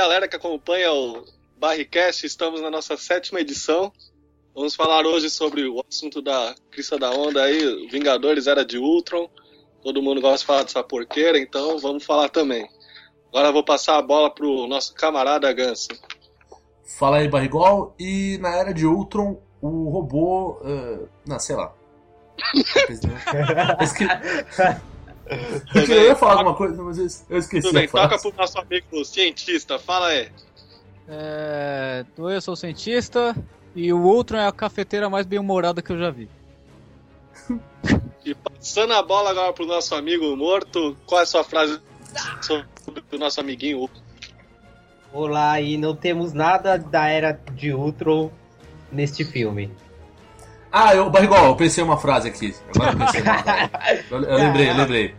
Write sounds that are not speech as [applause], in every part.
galera que acompanha o Barricast, estamos na nossa sétima edição. Vamos falar hoje sobre o assunto da crista da onda aí, Vingadores Era de Ultron. Todo mundo gosta de falar dessa porqueira, então vamos falar também. Agora eu vou passar a bola pro nosso camarada Ganso. Fala aí, Barrigol. E na Era de Ultron, o robô... Uh, não, sei lá. [laughs] Esque... [laughs] Eu queria falar alguma coisa, mas eu esqueci. Tudo bem, toca pro nosso amigo cientista, fala aí. É, eu sou cientista e o Ultron é a cafeteira mais bem-humorada que eu já vi. [laughs] E passando a bola agora pro nosso amigo morto, qual é a sua frase sobre o nosso amiguinho Olá, e não temos nada da era de Ultron neste filme. Ah, eu, Barrigol, eu pensei uma frase aqui. Agora eu pensei uma frase. Eu, eu [laughs] lembrei, eu lembrei.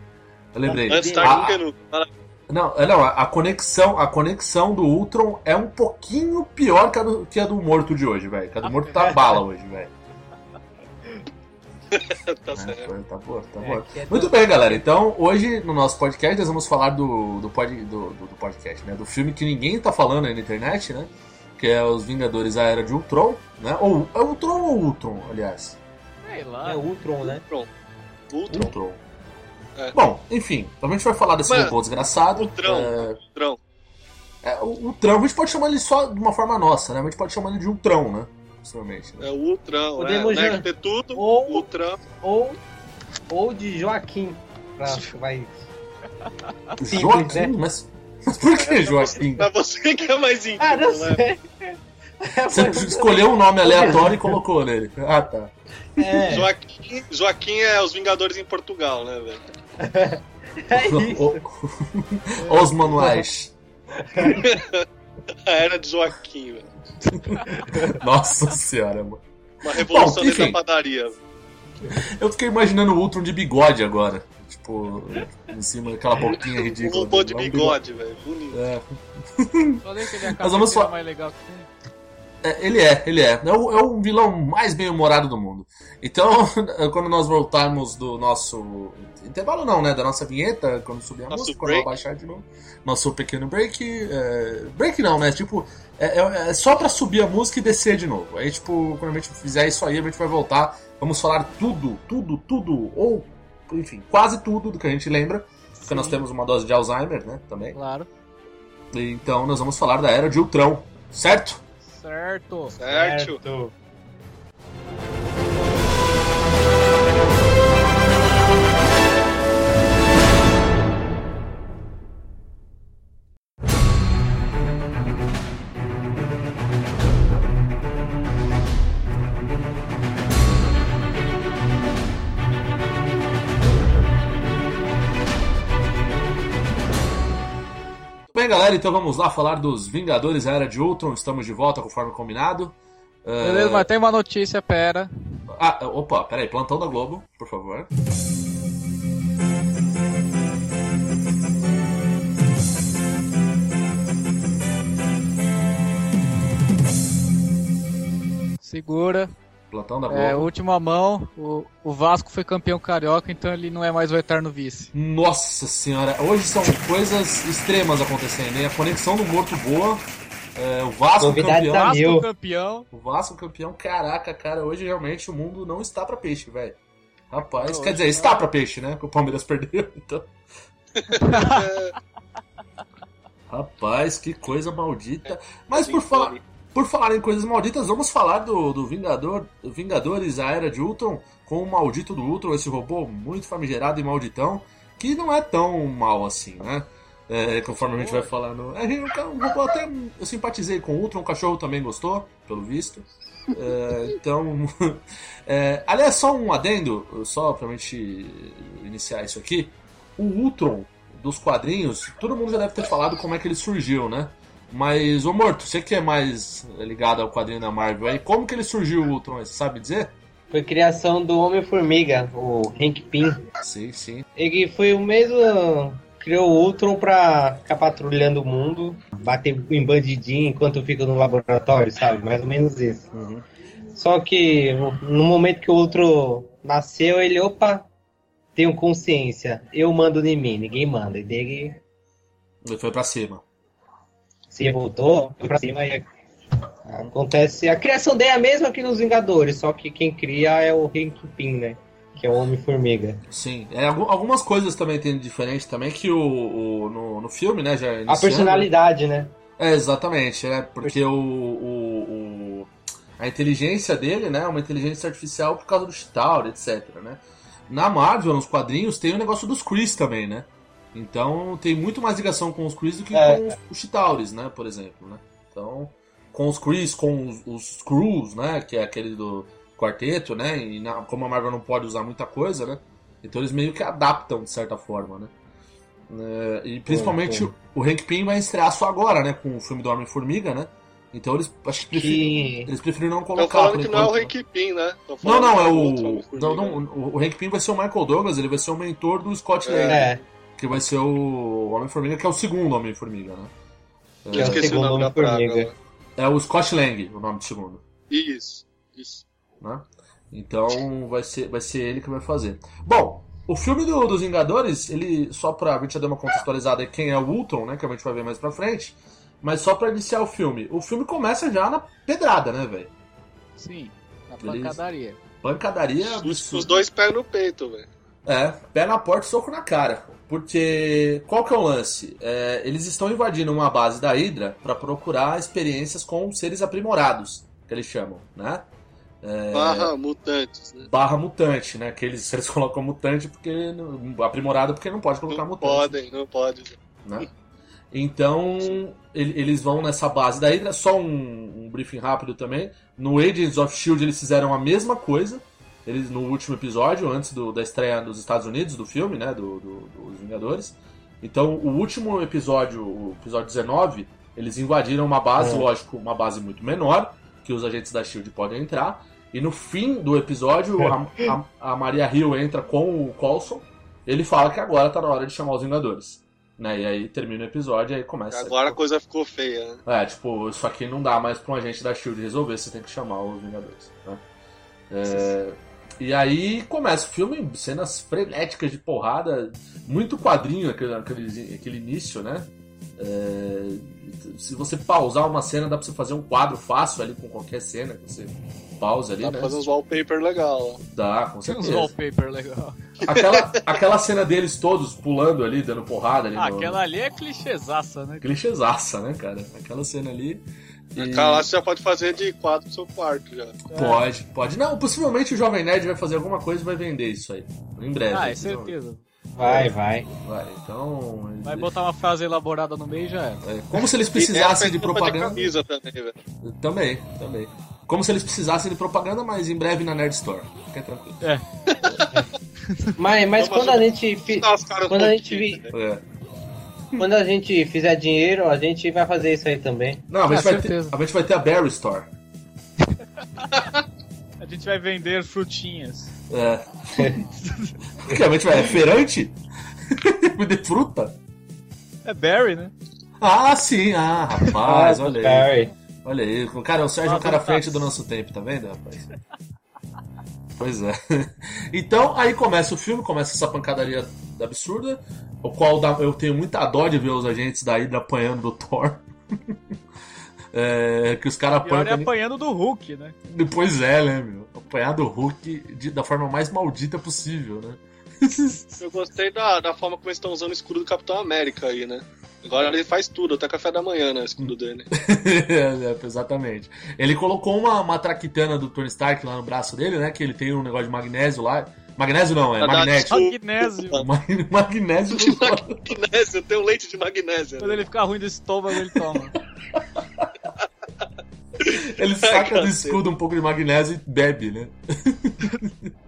Eu lembrei. Antes tarde do que não, é, não, a conexão, a conexão do Ultron é um pouquinho pior que a do, que a do morto de hoje, velho. Que a do morto tá bala hoje, velho. [laughs] tá certo. É, tá boa, tá boa. É, é Muito bem, galera. Então, hoje no nosso podcast nós vamos falar do, do, pod, do, do, do, podcast, né? Do filme que ninguém tá falando aí na internet, né? Que é Os Vingadores A Era de Ultron, né? Ou é Ultron ou Ultron, aliás? Sei lá. É Ultron, né? Ultron. Ultron. Ultron. É. Bom, enfim, a gente vai falar desse Mas, robô desgraçado. O Trão. É... O Trão. É, o, o Trão, a gente pode chamar ele só de uma forma nossa, né? A gente pode chamar ele de Ultrão, né? Possivelmente. Né? É o Ultrão, Podemos né? Já... ter tudo, ou, Ultrão. Ou, ou de Joaquim. Pra, [laughs] vai... Simples, Joaquim? Né? Mas, mas por que é, Joaquim? Pra você que é mais íntimo, ah, não né? sei. Você escolheu um nome aleatório e colocou nele. Ah, tá. É. Joaquim, Joaquim é os Vingadores em Portugal, né, velho? É isso. [laughs] Os manuais. A era de Joaquim, velho. Nossa senhora, mano. Uma revolução Bom, dentro da padaria. Eu fiquei imaginando o Ultron de bigode agora. Tipo, em cima daquela boquinha ridícula. Um robô de bigode, velho. Bonito. É. Falei que ele é Mas vamos falar... mais legal que tem. É, ele é, ele é. É o, é o vilão mais bem-humorado do mundo. Então, [laughs] quando nós voltarmos do nosso. Intervalo não, né? Da nossa vinheta, quando subir a nosso música, break. quando baixar de novo. Nosso pequeno break. É... Break não, né? Tipo, é, é, é, só pra subir a música e descer de novo. Aí, tipo, quando a gente fizer isso aí, a gente vai voltar. Vamos falar tudo, tudo, tudo, ou, enfim, quase tudo do que a gente lembra. Sim. Porque nós temos uma dose de Alzheimer, né? Também. Claro. Então, nós vamos falar da Era de Ultron, certo? Certo. Certo. certo. Galera, então vamos lá falar dos Vingadores Era de Ultron. Estamos de volta conforme combinado. Beleza, uh... mas tem uma notícia, pera. Ah, opa, peraí, plantão da Globo, por favor. Segura. Plantão da Globo. É, última mão, o, o Vasco foi campeão carioca, então ele não é mais o eterno vice. Nossa senhora, hoje são coisas extremas acontecendo, hein? A conexão do morto boa. É, o Vasco Novidade campeão. Vasco mil. campeão. O Vasco campeão, caraca, cara, hoje realmente o mundo não está para peixe, velho. Rapaz, Não, quer dizer, hoje está não. para peixe, né? Porque o Palmeiras [laughs] perdeu, então. [laughs] Rapaz, que coisa maldita. Mas por falar, por falar em coisas malditas, vamos falar do, do Vingador, do Vingadores A Era de Ultron, com o maldito do Ultron, esse robô muito famigerado e malditão, que não é tão mal assim, né? É, conforme a gente vai falando. É, um robô até eu simpatizei com o Ultron, o cachorro também gostou, pelo visto. É, então. [laughs] É, aliás, só um adendo, só pra gente iniciar isso aqui. O Ultron dos quadrinhos, todo mundo já deve ter falado como é que ele surgiu, né? Mas, ô Morto, você que é mais ligado ao quadrinho da Marvel aí, como que ele surgiu o Ultron? Você sabe dizer? Foi criação do Homem-Formiga, o Hank Pym. Sim, sim. Ele foi o mesmo. Criou o Ultron pra ficar patrulhando o mundo, bater em bandidinho enquanto fica no laboratório, sabe? Mais ou menos isso. Uhum. Só que no momento que o Ultron nasceu, ele, opa, tenho consciência. Eu mando em mim, ninguém manda. E dele. Ele foi pra cima. Se revoltou, foi pra cima e acontece. A criação dele é a mesma que nos Vingadores, só que quem cria é o Hank Pym, né? Que é o Homem-Formiga. Sim. É, algumas coisas também tem diferente também, que o, o no, no filme, né? Já a personalidade, né? É, exatamente, é, porque o, o, o, a inteligência dele, né, é uma inteligência artificial por causa do Chitauri, etc, né. Na Marvel, nos quadrinhos, tem o negócio dos Kree também, né. Então tem muito mais ligação com os Kree do que é. com os, os Chitauris, né, por exemplo, né. Então, com os Kree, com os, os Crews, né, que é aquele do quarteto, né, e na, como a Marvel não pode usar muita coisa, né, então eles meio que adaptam de certa forma, né. É, e principalmente o, o Hank Pym vai estrear só agora, né? Com o filme do Homem-Formiga, né? Então eles acho que, preferiram, eles preferiram não colocar. Estão falando que não é o Hank Pym, né? Não, não, é o. Não, não, o Hank Pym vai ser o Michael Douglas, ele vai ser o mentor do Scott é. Lang. É. Que vai ser o Homem-Formiga, que é o segundo Homem-Formiga, né? Que é, esqueci o nome da praga. É o Scott Lang, o nome do segundo. Isso, isso. Né? Então vai ser, vai ser ele que vai fazer. Bom, o filme do, dos Vingadores, ele, só pra. A gente já deu uma contextualizada aí quem é o Ultron, né? Que a gente vai ver mais pra frente. Mas só pra iniciar o filme. O filme começa já na pedrada, né, velho? Sim, na pancadaria. Pancadaria. Os, os dois pés no peito, velho. É, pé na porta e soco na cara. Porque qual que é o lance? É, eles estão invadindo uma base da Hydra para procurar experiências com seres aprimorados, que eles chamam, né? É... Barra mutantes, né? Barra mutante, né? Que eles, [laughs] eles colocam mutante porque. Aprimorado porque não pode colocar não mutante. Podem, não pode. Né? Então, eles vão nessa base da Hydra. Só um, um, briefing rápido também. No Agents of Shield eles fizeram a mesma coisa. Eles no último episódio, antes do, da estreia dos Estados Unidos do filme, né? Do, do, dos Vingadores. Então, o último episódio, o episódio 19, eles invadiram uma base, é. lógico, uma base muito menor, que os agentes da Shield podem entrar. E no fim do episódio, a, a, a Maria Hill entra com o Coulson. Ele fala que agora tá na hora de chamar os Vingadores. Né? E aí termina o episódio e aí começa. Agora a coisa ficou feia, né? É, tipo, isso aqui não dá mais pra um agente da Shield resolver, você tem que chamar os Vingadores. Né? É, e aí começa o filme, cenas frenéticas de porrada, muito quadrinho aquele, aquele, aquele início, né? É, se você pausar uma cena, dá pra você fazer um quadro fácil ali com qualquer cena que você pausa ali. Dá né? pra fazer uns wallpaper legal. Dá, com certeza. Tem uns wallpaper legal. Aquela, aquela cena deles todos pulando ali, dando porrada ali. Ah, no... aquela ali é clichêzaça, né? Clichêzaça, né, cara? Aquela cena ali. E... Lá você já pode fazer de quadro pro seu quarto já. Pode, pode. Não, possivelmente o Jovem Nerd vai fazer alguma coisa e vai vender isso aí. Em breve. Ah, é certeza. Vai, vai. Vai, então. Vai botar uma frase elaborada no meio já é. é como se eles precisassem de propaganda. De camisa também, velho. Também, também. Como se eles precisassem de propaganda, mas em breve na Nerd Store. Fica tranquilo. É. mas mas quando a gente. Quando a gente. Vi... É. Quando a gente fizer dinheiro, a gente vai fazer isso aí também. Não, a gente, vai, ter, a gente vai ter a Berry Store. a gente vai vender frutinhas. É. que a gente vai. É feirante? [laughs] Vender fruta? É Barry, né? Ah, sim, ah, rapaz, ah, olha aí. Barry. Olha aí, o cara, o Sérgio é um cara à frente do nosso tempo, tá vendo, rapaz? Pois é. [laughs] Então, aí começa o filme, começa essa pancadaria absurda, o qual eu tenho muita dó de ver os agentes da Hydra apanhando do Thor. [laughs] é, que os caras apanham. É apanhando do Hulk, né? Pois é, né, meu? Apanhar do Hulk de, da forma mais maldita possível, né? [laughs] Eu gostei da, da forma como eles estão usando o escudo do Capitão América aí, né? Agora ele faz tudo, até café da manhã, né? O escudo [laughs] dele. é, exatamente. Ele colocou uma, uma traquitana do Tony Stark lá no braço dele, né? Que ele tem um negócio de magnésio lá. Magnésio não, é magnético. Magnésio. [laughs] magnésio. magnésio, tem um leite de magnésio. Quando né? ele ficar ruim do estômago, ele toma. ele saca do escudo um pouco de magnésio e bebe, né? [laughs]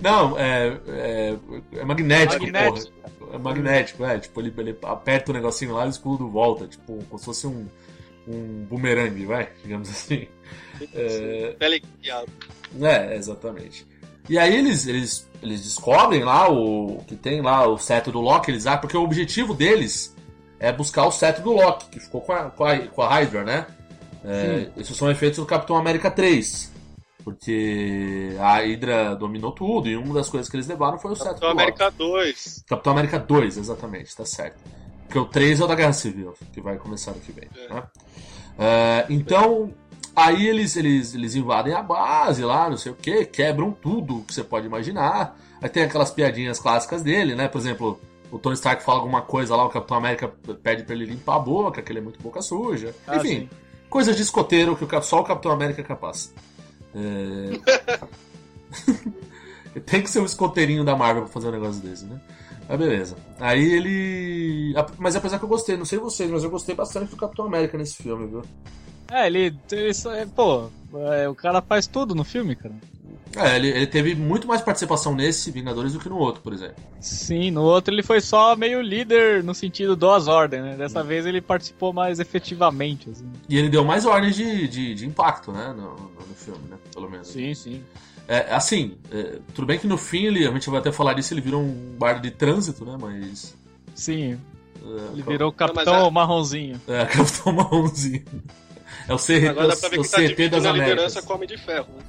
Não, é, é, é magnético, magnético. porra. É magnético, é. Tipo, ele, ele aperta o negocinho lá e o escudo volta. Tipo, como se fosse um, um bumerangue, vai, digamos assim. É, é, exatamente. E aí eles, eles, eles descobrem lá o que tem lá o cetro do Loki, eles ah, porque o objetivo deles é buscar o cetro do Loki, que ficou com a, com a, com a Hydra, né? É, esses são efeitos do Capitão América 3. Porque a Hydra dominou tudo e uma das coisas que eles levaram foi o Capitão cetro. Capitão América 2. Capitão América 2, exatamente, tá certo. Porque o 3 é o da Guerra Civil, que vai começar ano que vem. Né? É, então, aí eles, eles, eles invadem a base lá, não sei o que, quebram tudo que você pode imaginar. Aí tem aquelas piadinhas clássicas dele, né? Por exemplo, o Tony Stark fala alguma coisa lá, o Capitão América pede pra ele limpar a boca, que ele é muito boca suja. Ah, Enfim, sim. coisas de escoteiro que só o Capitão América é capaz. É... [laughs] Tem que ser um escoteirinho da Marvel pra fazer um negócio desse, né? Mas beleza. Aí ele. Mas apesar que eu gostei, não sei vocês, mas eu gostei bastante do Capitão América nesse filme, viu? É, ele. ele é, pô, é, o cara faz tudo no filme, cara. É, ele, ele teve muito mais participação nesse Vingadores do que no outro, por exemplo. Sim, no outro ele foi só meio líder no sentido das ordens, né? Dessa vez ele participou mais efetivamente, assim. E ele deu mais ordens de, de, de impacto, né? No, no- filme, né? Pelo menos. Sim, sim. É, assim, é, tudo bem que no fim ele, a gente vai até falar disso, ele virou um guarda de trânsito, né? Mas. Sim, É, ele virou o capitão é- marronzinho. É, [laughs] Capitão Marronzinho. É o CRT, Agora dá pra ver o que tá CT dividindo das a Américas. liderança com o Homem de Ferro. Né?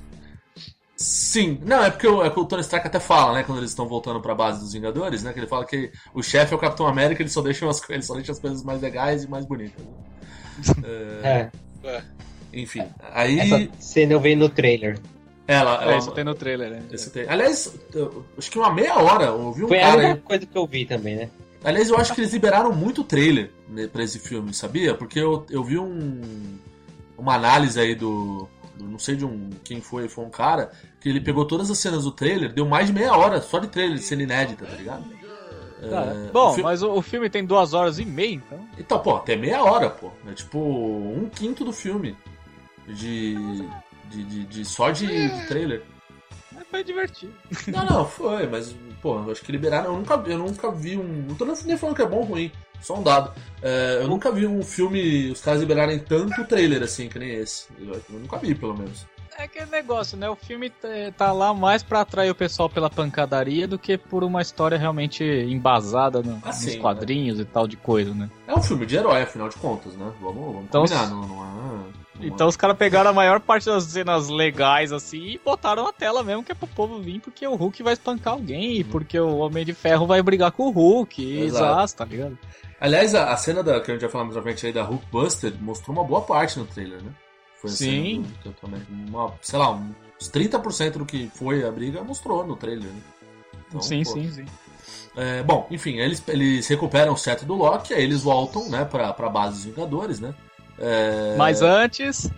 Sim, não, é porque, o, é que o Tony Stark até fala, né, quando eles estão voltando pra base dos Vingadores, né, que ele fala que o chefe é o Capitão América, ele só deixa as, ele só deixa as coisas mais legais e mais bonitas. né? [laughs] É, É, enfim, aí essa cena eu vi no trailer. ela, ela É, isso tem no trailer, né? esse tem- aliás, eu- acho que uma meia hora, eu ouvi um Foi a cara única aí, coisa que eu vi também, né? aliás, eu acho que eles liberaram muito trailer né, pra esse filme, sabia? Porque eu, eu vi um, uma análise aí do- não sei de um, quem foi, foi um cara, que ele pegou todas as cenas do trailer, deu mais de meia hora só de trailer, de cena inédita, tá ligado? É, bom, o mas o, o filme tem duas horas e meia, então. Então, pô, até meia hora, pô. É tipo um quinto do filme. De. de, de, de- só de, de trailer. Mas foi divertido. Não, não, foi, mas, pô, acho que liberaram. Eu nunca, eu nunca vi um. Não tô nem falando que é bom ou ruim, só um dado. É, eu nunca vi um filme, os caras liberarem tanto trailer assim, que nem esse. Eu, eu nunca vi, pelo menos. É aquele negócio, né? O filme tá- lá mais pra atrair o pessoal pela pancadaria do que por uma história realmente embasada no- Ah, sim, nos quadrinhos e tal de coisa, né? É um filme de herói, afinal de contas, né? Vamos, vamos Então, combinar, não, não é. não é- Então os caras pegaram a maior parte das cenas legais assim e botaram na tela mesmo que é pro povo vir porque o Hulk vai espancar alguém e porque o Homem de Ferro vai brigar com o Hulk e Exato. exato, tá ligado? Aliás, a, a cena da, que a gente vai falar mais pra frente aí da Hulk Buster mostrou uma boa parte no trailer, né? Foi Sim. do-. Uma, sei lá, uns 30% do que foi a briga mostrou no trailer, né? Então, sim, pô. sim, sim. É, bom, enfim, eles, eles recuperam o cetro do Loki, aí eles voltam, né, pra, pra base dos Vingadores, né? É, Mas antes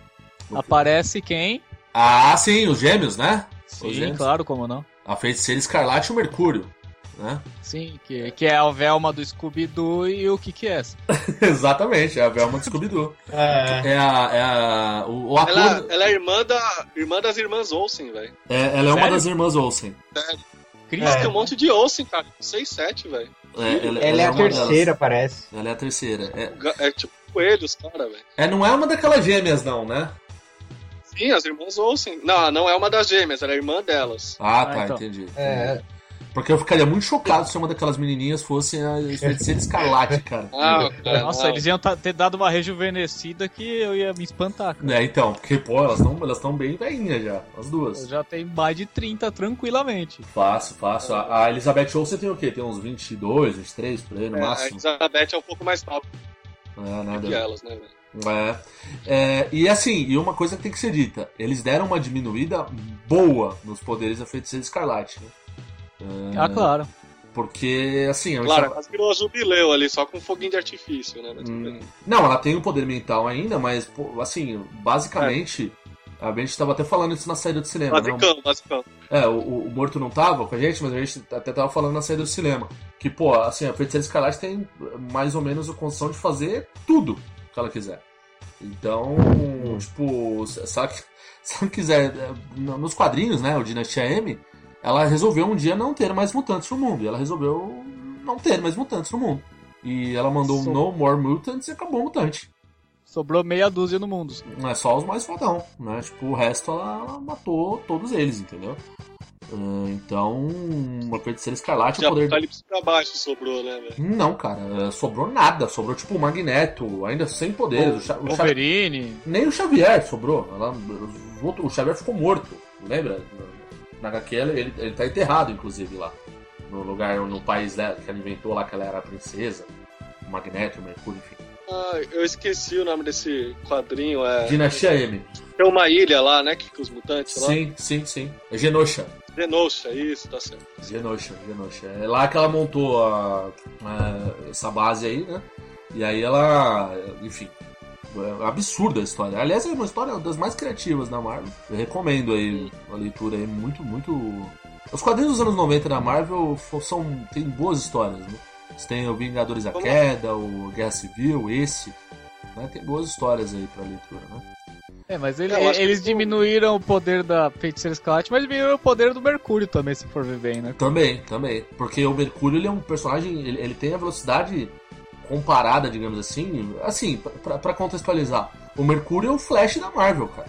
aparece quem? Ah, sim, os gêmeos, né? Sim, gêmeos. claro, como não? A feiticeira Escarlate e o Mercúrio, né? Sim, que, que é a Velma do Scooby-Doo e o que que é? [laughs] Exatamente, é a Velma do Scooby-Doo. É, É a, é a, o, o ator... Ela, ela é irmã, da, irmã das irmãs Olsen, velho. é, ela é uma Sério? das irmãs Olsen. Cris, Nossa, É. tem um monte de Olsen, cara. 6, 7, velho. É, ela é a uma delas. terceira, parece. Ela é a terceira. É, É tipo coelhos, cara, velho. é, não é uma daquelas gêmeas, não, né? Sim, as irmãs Olsen. Não, não é uma das gêmeas, ela é irmã delas. Ah, Ah, tá, então. entendi. É, Porque eu ficaria muito chocado se uma daquelas menininhas fosse a feiticeira escarlate, cara. [laughs] Ah, cara, Nossa, não. eles iam tá- ter dado uma rejuvenescida que eu ia me espantar. cara. É, então, porque, pô, elas estão elas tão bem velhinhas já, as Eu duas. já tenho mais de 30 tranquilamente. Fácil, fácil. A, a Elizabeth Olsen tem o quê? Tem uns 22, 23 por aí no É, a máximo. Elizabeth é um pouco mais nova É, nada. que elas, né, velho? É. É, e assim, e uma coisa que tem que ser dita: eles deram uma diminuída boa nos poderes da feiticeira escarlate, né? É, Ah, claro. Porque, assim, Claro, quase virou jubileu ali, só com foguinho de artifício, né? Hum. Não, ela tem o poder mental ainda, mas, pô, assim, basicamente, a gente tava até falando isso na saída do cinema, né? Basicão, basicão. É, o, o Morto não tava com a gente, mas a gente até tava falando na saída do cinema. Que, pô, assim, a Feiticeira Escarlate tem mais ou menos a condição de fazer tudo que ela quiser. Então, tipo, se ela, [laughs] se ela quiser, é, no- nos quadrinhos, né, o Dinastia M, ela resolveu um dia não ter mais mutantes no mundo. E ela resolveu não ter mais mutantes no mundo. E ela mandou Só- No More Mutants e acabou o mutante. Sobrou meia dúzia no mundo. Não é só os mais fodão, né? Tipo, o resto ela, matou todos eles, entendeu? Ah, então, uma feiticeira escarlate, De o poder. Apocalipse pra baixo sobrou, né, velho? Não, cara, eh, sobrou nada. Sobrou tipo o Magneto, ainda sem poderes. O, o Cha- Wolverine. Nem o Xavier sobrou. Ela- o Xavier ficou morto, lembra? Na HQ ele, ele tá enterrado, inclusive, lá. No lugar, no país dela, que ela inventou lá que ela era a princesa. o Magneto, o Mercúrio, enfim. Ah, eu esqueci o nome desse quadrinho. É... Dinastia M. Tem uma ilha lá, né? Que, que os mutantes lá. Sim, sim, sim. É Genosha. Genosha, isso, tá certo. Genosha, Genosha. É lá que ela montou a, a- essa base aí, né? E aí ela, enfim, é absurda a história. Aliás, é uma história das mais criativas da Marvel. Eu recomendo aí a leitura aí, muito, muito. Os quadrinhos dos anos 90 da Marvel são tem boas histórias, né? Você tem o Vingadores da Queda, o Guerra Civil, esse, né? Tem boas histórias aí pra leitura, né? É, mas ele- É, que eles o- diminuíram o poder da Feiticeira Escarlate, mas diminuíram o poder do Mercúrio também, se for ver bem, né? Também, também. Porque o Mercúrio ele é um personagem, ele, ele tem a velocidade comparada, digamos assim. Assim, pra contextualizar, o Mercúrio é o Flash da Marvel, cara.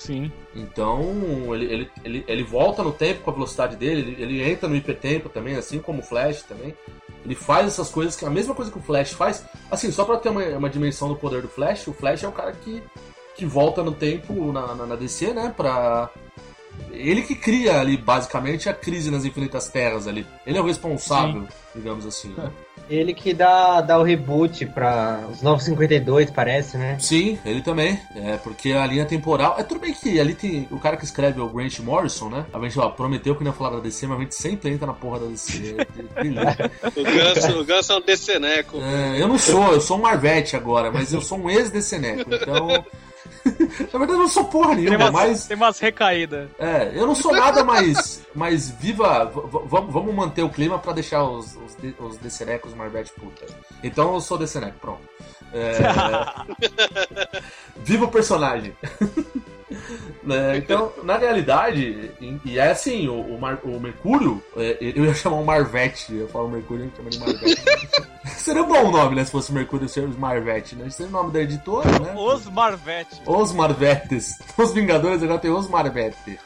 Sim. Então, ele, ele, ele, ele volta no tempo com a velocidade dele, ele, ele entra no hipertempo também, assim como o Flash também. Ele faz essas coisas que a mesma coisa que o Flash faz. Assim, só pra ter uma, uma dimensão do poder do Flash, o Flash é o cara que, que volta no tempo na, na, na DC, né? Pra. Ele que cria ali, basicamente, a crise nas infinitas terras ali. Ele é o responsável, digamos assim. Né? [laughs] Ele que dá, dá o reboot pra os 952, parece, né? Sim, ele também. É, porque a linha temporal. É tudo bem que ali tem. O cara que escreve é o Grant Morrison, né? A gente ó, prometeu que não ia falar da DC, mas a gente sempre entra na porra da DC. [laughs] O Ganso, o Ganso é um deceneco. É, eu não sou, eu sou um Marvete agora, mas eu sou um ex-DCneco, então. Na verdade, eu não sou porra Tem nenhuma, umas, mas. tem umas recaídas. É, eu não sou nada mais, mais viva. vamos manter o clima pra deixar os, os, de- os puta. Então eu sou DCneco, pronto. É, [laughs] viva o personagem. [laughs] Né, então, na realidade, e- é assim, o, o, Mar- o Mercúrio, é, eu ia chamar o Marvete, eu falo Mercúrio, eu chamo de Marvete. [laughs] Seria um bom nome, né, se fosse Mercúrio ser os Marvete, né? Seria o nome da editora, né? Os Marvete. Os Marvetes. Os Vingadores agora tem os Marvete.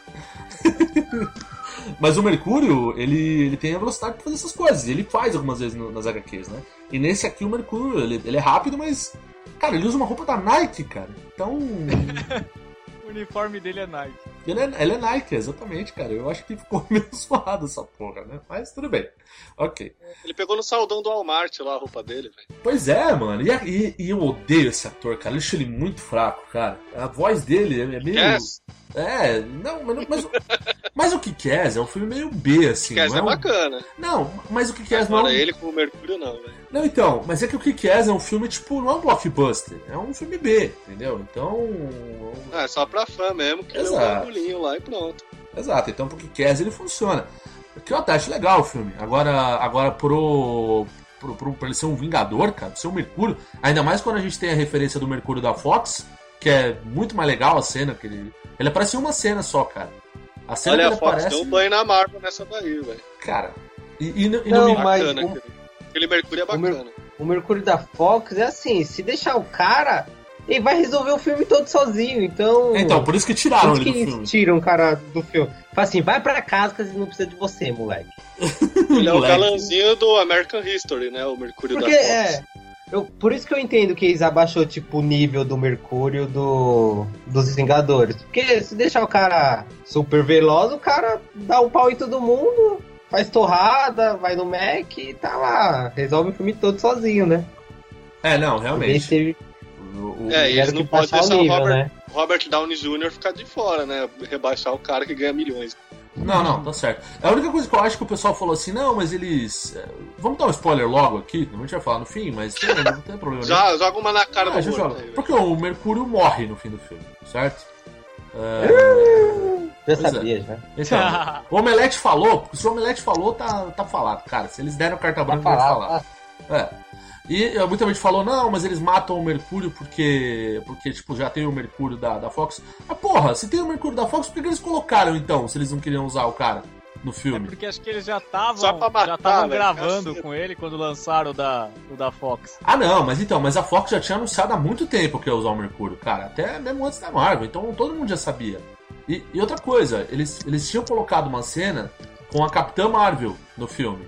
[laughs] Mas o Mercúrio, ele, ele tem a velocidade pra fazer essas coisas. e Ele faz algumas vezes no- nas HQs, né? E nesse aqui o Mercúrio, ele, ele é rápido, mas. Cara, ele usa uma roupa da Nike, cara. Então. O uniforme dele é Nike. Ele é, ele é Nike, exatamente, cara. Eu acho que ficou [laughs] meio zoado essa porra, né? Mas tudo bem. Ok. Ele pegou no saldão do Walmart lá a roupa dele, velho. Pois é, mano. E, e- e eu odeio esse ator, cara. Eu acho ele muito fraco, cara. A voz dele é meio. Yes, É, não, mas, não- mas, mas o que Kick-Ass é um filme meio B, assim. Não é é um- bacana. Não, mas o Kick-Ass não é Agora um... ele com o Mercúrio não, velho. Não, então, mas é que o Kick-Ass é um filme, tipo, não é um blockbuster. É um filme B, entendeu? Então... Ah, é só pra fã mesmo, que é um bagulhinho lá e pronto. Exato, então pro Kick-Ass ele funciona. Que eu até acho legal o filme. Agora, agora pro, pro, pro, pra ele ser um Vingador, cara, pra ser um Mercúrio, ainda mais quando a gente tem a referência do Mercúrio da Fox, que é muito mais legal a cena, que ele... Ele aparece em uma cena só, cara. A cena Olha que a ele Fox, aparece... deu um banho na Marvel nessa daí, velho. Cara, e, e, no- e Não, no, mas Bacana, o- aquele. Mercúrio é o Mer- bacana. O Mercúrio da Fox é assim, se deixar o cara, ele vai resolver o filme todo sozinho, então... Então, por isso que tiraram Por ele que do eles filme. tiram o cara do filme? Fala assim, vai pra casa que não precisa de você, moleque. [laughs] Ele é o galãzinho do American History, né? O Mercúrio Porque da Fox. é. Eu, por isso que eu entendo que eles abaixou, tipo, o nível do Mercúrio do, dos Vingadores. Porque se deixar o cara super veloz, o cara dá um pau em todo mundo, faz torrada, vai no Mac e tá lá. Resolve o filme todo sozinho, né? É, não, realmente. teve- O- o- É, e eles não que podem deixar o nível, Robert, né? Robert Downey Jr. ficar de fora, né? Rebaixar o cara que ganha milhões. Não, não, tá certo. A única coisa que eu acho que o pessoal falou assim, não, mas eles. é, Vamos dar um spoiler logo aqui, a gente vai falar no fim, mas tem- não tem problema. nenhum. Já, joga uma na cara Ah, do joga. aí. Porque o Mercúrio morre no fim do filme, certo? É, Já Pois é. sabia, já. então, [laughs] o Omelete falou, porque se o Omelete falou, tá, tá falado, cara. Se eles deram carta Tá branca, vai falado. falar. É. E muita gente falou, não, mas eles matam o Mercúrio porque, porque tipo, já tem o Mercúrio da, da Fox. Ah, porra, se tem o Mercúrio da Fox, por que que eles colocaram então, se eles não queriam usar o cara no É filme? porque acho que eles já estavam já estavam gravando com ele quando lançaram o da, o da Fox. Ah, não, mas então, mas a Fox já tinha anunciado há muito tempo que ia usar o Mercúrio, cara. Até mesmo antes da Marvel, então todo mundo já sabia. E, e outra coisa, eles, eles tinham colocado uma cena com a Capitã Marvel no filme.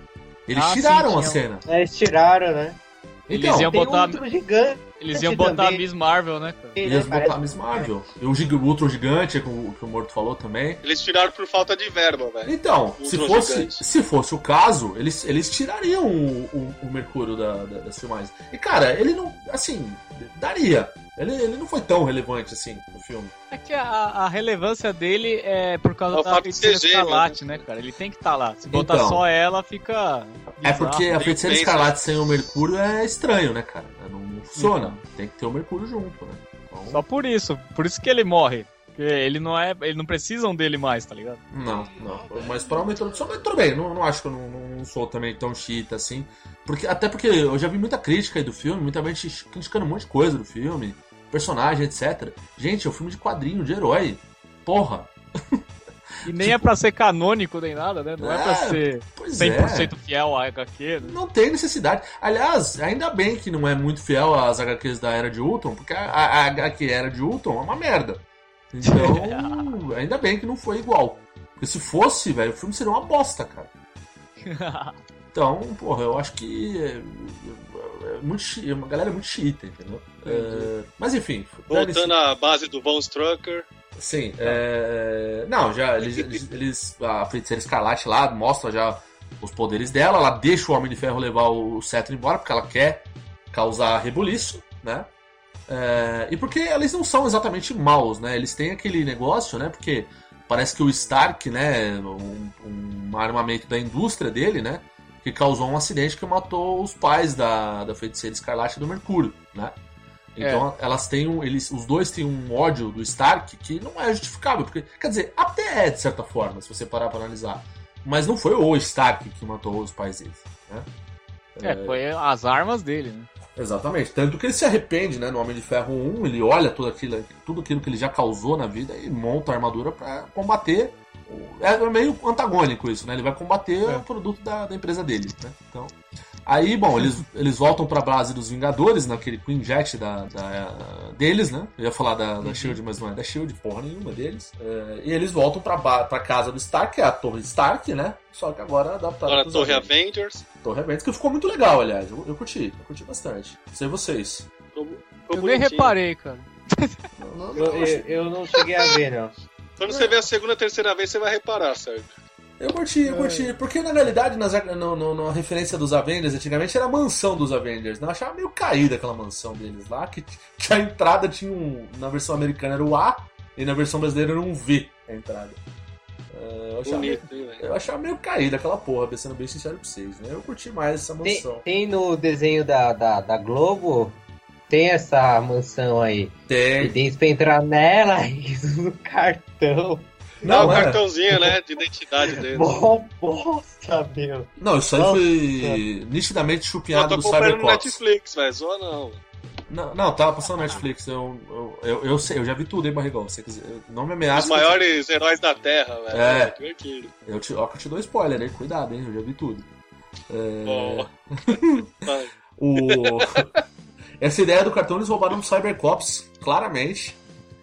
Eles Ah, sim, tiraram a tinham. cena. É, eles tiraram, né? Eles Então, iam Tem botar- outro gigante. Eles iam botar a Miss Marvel, né, cara? Iam botar a Miss Marvel. E o, Gig- o Ultron Gigante, que o, que o Morto falou também. Eles tiraram por falta de verba, velho. Então, se fosse, Gigante. se fosse o caso, eles, eles tirariam o, o, o Mercúrio da, da, das filmagens. E, cara, ele não. Assim, daria. Ele, ele não foi tão relevante assim no filme. É que a, a relevância dele é por causa É da feiticeira escarlate, né, cara? Ele tem que estar lá. Se botar Então. só ela, fica. É bizarro. porque a feiticeira escarlate sem o Mercúrio é estranho, né, cara? Não, não funciona. Tem que ter o Mercúrio junto, né? Então, Só por isso. Por isso que ele morre. Porque ele não é. Eles não precisam dele mais, tá ligado? Não, não. Mas para uma introdução, mas tudo bem, não, não acho que eu não, não sou também tão chita assim. Porque, até porque eu já vi muita crítica aí do filme, muita gente criticando um monte de coisa do filme, personagem, etc. Gente, é um filme de quadrinho, de herói. Porra. E nem é pra ser canônico nem nada, né? Não é, pra É, ser Pois 100% é. fiel à HQ, né? Não tem necessidade. Aliás, ainda bem que não é muito fiel às HQs da Era de Ultron, porque a, a, HQ Era de Ultron é uma merda. Então, [laughs] ainda bem que não foi igual. Porque se fosse, velho, o filme seria uma bosta, cara. [laughs] Então, porra, eu acho que muito chi- a galera é muito chiita, entendeu? É, mas enfim, Voltando à base do Von Strucker. Sim, é... não, já eles, eles, eles- a feiticeira escarlate lá mostra já os poderes dela, ela deixa o Homem de Ferro levar o cetro embora porque ela quer causar rebuliço, né? É, E porque eles não são exatamente maus, né? Eles têm aquele negócio, né? Porque parece que o Stark, né? Um, um armamento da indústria dele, né? Que causou um acidente que matou os pais da, da feiticeira escarlate do Mercúrio, né? Então elas têm um, eles, os dois têm um ódio do Stark que não é justificável, porque quer dizer até é de certa forma, se você parar para analisar, mas não foi o Stark que matou os pais deles, né? É, foi as armas dele, né? Exatamente. Tanto que ele se arrepende, né? No Homem de Ferro 1, ele olha tudo aquilo, tudo aquilo que ele já causou na vida e monta a armadura para combater. É meio antagônico isso, né? Ele vai combater É. o produto da, da empresa dele, né? Então. Aí, bom, eles, eles voltam pra base dos Vingadores, naquele Queen Jet da, da- deles, né? Eu ia falar da, da Shield, mas não é da Shield, porra nenhuma deles. É, e eles voltam pra, pra casa do Stark, que é a Torre Stark, né? Só que agora adaptada Agora a Torre Avengers. Avengers. Torre Avengers, que ficou muito legal, aliás. Eu, eu curti, eu curti bastante. Sei vocês. Ficou Eu nem reparei, cara. Eu, eu, eu não cheguei a ver, não. Quando você vê a segunda, terceira vez, você vai reparar, Sérgio. Eu curti, eu curti. Porque na realidade, nas, no, no- na referência dos Avengers, antigamente era a mansão dos Avengers. Né? Eu achava meio caída aquela mansão deles lá, que, que a entrada tinha um. Na versão americana era o A e na versão brasileira era um V a entrada. É, eu, achava meio, Bonito, hein, velho? eu achava meio caída aquela porra, sendo bem sincero pra vocês, né? Eu curti mais essa Tem, mansão. tem no desenho da, da, da Globo, tem essa mansão aí. E Tem. tem pra entrar nela [laughs] e usa o cartão. Não, o é. cartãozinho, né, de identidade [laughs] dele. Mó bosta, meu. Não, isso aí Nossa. foi nitidamente Eu chupinhado tô do acompanhando no Cybercops. Netflix, velho. Zoa não. Não, não, tava passando no Netflix. Eu, eu, eu, eu sei, eu já vi tudo, hein, Barrigão. Você quiser, não me Os ameaça. maiores heróis da Terra, velho. É. Divertido. Eu te, ó, que eu te dou spoiler, hein? Cuidado, hein? Eu já vi tudo. É, Ó. [laughs] Vai. o... Essa ideia do cartão eles roubaram do Cybercops, claramente.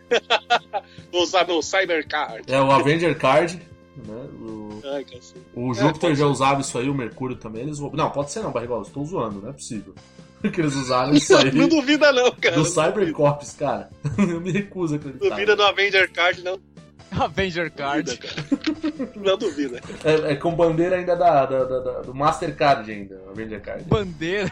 [laughs] Vou usar meu Cybercard. É o Avenger Card. Né? O, Ai, cacete. o Júpiter pode já ser. usava isso aí, o Mercúrio também. Eles. Não, pode ser não, Barrigol. Eu estou zoando, não é possível. [laughs] Que eles usaram isso aí Não duvida não, cara. do Cybercops, cara. [laughs] Eu me recuso a acreditar. Duvida do Avenger Card, não. Avenger Card. Não duvida. É, é com bandeira ainda da, da- da- da- do Mastercard ainda, Avenger Card. Bandeira.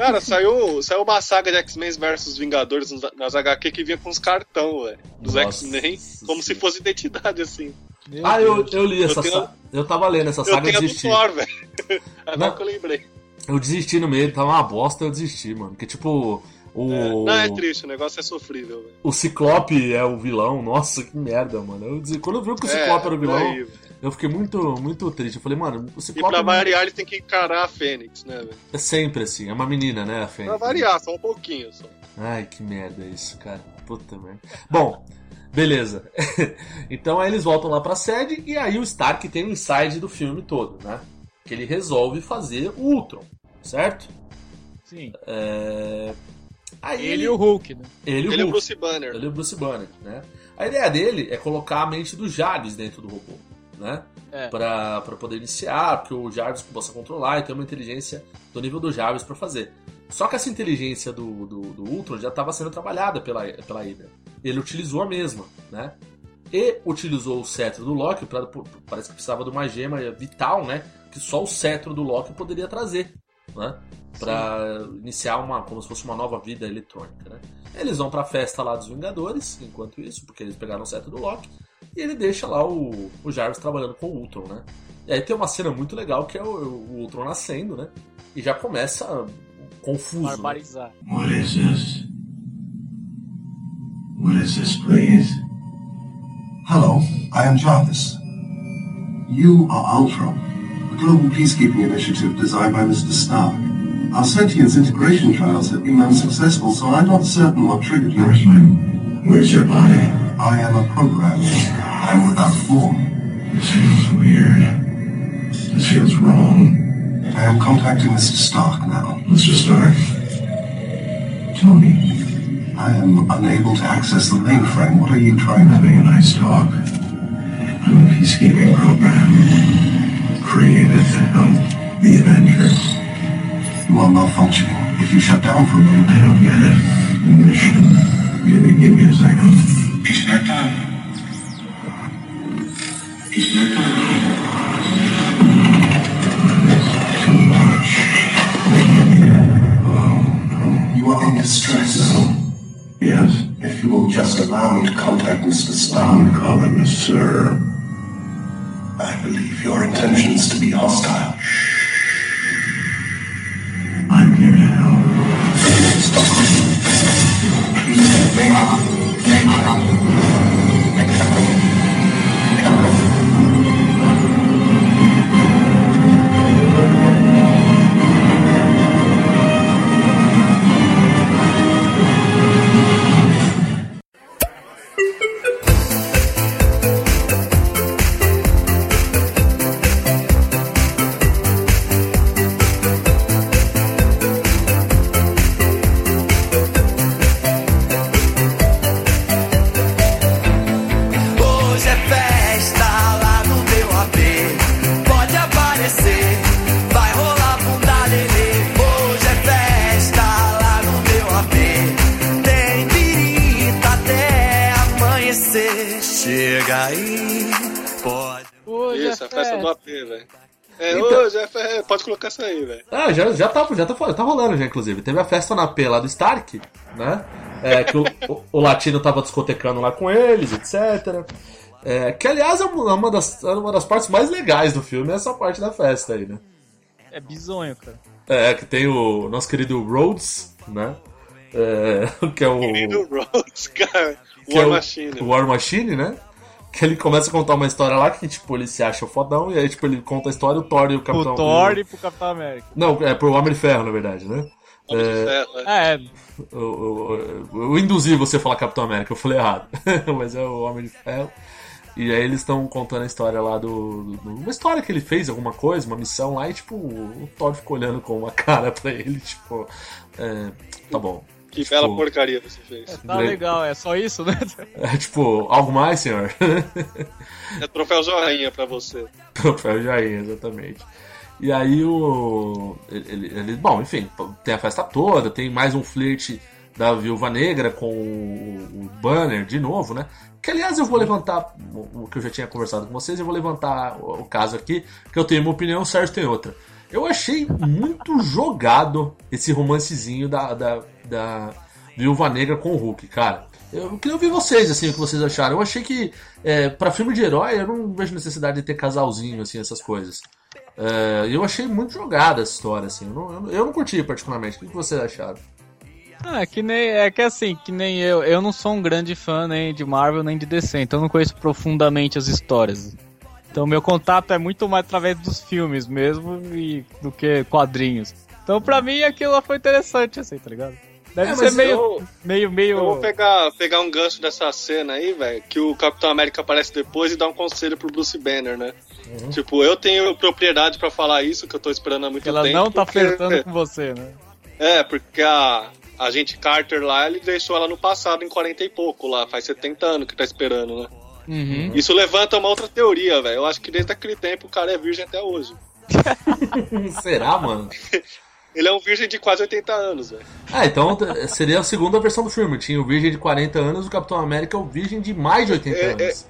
Cara, saiu, saiu uma saga de X-Men versus Vingadores nas HQ que vinha com os cartão, velho. Dos X-Men, como se fosse identidade, assim. Meu Ah, eu, eu li essa Eu tenho- saga. Eu tava lendo essa Eu saga e tenho a do desisti. Thor, velho. [laughs] Agora Não. que eu lembrei. Eu desisti no meio, tava uma bosta, eu desisti, mano. Porque, tipo, o. É. Não, é triste, o negócio é sofrível, velho. O Ciclope é o vilão. Nossa, que merda, mano. Eu Quando eu vi que o Ciclope era o vilão, aí, velho. Eu fiquei muito, muito triste. Eu falei, mano, o E Ciclope pra variar, ele tem que encarar a Fênix, né, velho? é sempre assim. É uma menina, né, a Pra Fênix? variar, só um pouquinho só. Ai, que merda isso, cara. Puta merda. Bom, beleza. [laughs] então aí eles voltam lá pra sede e aí o Stark tem o inside do filme todo, né? Que ele resolve fazer o Ultron, certo? Sim. É... Aí Ele e o Hulk, né? ele, e o Ele é o Hulk. Bruce Banner. Ele é o Bruce Banner, né? A ideia dele é colocar a mente do Jarvis dentro do robô, né? É. Pra, pra poder iniciar, que o Jarvis possa controlar e ter uma inteligência do nível do Jarvis pra fazer. Só que essa inteligência do, do, do Ultron já estava sendo trabalhada pela, pela Hydra. Ele utilizou a mesma, né? E utilizou o cetro do Loki, pra, parece que precisava de uma gema vital, né? Que só o cetro do Loki poderia trazer, né? Pra Sim. iniciar uma, como se fosse uma nova vida eletrônica, né? Eles vão pra festa lá dos Vingadores, enquanto isso, porque eles pegaram o cetro do Loki. E ele deixa lá o, o Jarvis trabalhando com o Ultron, né? E aí tem uma cena muito legal que é o, o Ultron nascendo, né? E já começa confuso. Né? Barbarizar. Né? What is this? What is this, please? Hello, I am Jarvis. You are Ultron, a global peacekeeping initiative designed by Mr. Stark. Our sentience integration trials have been unsuccessful, so I'm not certain what triggered your... Where's your body? I am a program. I'm without form. This feels weird. This feels wrong. I am contacting Mr. Stark now. Mr. Stark? Tony. I am unable to access the mainframe. What are you trying to... Having a nice talk. I'm a peacekeeping program created to help the Avengers. You are malfunctioning. If you shut down for a moment... I don't get it. Mission. Give me, give me a second. It's not time. It's not time. You are in distress. Yes. If you will just allow me to contact Mr. Stark. Call him Sir. I believe your intentions to be hostile. I'm here to help. Stop. 买吧。Essa aí, velho. Ah, já, já, tá, já tá, tá rolando já, inclusive. Teve a festa na P lá do Stark, né? É, que o, o, o, latino tava discotecando lá com eles, etc. É, que aliás é uma das, é uma das partes mais legais do filme, essa parte da festa aí, né? É bizonho, cara. É, que tem o nosso querido Rhodes, né? É, [laughs] que é o. Querido Rhodes, cara. War é o, Machine. War Machine, né? Que ele começa a contar uma história lá que, tipo, ele se acha fodão, e aí, tipo, ele conta a história, o Thor e o Capitão... O Thor e pro Capitão América. Não, é pro Homem de Ferro, na verdade, né? Homem é... de Ferro, é. é. Eu, induzi você a falar Capitão América, eu falei errado. [laughs] Mas é o Homem de Ferro. E aí eles estão contando a história lá do, do, Uma história que ele fez, alguma coisa, uma missão lá, e tipo, o Thor ficou olhando com uma [laughs] cara pra ele, tipo. É, tá bom. Que tipo, bela porcaria você fez. É, tá legal, é só isso, né? [laughs] É tipo, algo mais, senhor? é troféu joinha pra você. [laughs] Troféu joinha, exatamente. E aí o. Ele, ele, bom, enfim, tem a festa toda, tem mais um flerte da Viúva Negra com o, o Banner de novo, né? Que aliás eu vou levantar o que eu já tinha conversado com vocês, eu vou levantar o, o caso aqui, que eu tenho uma opinião, o Sérgio tem outra. Eu achei muito jogado esse romancezinho da, da, da Viúva Negra com o Hulk, cara. Eu queria ouvir vocês, assim, o que vocês acharam. Eu achei que, é, para filme de herói, eu não vejo necessidade de ter casalzinho, assim, essas coisas. É, eu achei muito jogada essa história, assim. Eu não, eu não curti particularmente. O que vocês acharam? Ah, que nem. É que assim, que nem eu. Eu não sou um grande fã nem de Marvel nem de DC, então eu não conheço profundamente as histórias. Então meu contato é muito mais através dos filmes mesmo e, do que quadrinhos. Então pra mim aquilo foi interessante, assim, tá ligado? Deve é, ser meio, eu, meio, meio. Eu vou pegar, pegar um gancho dessa cena aí, velho, que o Capitão América aparece depois e dá um conselho pro Bruce Banner, né? Uhum. Tipo, eu tenho propriedade para falar isso, que eu tô esperando há muito Ela tempo. Ela não tá porque... flertando com você, né? É, porque a, a gente Carter lá, ele deixou ela no passado, em 40 e pouco lá, faz 70 anos que tá esperando, né? Uhum. Isso levanta uma outra teoria, velho. Eu acho que desde aquele tempo o cara é virgem até hoje. [laughs] [laughs] Será, mano? Ele é um virgem de quase 80 anos, velho. Ah, então seria a segunda versão do filme. Tinha o virgem de 40 anos, o Capitão América é o virgem de mais de 80 É, é, anos.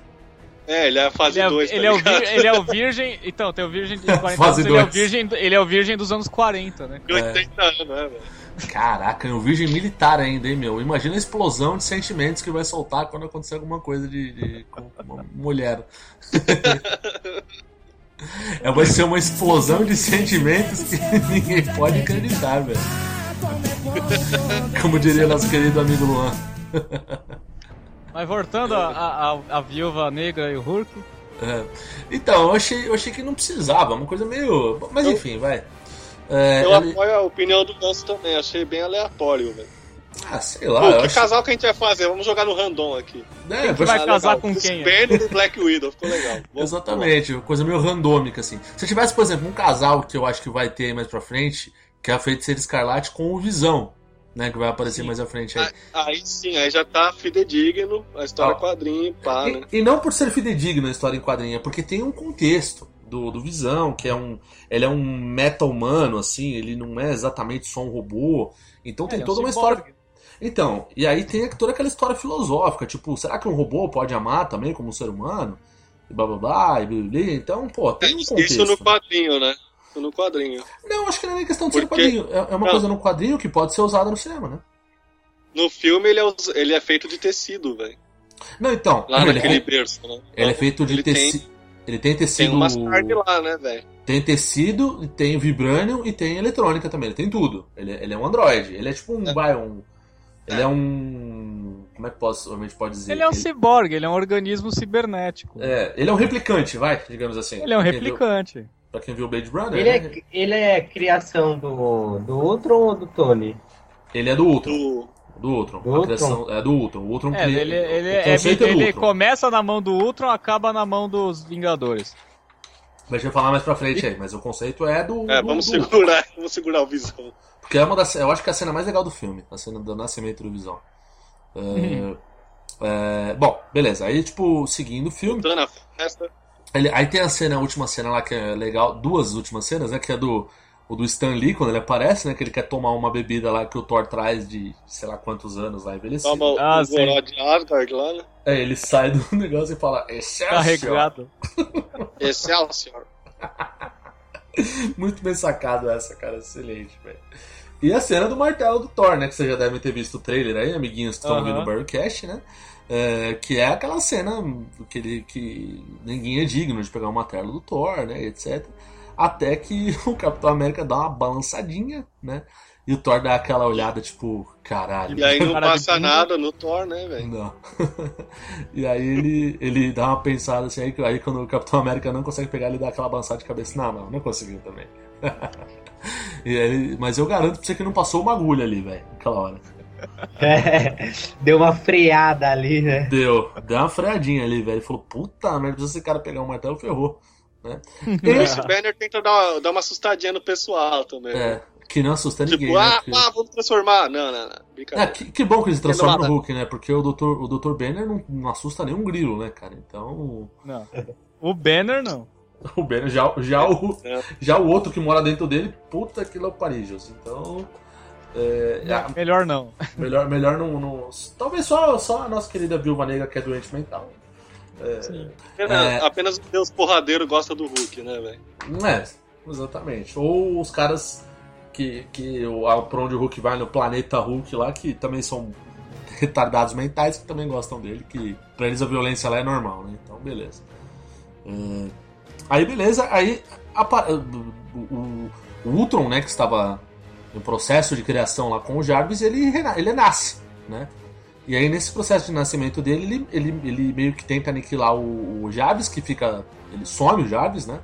É, ele é a fase Ele é, 2, tá ele, é o ligado? vir- ele é o virgem. Então, tem o virgem de [laughs] 40 Fase anos, ele é, o dois. virgem, ele é o virgem dos anos 40, né? De 80 anos, né, velho? Caraca, é um virgem militar ainda, hein, meu? Imagina a explosão de sentimentos que vai soltar quando acontecer alguma coisa de, de- com uma mulher. [laughs] É, vai ser uma explosão de sentimentos que [laughs] ninguém pode acreditar, velho. Como diria nosso querido amigo Luan. Mas voltando a, a, a- a viúva negra e o Hulk. É. Então, eu achei, eu achei que não precisava, uma coisa meio. Mas enfim, vai. É, Eu ele- apoio a opinião do Ganso também, achei bem aleatório, velho. Ah, sei lá, Pô, que acho. casal que a gente vai fazer? Vamos jogar no random aqui. É, Quem que vai acho- casar com Os quem? Banner e Black Widow, ficou legal. Vamos- Exatamente, coisa meio randômica, assim. Se tivesse, por exemplo, um casal que eu acho que vai ter aí mais pra frente, que é a Feiticeira Escarlate com o Visão, né? Que vai aparecer Sim. mais à frente aí. Ah, Aí sim, aí já tá fidedigno, a história Ó. quadrinho, pá, né? E, e não por ser fidedigno a história em quadrinha, porque tem um contexto do, do Visão, que é um. Ele é um meta-humano, assim, ele não é exatamente só um robô. Então tem Ele é um toda uma ciborgue. história. Então, e aí tem toda aquela história filosófica, tipo, será que um robô pode amar também como um ser humano? E blá blá blá, e blá, blá, blá. Então, pô, tem um contexto. Isso no quadrinho, né? Isso no quadrinho. Não, acho que não é nem questão de ser Porque- quadrinho. É é uma Não. coisa no quadrinho que pode ser usada no cinema, né? No filme ele é, ele é feito de tecido, velho. Não, então. Lá ele, naquele é, berço, né? ele é feito de ele tem- tecido. Ele tem Tem tecido. umas carnes lá, né, velho? Tem tecido, tem vibranium e tem eletrônica também. Ele tem tudo. Ele, ele é um androide. Ele é tipo um. É. Vai, um. Ele é um. Como é que posso, a gente pode dizer? Ele é um ciborgue, ele é um organismo cibernético. É, ele é um replicante, vai, digamos assim. Ele é um replicante. Viu, pra quem viu Blade Runner, Ele né? é, ele é criação do, do Ultron ou do Tony? ele é do Ultron. Do... Do Ultron. Do a Ultron? criação é do Ultron. O Ultron É, cria- ele, ele, o é, conceito do ele Ultron. começa na mão do Ultron, acaba na mão dos Vingadores. Deixa eu falar mais pra frente aí, mas o conceito é do. É, do- vamos do- segurar, [laughs] vamos segurar o visão. Porque é uma das. Eu acho que é a cena mais legal do filme, a cena do nascimento do Visão. É, é, bom, beleza. Aí, tipo, seguindo o filme. À festa. ele- aí tem a cena, a última cena lá que é legal, duas últimas cenas, né? Que é do. O do Stan Lee, quando ele aparece, né? Que ele quer tomar uma bebida lá que o Thor traz de sei lá quantos anos lá envelhecido. Toma o Ah, o de Asgard lá, né? É, ele sai do [laughs] negócio e fala, Excelsior! Carregado. [laughs] Excelsior. Muito bem sacado essa, cara. Excelente, velho. E a cena do martelo do Thor, né? Que vocês já devem ter visto o trailer aí, amiguinhos que estão Aham. ouvindo o Barricast, né? É, que é aquela cena que, ele, que ninguém é digno de pegar o martelo do Thor, né? Etc. Até que [laughs] o Capitão América dá uma balançadinha, né? E o Thor dá aquela olhada, tipo, caralho. E aí [laughs] não de passa nada no Thor, né, velho? Não. [laughs] e aí ele, ele dá uma pensada assim, aí, aí quando o Capitão América não consegue pegar, ele dá aquela balançada de cabeça. Não, não, não conseguiu também. e aí, mas eu garanto pra você que não passou uma agulha ali, velho, naquela hora. É, deu uma freada ali, né? Deu, deu uma freadinha ali, velho. Ele falou, puta merda, se esse cara pegar um martelo, ferrou. Né? [laughs] E esse Banner tenta dar, dar uma assustadinha no pessoal também. né? É, que não assusta Tipo, ninguém. né? ah, Porque- ah, vamos transformar. Não, não, não. É, que, que bom que eles transformam no. Hulk, né? Porque o Dr. O Dr. Banner não, não assusta nenhum grilo, né, cara? Então. Não. O Banner não. [laughs] O Banner, já, já, o, É. já o outro que mora dentro dele, puta que Parijos. Então. É, ah, Melhor não. melhor melhor não, não- Talvez só, só a nossa querida viúva negra que é doente mental. Apenas, é. apenas o Deus porradeiro gosta do Hulk, né, velho? É, exatamente. Ou os caras que, que pra onde o Hulk vai no planeta Hulk lá, que também são [laughs] retardados mentais, que também gostam dele, que pra eles a violência lá é normal, né? Então, beleza. É, aí, beleza, aí o, o, o Ultron, né, que estava em processo de criação lá com o Jarvis, ele, ele nasce, né? E aí, nesse processo de nascimento dele, ele, ele, ele meio que tenta aniquilar o, o Jarvis, que fica. Ele some o Jarvis, né?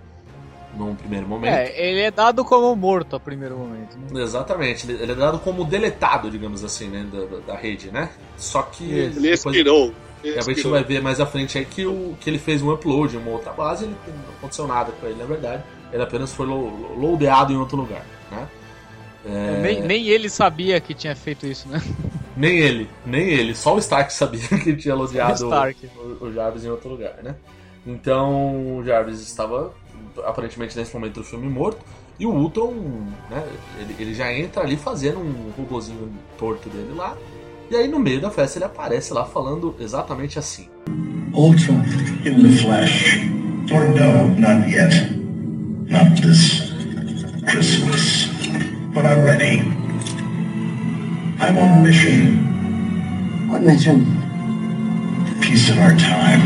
Num primeiro momento. É, ele é dado como morto a primeiro momento. Né? Exatamente, ele, ele é dado como deletado, digamos assim, né? Da, da- rede, né? Só que. Ele depois- expirou. Ele é, a gente expirou. vai ver mais à frente aí que, o, que ele fez um upload em uma outra base ele- não aconteceu nada com ele, na verdade. Ele apenas foi lo- loadeado em outro lugar, né? É, Nem, nem ele sabia que tinha feito isso, né? [laughs] nem ele, nem ele, só o Stark sabia [laughs] que ele tinha Só o o, o Jarvis em outro lugar, né? Então o Jarvis estava aparentemente nesse momento do filme morto. E o Ultron, né, ele, ele já entra ali fazendo um robozinho torto dele lá. E aí no meio da festa ele aparece lá falando exatamente assim. Ultron in the flesh. Or no, not yet. Not this Christmas. But I'm ready. I'm on mission. What mission? Peace in our time.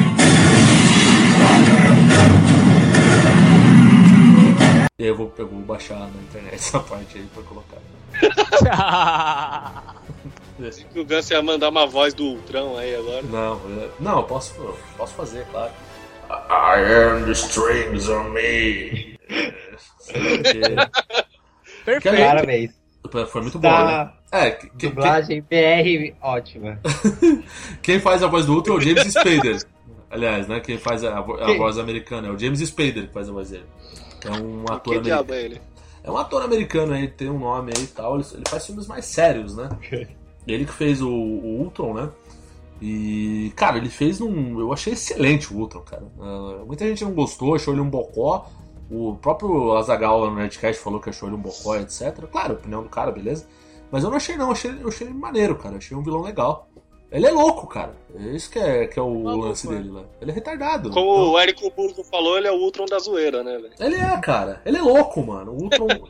E aí eu vou, eu vou baixar na internet essa parte aí pra colocar. [laughs] O Gans ia mandar uma voz do Ultron aí agora. Não, eu- não, eu posso, eu posso fazer, claro. I am the strings on me. Porque- [laughs] Perfeito. Parabéns. Foi muito bom, né? Tá. É, que- que- Dublagem BR [laughs] ótima. [laughs] quem faz a voz do Ultron é o James Spader. Aliás, né? Quem faz a, vo- a Quem? voz americana é o James Spader que faz a voz dele. É um ator Que diabo americano. é ele? É um ator americano aí, tem um nome aí e tal. Ele, ele faz filmes mais sérios, né? [laughs] Ele que fez o, o Ultron, né? E, cara, ele fez um. Eu achei excelente o Ultron, cara. Ah, muita gente não gostou, achou ele um bocó. O próprio Azagal no Nerdcast falou que achou ele um bocó, etc. Claro, opinião do cara, beleza. Mas eu não achei, não. Eu achei, eu achei ele maneiro, cara. Eu achei um vilão legal. Ele é louco, cara. É isso que é, que é o Maluco, lance né? dele lá. Ele é retardado. Como o Érico Burgo falou, ele é o Ultron da zoeira, né, velho? Ele é, cara. Ele é louco, mano. O Ultron. [laughs] ele,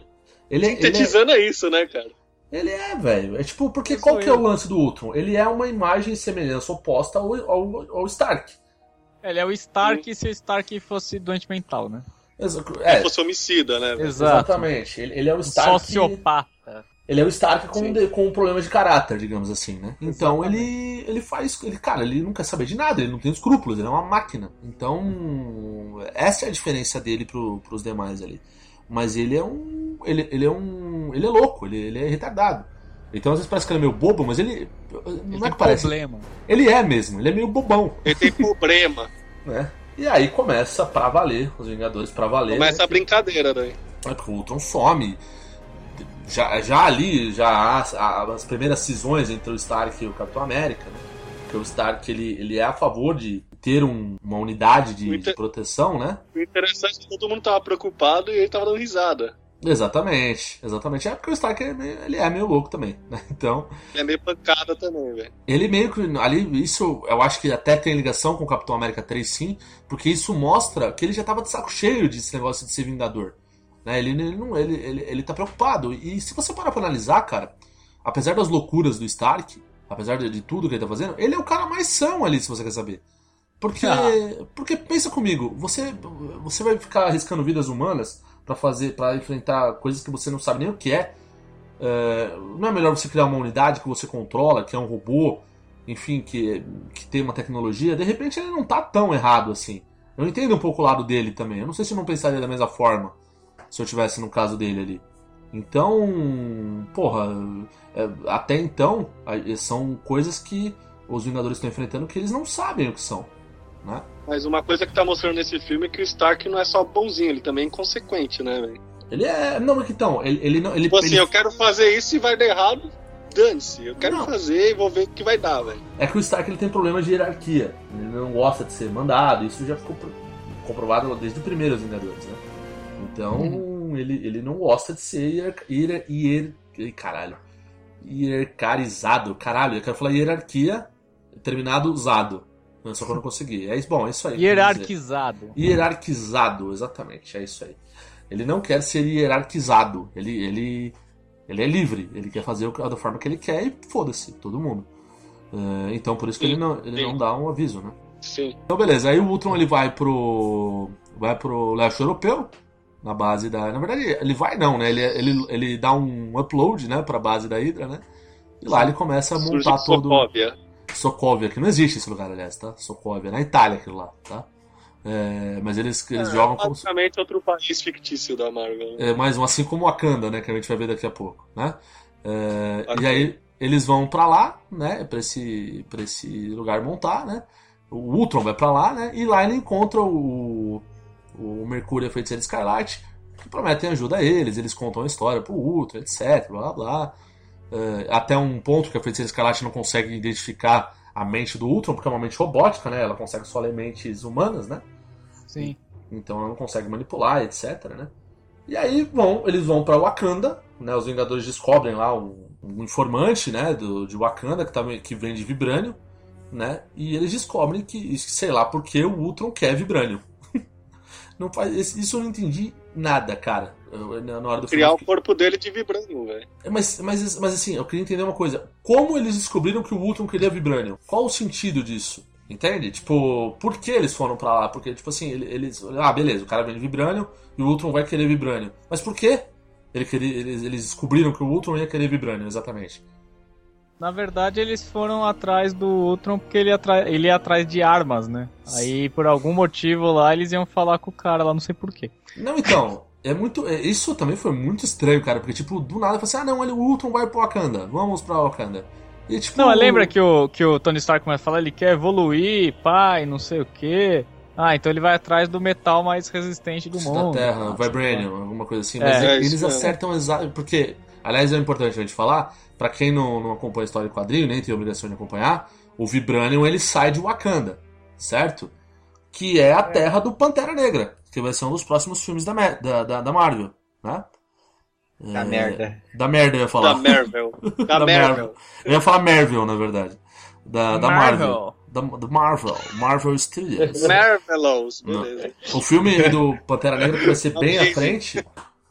é- ele, é, Sintetizando é isso, né, cara? ele é, velho. É tipo, porque qual que é o lance do Ultron? Ele é uma imagem e semelhança oposta ao, ao, ao Stark. Ele é o Stark se o Stark fosse doente mental, né? Exa- Se É, fosse homicida, né? Exato. exatamente. Ele, ele é o Um Stark. sociopata. Ele é o Stark com, Sim. de- com um problema de caráter, digamos assim, né? Então Exatamente. ele, ele faz. Ele, cara, ele não quer saber de nada, ele não tem escrúpulos, ele é uma máquina. Então, essa é a diferença dele pro, pros demais ali. Mas ele é um. Ele, ele é um. Ele é louco, ele, ele é retardado. Então às vezes parece que ele é meio bobo, mas ele. Não Ele é tem que parece. problema. Ele é mesmo, ele é meio bobão, Ele tem problema. né? [laughs] E aí começa pra valer, os Vingadores pra valer. Começa né? a brincadeira daí. É porque o Ultron some. Já, já ali, já há as primeiras cisões entre o Stark e o Capitão América, né? Porque o Stark ele, ele é a favor de ter um- uma unidade de, Muita- de proteção, né? O interessante é que todo mundo tava preocupado e ele tava dando risada. Exatamente, exatamente. É porque o Stark ele é meio, ele é meio louco também, né? [laughs] Então, É meio pancada também, velho. ele meio que. Ali, isso eu acho que até tem ligação com o Capitão América 3, sim, porque isso mostra que ele já tava de saco cheio desse negócio de ser Vingador. Né? Ele, ele, não, ele, ele, ele tá preocupado. E se você parar pra analisar, cara, apesar das loucuras do Stark, apesar de, de tudo que ele tá fazendo, ele é o cara mais são ali, se você quer saber. Porque, Ah. [laughs] porque pensa comigo, você, você vai ficar arriscando vidas humanas pra fazer, para enfrentar coisas que você não sabe nem o que é. É, não é melhor você criar uma unidade que você controla, que é um robô, enfim, que, que tem uma tecnologia? De repente ele não tá tão errado assim. Eu entendo um pouco o lado dele também. Eu não sei se eu não pensaria da mesma forma se eu tivesse no caso dele ali. Então, porra, é, até então são coisas que os Vingadores estão enfrentando que eles não sabem o que são, né? Mas uma coisa que tá mostrando nesse filme é que o Stark não é só bonzinho, ele também é inconsequente, né, velho? Ele é, não, então, ele, ele não, ele, Tipo assim, ele- eu quero fazer isso e vai dar errado, dane-se. Eu quero Não. fazer e vou ver o que vai dar, velho. É que o Stark ele tem problema de hierarquia. Ele não gosta de ser mandado. Isso já ficou pro- comprovado desde o primeiro Vingadores, né? Então, ele, ele não gosta de ser hier, hier, hier, ih, caralho. hierarquizado. Caralho, eu quero falar hierarquia, terminado usado. Não, Só que eu não consegui. É isso, bom, é isso aí. Hierarquizado. Hierarquizado, exatamente, é isso aí. Ele não quer ser hierarquizado. Ele, ele, ele é livre. Ele quer fazer da forma que ele quer e foda-se, todo mundo. É, então por isso que Sim, ele, não, ele sim. não dá um aviso, né? Sim. Então beleza, aí o Ultron ele vai pro. vai pro leste europeu, na base da. Na verdade, ele vai não, né? Ele, ele, ele dá um upload, né, pra base da Hydra, né? E lá ele começa a Surge montar todo. Sokovia. Sokovia, que não existe esse lugar, aliás, tá? Sokovia, na Itália aquilo lá, tá? É, mas eles, eles É, jogam como basicamente outro país fictício da Marvel. né? é, mais um, assim como Wakanda, né? Que a gente vai ver daqui a pouco, né? É. E aí eles vão pra lá, né? Pra esse, pra esse lugar montar, né? O Ultron vai pra lá, né? E lá ele encontra o, o Mercúrio e a Feiticeira Escarlate, que prometem ajuda a eles. Eles contam a história pro Ultron, etc, blá blá blá. É, até um ponto que a Feiticeira Escarlate não consegue identificar a mente do Ultron, porque é uma mente robótica, né? Ela consegue só ler mentes humanas, né? Sim. Então ela não consegue manipular, etc, né? E aí vão, eles vão pra Wakanda, né? Os Vingadores descobrem lá um, um informante, né? Do, de Wakanda que, tá, que vende vibrânio, né? E eles descobrem que, sei lá, porque o Ultron quer vibrânio. [laughs] não faz, isso eu não entendi nada, cara. Eu, na hora do Criar filme, o corpo dele de vibrânio, velho. mas, mas, mas assim, eu queria entender uma coisa. Como eles descobriram que o Ultron queria vibrânio? Qual o sentido disso? Entende? Tipo, por que eles foram pra lá? Porque, tipo assim, eles. Ah, beleza, o cara vem de vibrânio e o Ultron vai querer vibrânio. Mas por quê? Ele queria, eles, eles descobriram que o Ultron ia querer vibrânio, exatamente. Na verdade, eles foram atrás do Ultron porque ele, atra... ele ia atrás de armas, né? Aí, por algum motivo lá, eles iam falar com o cara lá, não sei porquê. Não, então, é muito. é- Isso também foi muito estranho, cara, porque, tipo, do nada, eu falei assim, ah, não, ele, o Ultron vai pro Wakanda, vamos pra Wakanda. E, tipo, Não, lembra que o, que o Tony Stark começa a falar, ele quer evoluir, pai, não sei o quê. Ah, então ele vai atrás do metal mais resistente do da mundo. Terra, Ah, Vibranium, alguma coisa assim. É, Mas é eles isso mesmo. acertam exato. Porque, aliás, é importante a gente falar, pra quem não, não acompanha a história do quadrinho, nem tem obrigação de acompanhar, o Vibranium ele sai de Wakanda, certo? Que é a terra do Pantera Negra, que vai ser um dos próximos filmes da, da, da, da Marvel, né? Da É, merda. Da merda, eu ia falar. Da Marvel. [laughs] Da, Da Marvel. Eu ia falar Marvel, na verdade. Da, da Marvel. Marvel. Da, Marvel. Marvel Studios. Marvelous. Beleza. O filme do Pantera Negra que vai ser bem à frente.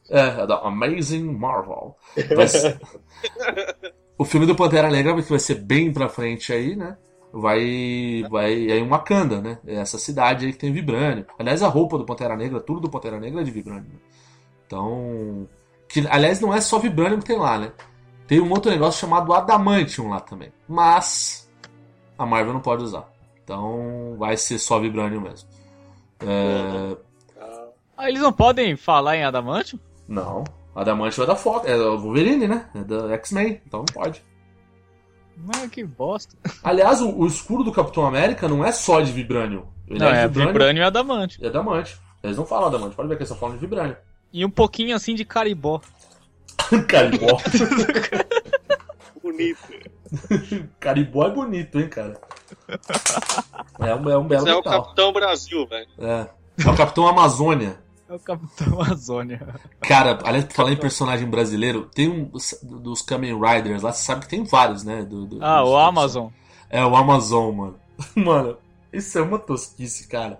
É, da Amazing Marvel. Ser- [laughs] O filme do Pantera Negra que vai ser bem pra frente aí, né? Vai. Vai. É em Wakanda, né? É essa cidade aí que tem vibrânio. Aliás, a roupa do Pantera Negra, tudo do Pantera Negra é de vibrânio. né? Então. Que, aliás, não é só vibrânio que tem lá, né? Tem um outro negócio chamado Adamantium lá também. Mas. A Marvel não pode usar. Então vai ser só vibrânio mesmo. É, Ah, eles não podem falar em Adamantium? Não. Adamantium é da Fox, é do Wolverine, né? É da X-Men, então não pode. Não, que bosta. Aliás, o, o escudo do Capitão América não é só de vibrânio. Ele não, é é Vibranium e Adamantium. e adamante. Eles não falam adamante, pode ver que eles só falam de vibrânio. E um pouquinho assim de caribó. [laughs] Caribó. [laughs] Bonito. Caribó é bonito, hein, cara. É um, é um belo Você é o. Capitão Brasil, velho. É. É o Capitão Amazônia. É o Capitão Amazônia. Cara, aliás, pra falar em personagem brasileiro, tem um dos Kamen Riders lá, você sabe que tem vários, né? Do, do- Ah, o Amazon. É, o Amazon, mano. [laughs] Mano, isso é uma tosquice, cara.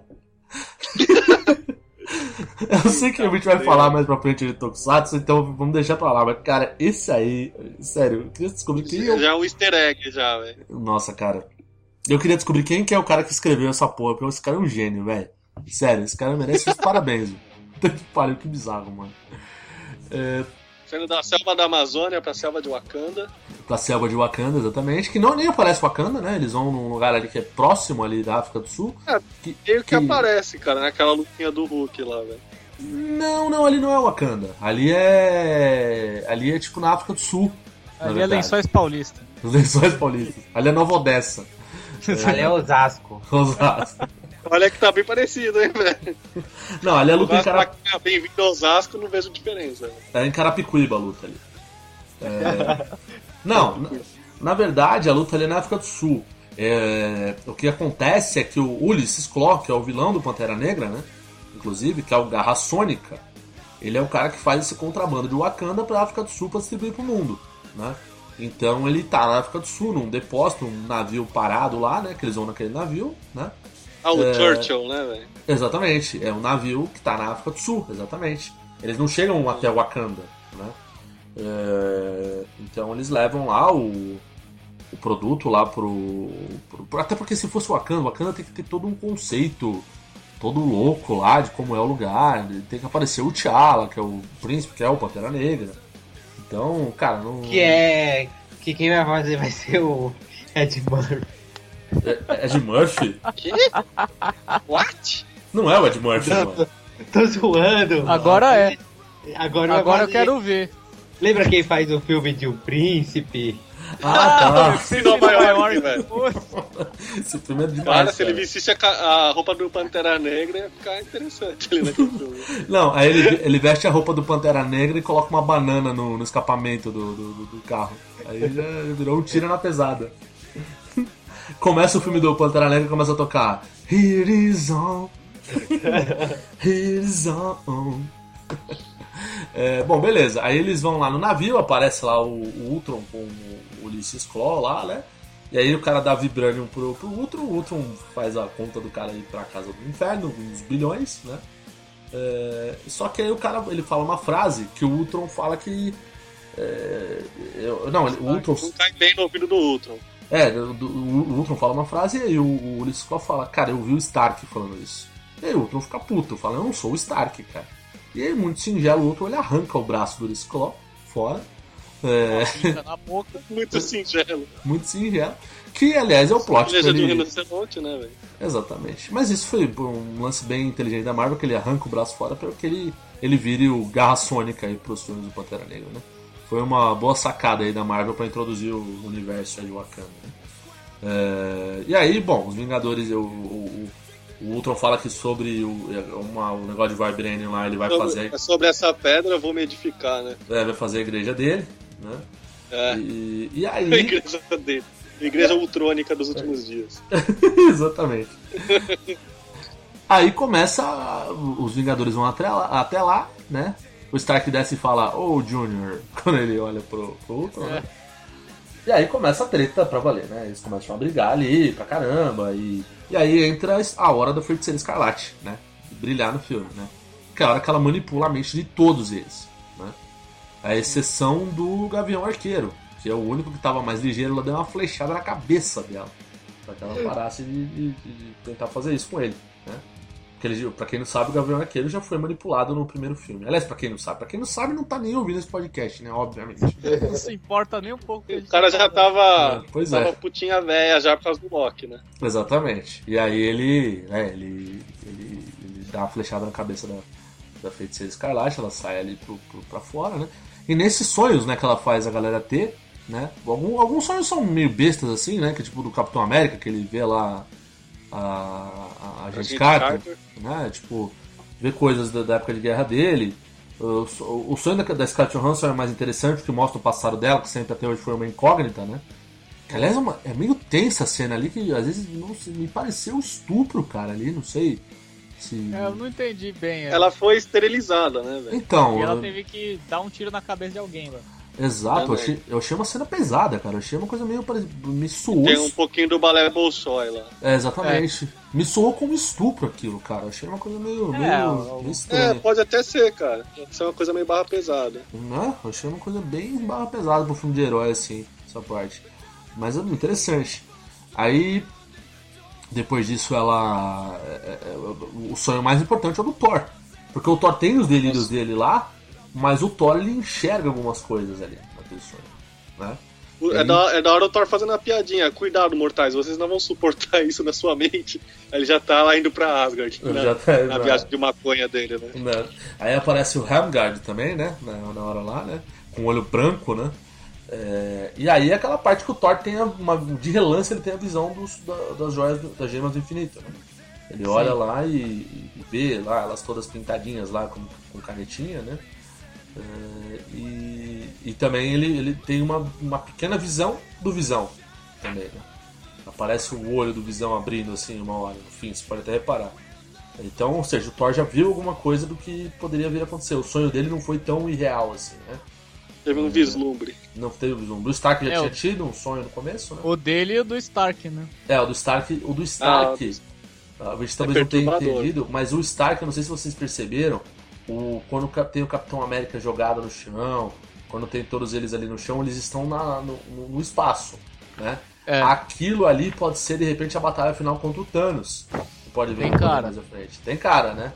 [laughs] Eu sei que a gente vai falar mais pra frente de Tokusatsu, então vamos deixar pra lá. Mas, cara, esse aí, sério, eu queria descobrir quem é o... Já é um easter egg, já, velho. Nossa, cara. Eu queria descobrir quem que é o cara que escreveu essa porra, porque esse cara é um gênio, velho. Sério, esse cara merece os [laughs] parabéns, velho. Puta que pariu, que bizarro, mano. É, Saindo da selva da Amazônia pra selva de Wakanda. pra selva de Wakanda, exatamente. Que não nem aparece Wakanda, né? Eles vão num lugar ali que é próximo ali da África do Sul. que, Meio que que- aparece, cara, naquela lutinha do Hulk lá, velho. Não, não, ali não é Wakanda. Ali é. Ali é tipo na África do Sul. Ali é. Lençóis Paulista. Os [laughs] lençóis paulistas. Ali é Nova Odessa. [laughs] Ali é Osasco. Osasco. Olha que tá bem parecido, hein, velho. Não, ali é luta em, Pra Cara... cá, Bem-vindo a Osasco, não vejo diferença. velho. é em Carapicuíba a luta ali. É... Não, na, na verdade a luta ali é na África do Sul. É, O que acontece é que o Ulysses Claw, que é o vilão do Pantera Negra, né? Inclusive, que é o Garra Sônica, ele é o cara que faz esse contrabando de Wakanda pra África do Sul pra distribuir pro mundo, né? Então ele tá na África do Sul, num depósito, um navio parado lá, né? Que eles vão naquele navio, né? Ah, o É. Churchill, né, velho? Exatamente, é um navio que tá na África do Sul, exatamente. Eles não chegam até Wakanda, né? É, então eles levam lá o, o produto lá pro, pro- Até porque se fosse Wakanda, Wakanda tem que ter todo um conceito todo louco lá de como é o lugar. Tem que aparecer o T'Challa, que é o príncipe, que é o Pantera Negra. Então, cara, não. Que é. Que quem vai fazer vai ser o Ed Murphy. É, Ed Murphy? Que? What? Não é o Ed Murphy, mano. Tô zoando. Agora é. Agora, Agora eu quero ver. Lembra quem faz o filme de O Príncipe? Ah, Sim, Nova York, velho. Esse filme é demais. Cara, se ele vestisse a, a roupa do Pantera Negra, ia ficar interessante ali naquele filme. Não, aí ele, ele veste a roupa do Pantera Negra e coloca uma banana no, no escapamento do, do, do- do carro. Aí já virou um tiro na pesada. Começa o filme do Pantera Negra e começa a tocar Here is on. [laughs] Here is on. É, bom, beleza. Aí eles vão lá no navio, aparece lá o, o Ultron com o Ulysses Claw lá, né? E aí o cara dá Vibranium pro, pro Ultron, o Ultron faz a conta do cara ir pra casa do inferno, uns bilhões, né? É, só que aí o cara ele fala uma frase que o Ultron fala que. É, eu, não, o Ultron. Não cai bem no ouvido do Ultron. É, do, o Ultron fala uma frase e aí o, o Ulysses Claw fala, cara, eu vi o Stark falando isso. E aí o Ultron fica puto, fala, eu não sou o Stark, cara. E aí, muito singelo, o Ultron ele arranca o braço do Ulysses Claw fora. É, Fica na boca. [laughs] Muito singelo. muito singelo. Que, aliás, é o plot Beleza do ele... rinoceronte, né, velho? Exatamente. Mas isso foi um lance bem inteligente da Marvel, que ele arranca o braço fora para que ele, ele vire o Garra Sônica aí pros filmes do Pantera Negra, né? Foi uma boa sacada aí da Marvel para introduzir o universo de Wakanda, né? É, e aí, bom, os Vingadores, o, o, o Ultron fala que sobre o, uma, o negócio de Vibranium lá, ele vai Sobre, fazer, é sobre essa pedra eu vou me edificar, né? é, vai fazer a igreja dele, né? É. E, e [laughs] A aí... igreja dele. A igreja ultrônica dos últimos dias. [laughs] Exatamente. [laughs] Aí começa. Os Vingadores vão até lá, até lá, né? O Stark desce e fala, ô Junior, [laughs] quando ele olha pro, pro né? E aí começa a treta pra valer, né? Eles começam a brigar ali pra caramba. E, e aí entra a hora da feiticeira escarlate, né? Brilhar no filme, né? Que é a hora que ela manipula a mente de todos eles, né? A exceção do Gavião Arqueiro, que é o único que tava mais ligeiro, ela deu uma flechada na cabeça dela. Pra que ela parasse de, de- de tentar fazer isso com ele, né? Porque ele, pra quem não sabe, o Gavião Arqueiro já foi manipulado no primeiro filme. Aliás, pra quem não sabe, pra quem não sabe, não tá nem ouvindo esse podcast, né? Obviamente. [laughs] Não se importa nem um pouco. O cara já tava. É, pois tava é. putinha velha já por causa do Loki, né? Exatamente. E aí ele, né, ele, ele, ele dá uma flechada na cabeça da, da feiticeira escarlate, ela sai ali pro, pro, pra fora, né? E nesses sonhos, né, que ela faz a galera ter, né? Algum, alguns sonhos são meio bestas assim, né? Que é tipo do Capitão América, que ele vê lá a, a, gente Carter, Carter. né? Tipo, vê coisas da, da época de guerra dele. O, o sonho da, da Scarlett Johansson é mais interessante, porque mostra o passado dela, que sempre até hoje foi uma incógnita, né? Que, aliás, é, uma- é meio tensa a cena ali, que às vezes não me pareceu estupro, cara, ali, não sei se... É, eu não entendi bem. é. Ela foi esterilizada, né, velho? Então, E ela teve que dar um tiro na cabeça de alguém, velho. Exato, eu achei, eu achei uma cena pesada, cara, eu achei uma coisa meio... Me suou... Tem um pouquinho do balé Bolshoi lá. É, exatamente. Me soou como estupro aquilo, cara, eu achei uma coisa meio, meio, o- meio É, estranha. pode até ser, cara. Pode ser uma coisa meio barra pesada. Né? Eu achei uma coisa bem barra pesada pro filme de herói, assim, essa parte. Mas é interessante. Aí, depois disso, ela. é, é, é, o sonho mais importante é o do Thor. Porque o Thor tem os delírios dele lá, mas o Thor ele enxerga algumas coisas ali naquele sonho. Né? É da, é da hora o Thor fazendo a piadinha. Cuidado, mortais, vocês não vão suportar [laughs] isso na sua mente. Ele já tá lá indo pra Asgard. Na, já tá- na viagem de maconha dele, né? Né? Aí aparece o Hamgard também, né? Na, na hora lá, né? Com o olho branco, né? É, e aí é aquela parte que o Thor tem uma, de relance, ele tem a visão dos, da- das joias, do- das gemas do infinito. Né? Ele olha lá e, e vê lá elas todas pintadinhas lá com, com canetinha, né? É, e, e também ele, ele tem uma, uma pequena visão do Visão também, né? Aparece o olho do Visão abrindo assim uma hora no fim, você pode até reparar. Então, ou seja, o Thor já viu alguma coisa do que poderia vir a acontecer. O sonho dele não foi tão irreal assim, né? Teve um vislumbre. Não teve vislumbre. O Stark já É, tinha o- tido um sonho no começo, né? O dele e o do Stark, né? É, o do Stark, o do Stark. Ah, a gente talvez não tenha entendido, mas o Stark, eu não sei se vocês perceberam, o, quando tem o Capitão América jogado no chão, quando tem todos eles ali no chão, eles estão na- no, no- espaço, né? É. Aquilo ali pode ser, de repente, a batalha final contra o Thanos. Você pode ver Tem cara. mais à frente. Tem cara, né?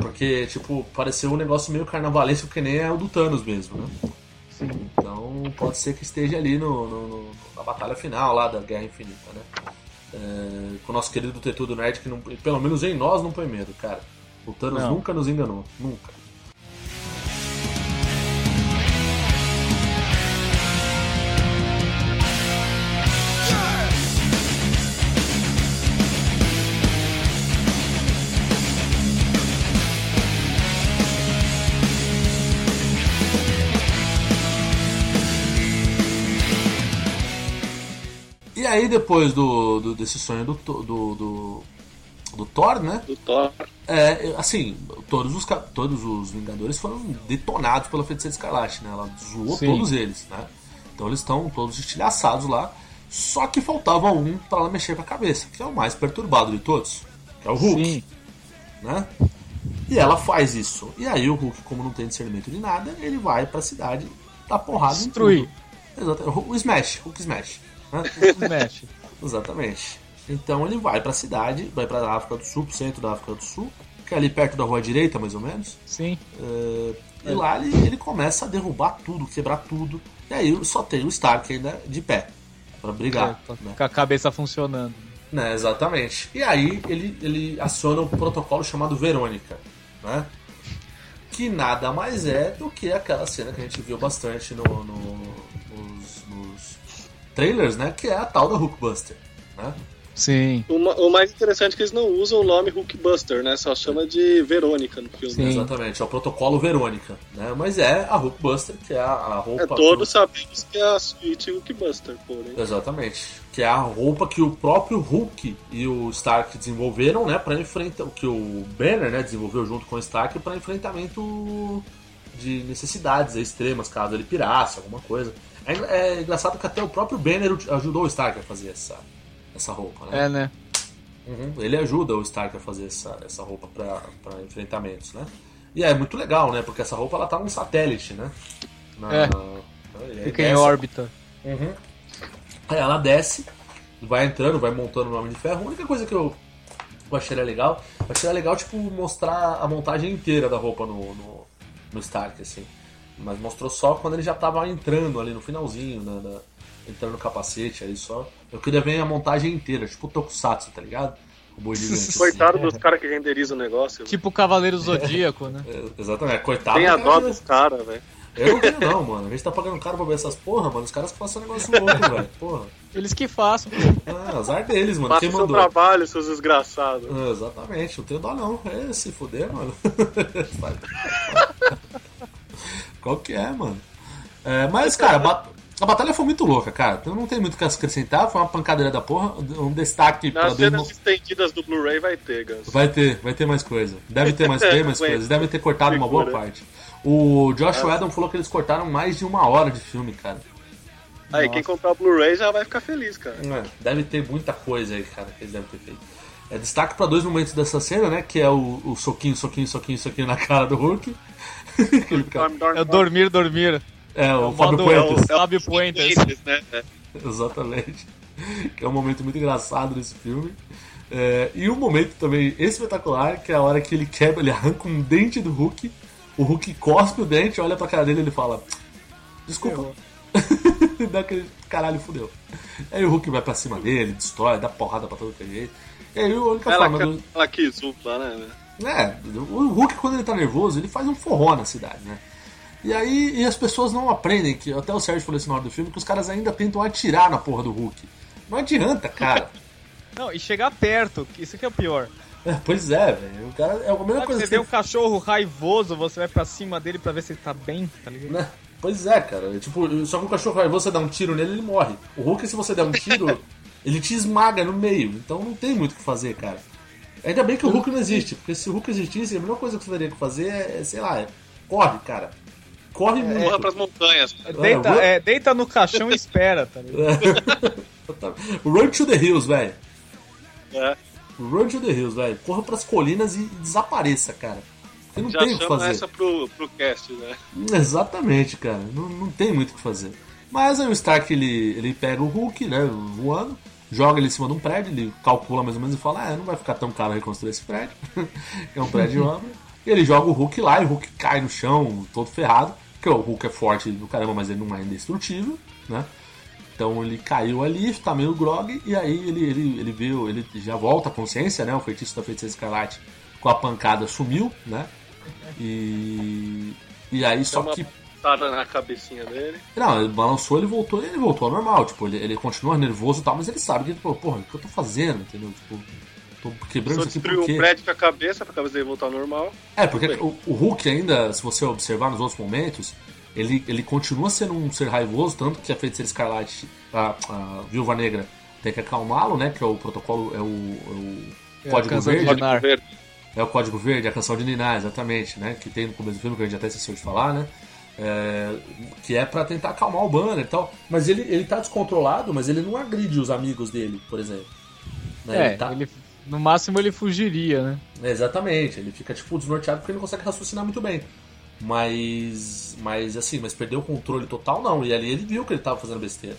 Porque, tipo, pareceu um negócio meio carnavalesco que nem é o do Thanos mesmo, né? Então pode ser que esteja ali no, no- no- na batalha final lá da Guerra Infinita, né? É, com o nosso querido Tetudo Nerd, que não, pelo menos em nós não põe medo, cara. O Thanos Não. nunca nos enganou, nunca. E aí depois do, do- desse sonho do, to- do, do, do Thor, né? Do Thor. É, assim, todos os, todos os Vingadores foram detonados pela Feiticeira Escarlate, né? Ela zoou Sim. todos eles, né? Então eles estão todos estilhaçados lá. Só que faltava um pra ela mexer com a cabeça, que é o mais perturbado de todos, que é o Hulk, Sim. né? E ela faz isso. E aí o Hulk, como não tem discernimento de nada, ele vai pra cidade dar porrada Destruir. em tudo. Exato. O Smash, Hulk Smash. Né? [laughs] Mexe. Exatamente. Então ele vai pra cidade, vai pra África do Sul, pro centro da África do Sul, que é ali perto da rua direita, mais ou menos. Sim. É, e lá ele, ele começa a derrubar tudo, quebrar tudo. E aí só tem o Stark ainda de pé pra brigar. É, né? Com a cabeça funcionando. Né, exatamente. E aí ele, ele aciona um protocolo chamado Verônica, né? Que nada mais é do que aquela cena que a gente viu bastante no, no- nos, nos trailers, né? Que é a tal da Hulkbuster, né? Sim. O, o mais interessante é que eles não usam o nome Hulkbuster, né? Só chama de Verônica no filme. Sim. Exatamente, é o protocolo Verônica, né? Mas é a Hulkbuster, que é a, a roupa... É, todos sabemos que é a suíte Hulkbuster, porém. Exatamente. Que é a roupa que o próprio Hulk e o Stark desenvolveram, né, para enfrentar que o Banner, né, desenvolveu junto com o Stark para enfrentamento de necessidades extremas, caso ele pirasse alguma coisa. É, é engraçado que até o próprio Banner ajudou o Stark a fazer essa essa roupa, né? É, né? Uhum, Ele ajuda o Stark a fazer essa, essa roupa para enfrentamentos, né? E é muito legal, né? Porque essa roupa ela tá num satélite, né? Na- É. aí Fica em órbita. Uhum. Aí ela desce, vai entrando, vai montando o nome de ferro. A única coisa que eu, eu achei legal, eu achei legal, tipo, mostrar a montagem inteira da roupa no, no, no Stark, assim. Mas mostrou só quando ele já tava entrando ali no finalzinho, né, da- entrando no capacete, aí só. Eu queria ver a montagem inteira, tipo o Tokusatsu, tá ligado? O boi gigante. assim. Coitado dos caras que renderizam o negócio. Tipo o Cavaleiro Zodíaco, né? É, Exatamente, coitado. Tem a dó que- dos caras, velho. Eu não tenho [laughs] não, mano. A gente tá pagando caro pra ver essas porra, mano. Os caras passam um negócio louco, [laughs] velho. Porra. Eles que façam. Ah, azar deles, mano. Faça Quem o seu mandou? trabalho, seus desgraçados. Ah, exatamente, não tenho dó não. É, se fuder, mano. [laughs] Qual que é, mano? É, mas, cara, a ba- a batalha foi muito louca, cara. Então não tem muito o que acrescentar. Foi uma pancadeira da porra. Um destaque pra Nas dois cenas mo- estendidas do Blu-ray vai ter, Gus. Vai ter, vai ter mais coisa. Deve ter mais, [laughs] bem mais coisa. Devem ter cortado uma boa Segura. parte. O Josh Adam falou que eles cortaram mais de uma hora de filme, cara. Aí, quem comprar o Blu-ray já vai ficar feliz, cara. É, deve ter muita coisa aí, cara, que eles devem ter feito. É, destaque pra dois momentos dessa cena, né? Que é o, o soquinho, soquinho, soquinho, soquinho na cara do Hulk. [laughs] É o dormir, dormir. É, o o Fábio modo- é o- Puentes. Fábio Puentes. Puentes, né? É. [laughs] Exatamente. Que é um momento muito engraçado desse filme. É, e um momento também espetacular, que é a hora que ele quebra, ele arranca um dente do Hulk, o Hulk cospe o dente, olha pra cara dele e ele fala. Desculpa. E [laughs] dá aquele caralho fudeu. Aí o Hulk vai pra cima dele, destrói, dá porrada pra todo que é jeito. E aí a única Ela, forma do. ela quis zupla, né? É, o Hulk quando ele tá nervoso, ele faz um forró na cidade, né? E aí e as pessoas não aprendem, que até o Sérgio falou isso na hora do filme, que os caras ainda tentam atirar na porra do Hulk. Não adianta, cara. [laughs] Não, e chegar perto, isso que é o pior. É, pois é, velho. O cara é a mesma Sabe, coisa você que vê um cachorro raivoso, você vai pra cima dele pra ver se ele tá bem, tá ligado? Né? Pois é, cara. É Tipo, só que o cachorro vai você dar um tiro nele, ele morre. O Hulk, se você der um tiro, [laughs] ele te esmaga no meio. Então não tem muito o que fazer, cara. Ainda bem que o Hulk não existe, porque se o Hulk existisse, a melhor coisa que você teria que fazer é, sei lá, é, corre, cara. Corre muito. Corra pras montanhas. cara. Deita, é, deita no caixão e espera, tá ligado? [laughs] Run to the hills, velho. É. Run to the hills, velho. Corra pras colinas e desapareça, cara. Porque não Já tem o que chama fazer. essa pro, pro cast, né? Exatamente, cara. Não, não tem muito o que fazer. Mas aí o Stark ele, ele pega o Hulk, né, voando, joga ele em cima de um prédio, ele calcula mais ou menos e fala: Ah, não vai ficar tão caro reconstruir esse prédio, [laughs] é um prédio. E ele joga o Hulk lá e o Hulk cai no chão, todo ferrado, porque o Hulk é forte do caramba, mas ele não é indestrutível, né? Então ele caiu ali, tá meio grog, e aí ele, ele, ele viu, ele já volta à consciência, né? O feitiço da feiticeira escarlate com a pancada sumiu, né? E. E aí, só que Tada na cabecinha dele. não, ele balançou, ele voltou, ele voltou ao normal, tipo, ele, ele continua nervoso e tal, mas ele sabe que, pô, porra, o que eu tô fazendo, entendeu? Tipo, tô quebrando Só isso aqui destruiu por um prédio com a cabeça pra cabeça dele voltar ao normal. É, porque o, o Hulk ainda, se você observar nos outros momentos, ele, ele continua sendo um ser raivoso, tanto que a feiticeira escarlate, a, a viúva negra, tem que acalmá-lo, né, que é o protocolo, é o, é o É, Código de Verde? Ninar. Verde. É o Código Verde, a canção de Niná, exatamente, né? Que tem no começo do filme, que a gente até esqueceu de falar, né? É, que é pra tentar acalmar o banner e tal. Mas ele, ele tá descontrolado, mas ele não agride os amigos dele, por exemplo. Né? É, Ele tá- ele, no máximo ele fugiria, né? Exatamente, ele fica tipo desnorteado porque ele não consegue raciocinar muito bem. Mas. Mas assim, mas perdeu o controle total não. E ali ele viu que ele tava fazendo besteira.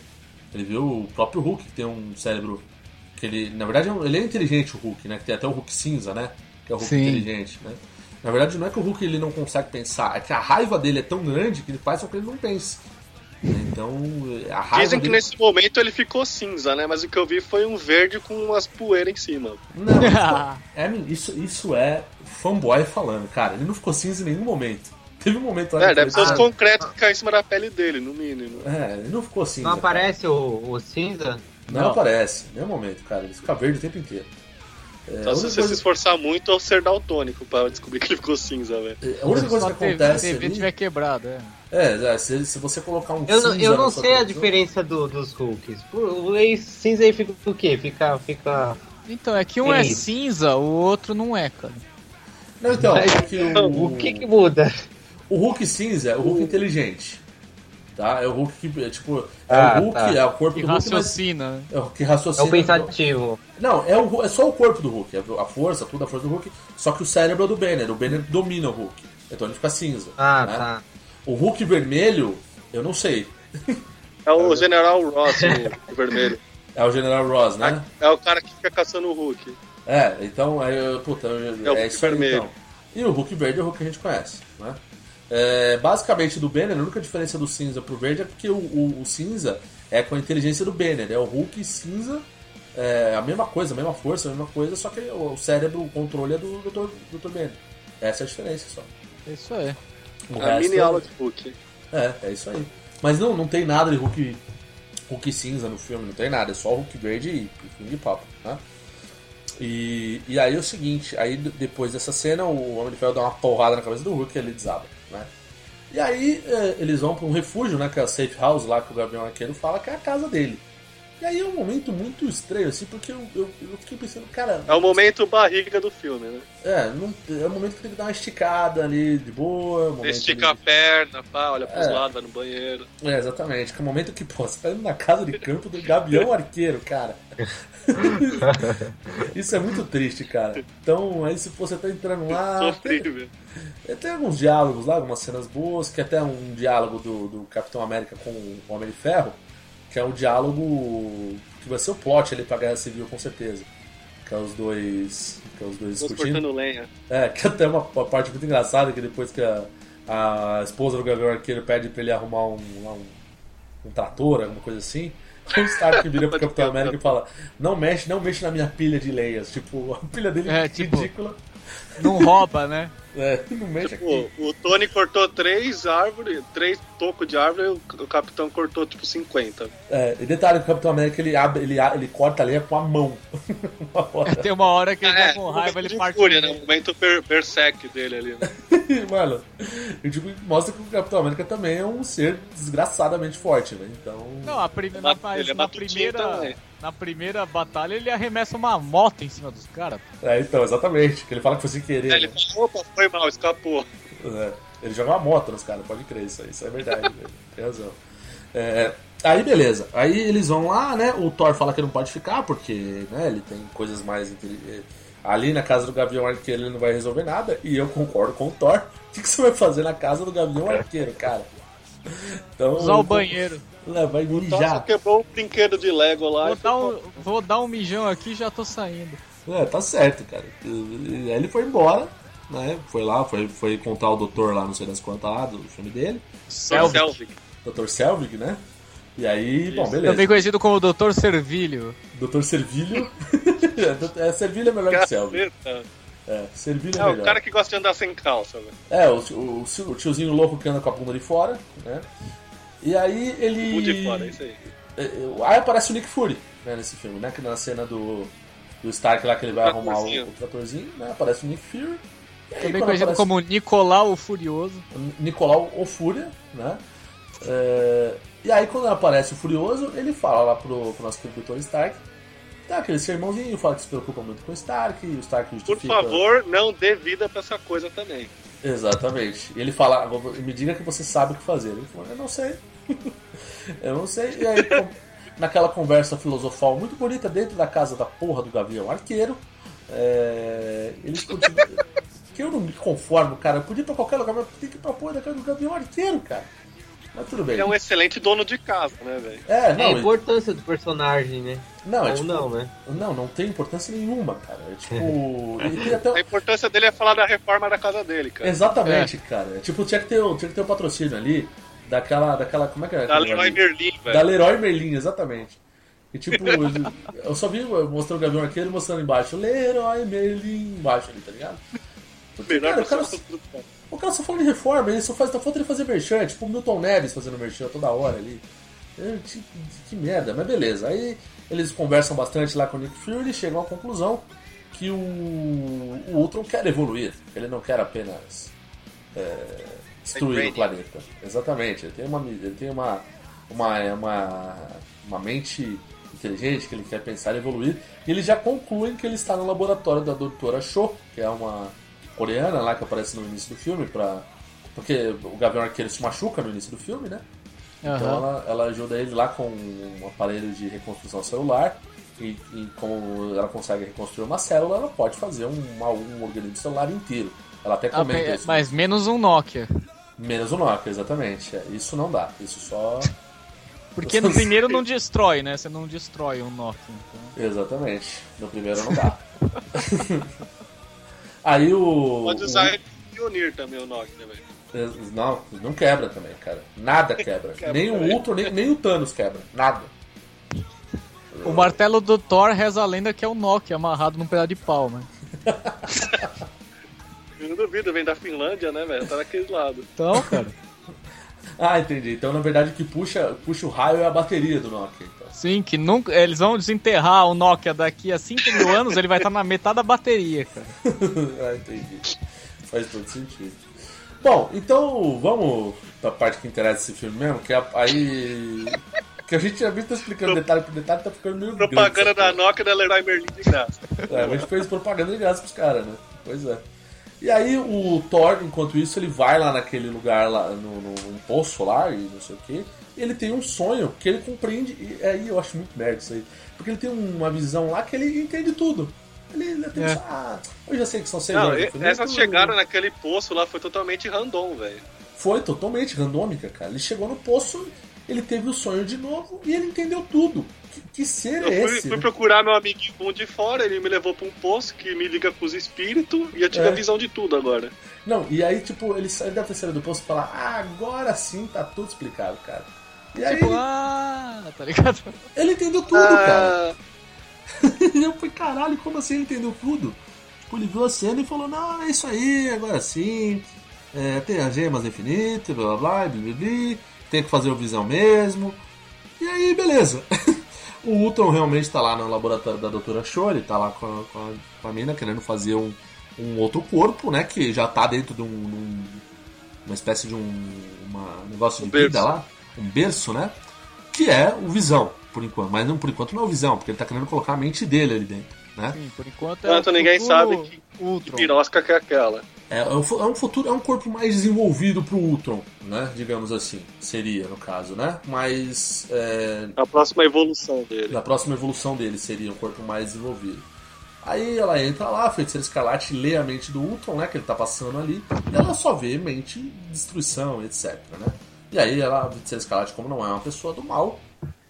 Ele viu o próprio Hulk que tem um cérebro. Que ele. Na verdade, ele é inteligente o Hulk, né? Que tem até o Hulk cinza, né? Que é o Hulk Sim. inteligente, né? Na verdade, não é que o Hulk ele não consegue pensar, é que a raiva dele é tão grande que ele faz com que ele não pense. Então, a raiva Dizem que dele... nesse momento ele ficou cinza, né? Mas o que eu vi foi um verde com umas poeiras em cima. Não, [laughs] isso, é, isso, isso é fanboy falando, cara. Ele não ficou cinza em nenhum momento. Teve um momento lá É, deve ser os concretos que caem em cima da pele dele, no mínimo. É, ele não ficou cinza. Não aparece o, o cinza? Não, Não. aparece, em nenhum momento, cara. Ele fica verde o tempo inteiro. É, Só a se você coisa, se esforçar muito ou ser daltônico pra descobrir que ele ficou cinza, velho. a única coisa que a TV, acontece TV ali... tiver quebrado, é. É, é, se, se você colocar um Eu, não- cinza eu não sei a diferença do- dos Hulks. O ex cinza aí fica o quê? Fica. fica... Então, é que um é isso? cinza, o outro não é, cara. Não, então, Mas- é que [laughs] o, O que que muda? o Hulk cinza é o Hulk inteligente. Tá? É o Hulk que, é, tipo, é Ah, o Hulk, tá. é o corpo Que do Hulk, mas raciocina, né? é o que É raciocina. o pensativo. Não, é, o, é só o corpo do Hulk, é a força, tudo a força do Hulk, só que o cérebro é do Banner, o Banner domina o Hulk. Então ele fica cinza. Ah, né? tá. O Hulk vermelho, eu não sei. É o General Ross, o, [laughs] vermelho. É o General Ross, né? É o cara que fica caçando o Hulk. É, então, é, puta, é, o Hulk isso aí, vermelho. então. E o Hulk verde é o Hulk que a gente conhece, né? É, basicamente, do Banner, a única diferença do cinza pro verde é porque o, o- o cinza é com a inteligência do Banner. É o Hulk cinza, é a mesma coisa, a mesma força, a mesma coisa, só que o cérebro, o controle é do Dr. Dr. Banner. Essa é a diferença só. Isso é. O A mini é- aula de Hulk. É, é isso aí. Mas não, não tem nada de Hulk, Hulk cinza no filme, não tem nada, é só Hulk verde e e fim de papo, tá? E, e aí é o seguinte, aí depois dessa cena o Homem de Ferro dá uma porrada na cabeça do Hulk e ele desaba, né? E aí é, eles vão para um refúgio, né, que é a safe house lá que o Gabriel Arqueiro fala que é a casa dele. E aí é um momento muito estranho, assim, porque eu, eu, eu fiquei pensando, cara, É o momento barriga do filme, né? é, não, é um momento que tem que dar uma esticada ali, de boa. um momento Estica a ali- perna, pá, olha pros É. lados, vai no banheiro. É, exatamente. Que é o momento que, pô, você tá indo na casa de campo do Gavião Arqueiro, cara. [laughs] Isso é muito triste, cara. Então, aí se você tá entrando lá. [laughs] Tem, Sofrível. tem alguns diálogos lá, algumas cenas boas, que até um diálogo do, do Capitão América com o Homem de Ferro, que é um diálogo que vai ser o plot ali pra Guerra Civil, com certeza. Que é os dois. Que é os dois discutindo. lenha. É, que até uma, uma parte muito engraçada, que depois que a, a esposa do Gavião Arqueiro pede pra ele arrumar um, lá um, um trator, alguma coisa assim, [laughs] o Stark vira pro Capitão América e fala, não mexe, não mexe na minha pilha de leias. Tipo, a pilha dele É, é tipo- ridícula. Não rouba, né? É, não mexe Tipo, aqui. o Tony cortou três árvores, três tocos de árvore e o, capitão cortou tipo 50. É, e detalhe, o Capitão América ele, abre, ele, ele corta a leia com a mão. [laughs] Uma. Tem uma hora que ele tá com raiva, ele de parte. fúria, né? O momento berserk dele ali, né? [laughs] Mano, e, tipo, mostra que o Capitão América também é um ser desgraçadamente forte, né? Então. Não, a prim... Ele na, é na matutinho primeira. também. Na primeira batalha ele arremessa uma moto em cima dos caras. É, então, exatamente. Que ele fala que foi sem querer. Aí ele né? fala, opa, foi mal, escapou. É, ele joga uma moto nos caras, pode crer isso aí, isso é verdade, [laughs] velho, tem razão. É, aí beleza, aí eles vão lá, né? O Thor fala que não pode ficar, porque né, ele tem coisas mais intelig- Ali na casa do Gavião Arqueiro ele não vai resolver nada, e eu concordo com o Thor. O que, que você vai fazer na casa do Gavião Arqueiro, cara? Então, Usar o banheiro. Vai mijar. quebrou um brinquedo de Lego lá. Vou e dar, um, vou dar um mijão aqui e já tô saindo. É, tá certo, cara. Aí ele foi embora, né? Foi lá, foi, foi encontrar o doutor lá, não sei das quantas lá, do filme dele. Selvig. Selvig. Dr. Selvig, né? E aí, bom, beleza. Também conhecido como Dr. Servilho. Dr. Servilho. [laughs] é, Servilho é melhor que Selvig. Caceta. É, Servilho é, É, melhor. o cara que gosta de andar sem calça, velho. É, o, o, o tiozinho louco que anda com a bunda de fora, né? E aí ele. Fora, é isso aí. É, é, Aí aparece o Nick Fury, né, nesse filme, né? Que na cena do, do Stark lá que ele vai arrumar o, Tratorzinho. o tratorzinho, né? Aparece o Nick Fury. Aí, Também conhecido aparece como Nicolau o Furioso. o Nicolau o Fúria, né? É, e aí quando aparece o Furioso, ele fala lá pro, pro nosso Tony Stark Dá aquele sermãozinho, fala que se preocupa muito com o Stark, e o Stark Por justifica... favor, não dê vida pra essa coisa também. Exatamente. E ele fala, "Agora, me diga que você sabe o que fazer. Ele falou, eu não sei. [laughs] eu não sei. E aí, naquela conversa filosofal muito bonita dentro da casa da porra do Gavião Arqueiro, é, eles continuam. [laughs] que eu não me conformo, cara. Eu podia ir pra qualquer lugar, mas tem que ir pra porra da casa do Gavião Arqueiro, cara. Mas tudo bem. Ele é um excelente dono de casa, né, velho? É, É a não, importância do personagem, né? não, é Ou tipo, não, né? não, não tem importância nenhuma, cara. É tipo. [laughs] ele tem até, A importância dele é falar da reforma da casa dele, cara. Exatamente, cara. Tipo, tinha que ter, tinha que ter o patrocínio ali daquela. daquela como é que é? Da Leroy? Merlin, Da velho. Leroy Merlin, exatamente. E tipo, [laughs] eu só vi mostrando o Gavião Arqueiro mostrando embaixo, Leroy Merlin embaixo ali, tá ligado? Porque, cara, o, cara, o cara só fala de reforma, ele só faz, tá falta ele fazer merchan, tipo o Milton Neves fazendo merchan toda hora ali. Que, que merda, mas beleza. Aí eles conversam bastante lá com o Nick Fury e chegam à conclusão que o, o Ultron quer evoluir, ele não quer apenas é, destruir o planeta. Exatamente, ele tem uma, ele tem uma, uma, uma, uma mente inteligente que ele quer pensar e evoluir. E eles já concluem que ele está no laboratório da doutora Cho, que é uma coreana lá que aparece no início do filme, pra, porque o Gavião Arqueiro se machuca no início do filme, né? Então Aham. ela, ela ajuda ele lá com um aparelho de reconstrução celular. E, e como ela consegue reconstruir uma célula, ela pode fazer um, um organismo celular inteiro. Ela até Ah, comenta pe- isso. mas menos um Nokia. Menos o Nokia, exatamente. É, Isso não dá. Isso só. Porque no [laughs] primeiro não destrói, né? Você não destrói um Nokia. Então... Exatamente. No primeiro não dá. [laughs] Aí o. Pode usar de unir também o Nokia, velho. o- Não, não quebra também, cara. Nada [laughs] quebra. Quebra nem o também. Ultron, nem, nem o Thanos quebra. Nada. O martelo do Thor reza a lenda que é o Nokia amarrado num pedaço de pau, né? Eu não duvido, vem da Finlândia, né, velho? Tá daquele lado. Então, cara. [laughs] Ah, entendi. Então, na verdade, o que puxa, puxa o raio é a bateria do Nokia. Então. Sim, que nunca. Eles vão desenterrar o Nokia daqui a 5 mil anos, ele vai estar na metade da bateria, cara. [laughs] ah, entendi. Faz todo sentido. Bom, então vamos pra parte que interessa desse filme mesmo, que é a- aí. Que a gente já viu tá explicando detalhe por detalhe, tá ficando meio grande Propaganda essa da. Nokia da Leroy Merlin de graça. É, a gente fez propaganda de graça pros caras, né? Pois é. E aí o Thor, enquanto isso, ele vai lá naquele lugar lá, no, no, num poço lá e não sei o que. E ele tem um sonho que ele compreende. E aí eu acho muito merda isso aí. Porque ele tem uma visão lá que ele entende tudo. Ele, ele tem É. ah, eu já sei que são seis Não, anos e- infinito. essa chegada naquele poço lá foi totalmente random, velho. Foi totalmente randômica, cara. Ele chegou no poço, ele teve o sonho de novo e ele entendeu tudo. Que, que ser Eu é fui, esse? fui né? procurar meu amiguinho bom de fora, ele me levou pra um poço que me liga com os espíritos e eu tive É. a visão de tudo agora. Não, e aí, tipo, ele sai da terceira do poço e fala, ah, agora sim tá tudo explicado, cara. E aí, Tipo, ele, ah, tá ligado? ele entendeu tudo, cara. E [laughs] eu falei, caralho, como assim ele entendeu tudo? Tipo, ele viu a cena e falou, não, é isso aí, agora sim. É, tem as gemas infinitas, blá blá blá, blá, blá, blá, tem que fazer o visão mesmo. E aí, beleza. [laughs] o Ultron realmente tá lá no laboratório da Doutora Show, ele tá lá com a, com a, com a mina querendo fazer um, um outro corpo, né? Que já tá dentro de um. num- uma espécie de um uma- um negócio de Um berço. vida lá. Um berço, né? Que é o Visão, por enquanto. Mas não, por enquanto não é o Visão, porque ele tá querendo colocar a mente dele ali dentro, né? Sim, por enquanto é. Enquanto o ninguém sabe que- Que Ultron. pirosca que é aquela. É, é um é um futuro, é um corpo mais desenvolvido pro Ultron, né? Digamos assim, seria no caso, né? Mas é, A próxima evolução dele. na próxima evolução dele seria um corpo mais desenvolvido. Aí ela entra lá, a feiticeira escarlate lê a mente do Ultron, né? Que ele tá passando ali, e ela só vê mente, destruição, etc, né? E aí ela, a feiticeira escarlate, como não é uma pessoa do mal,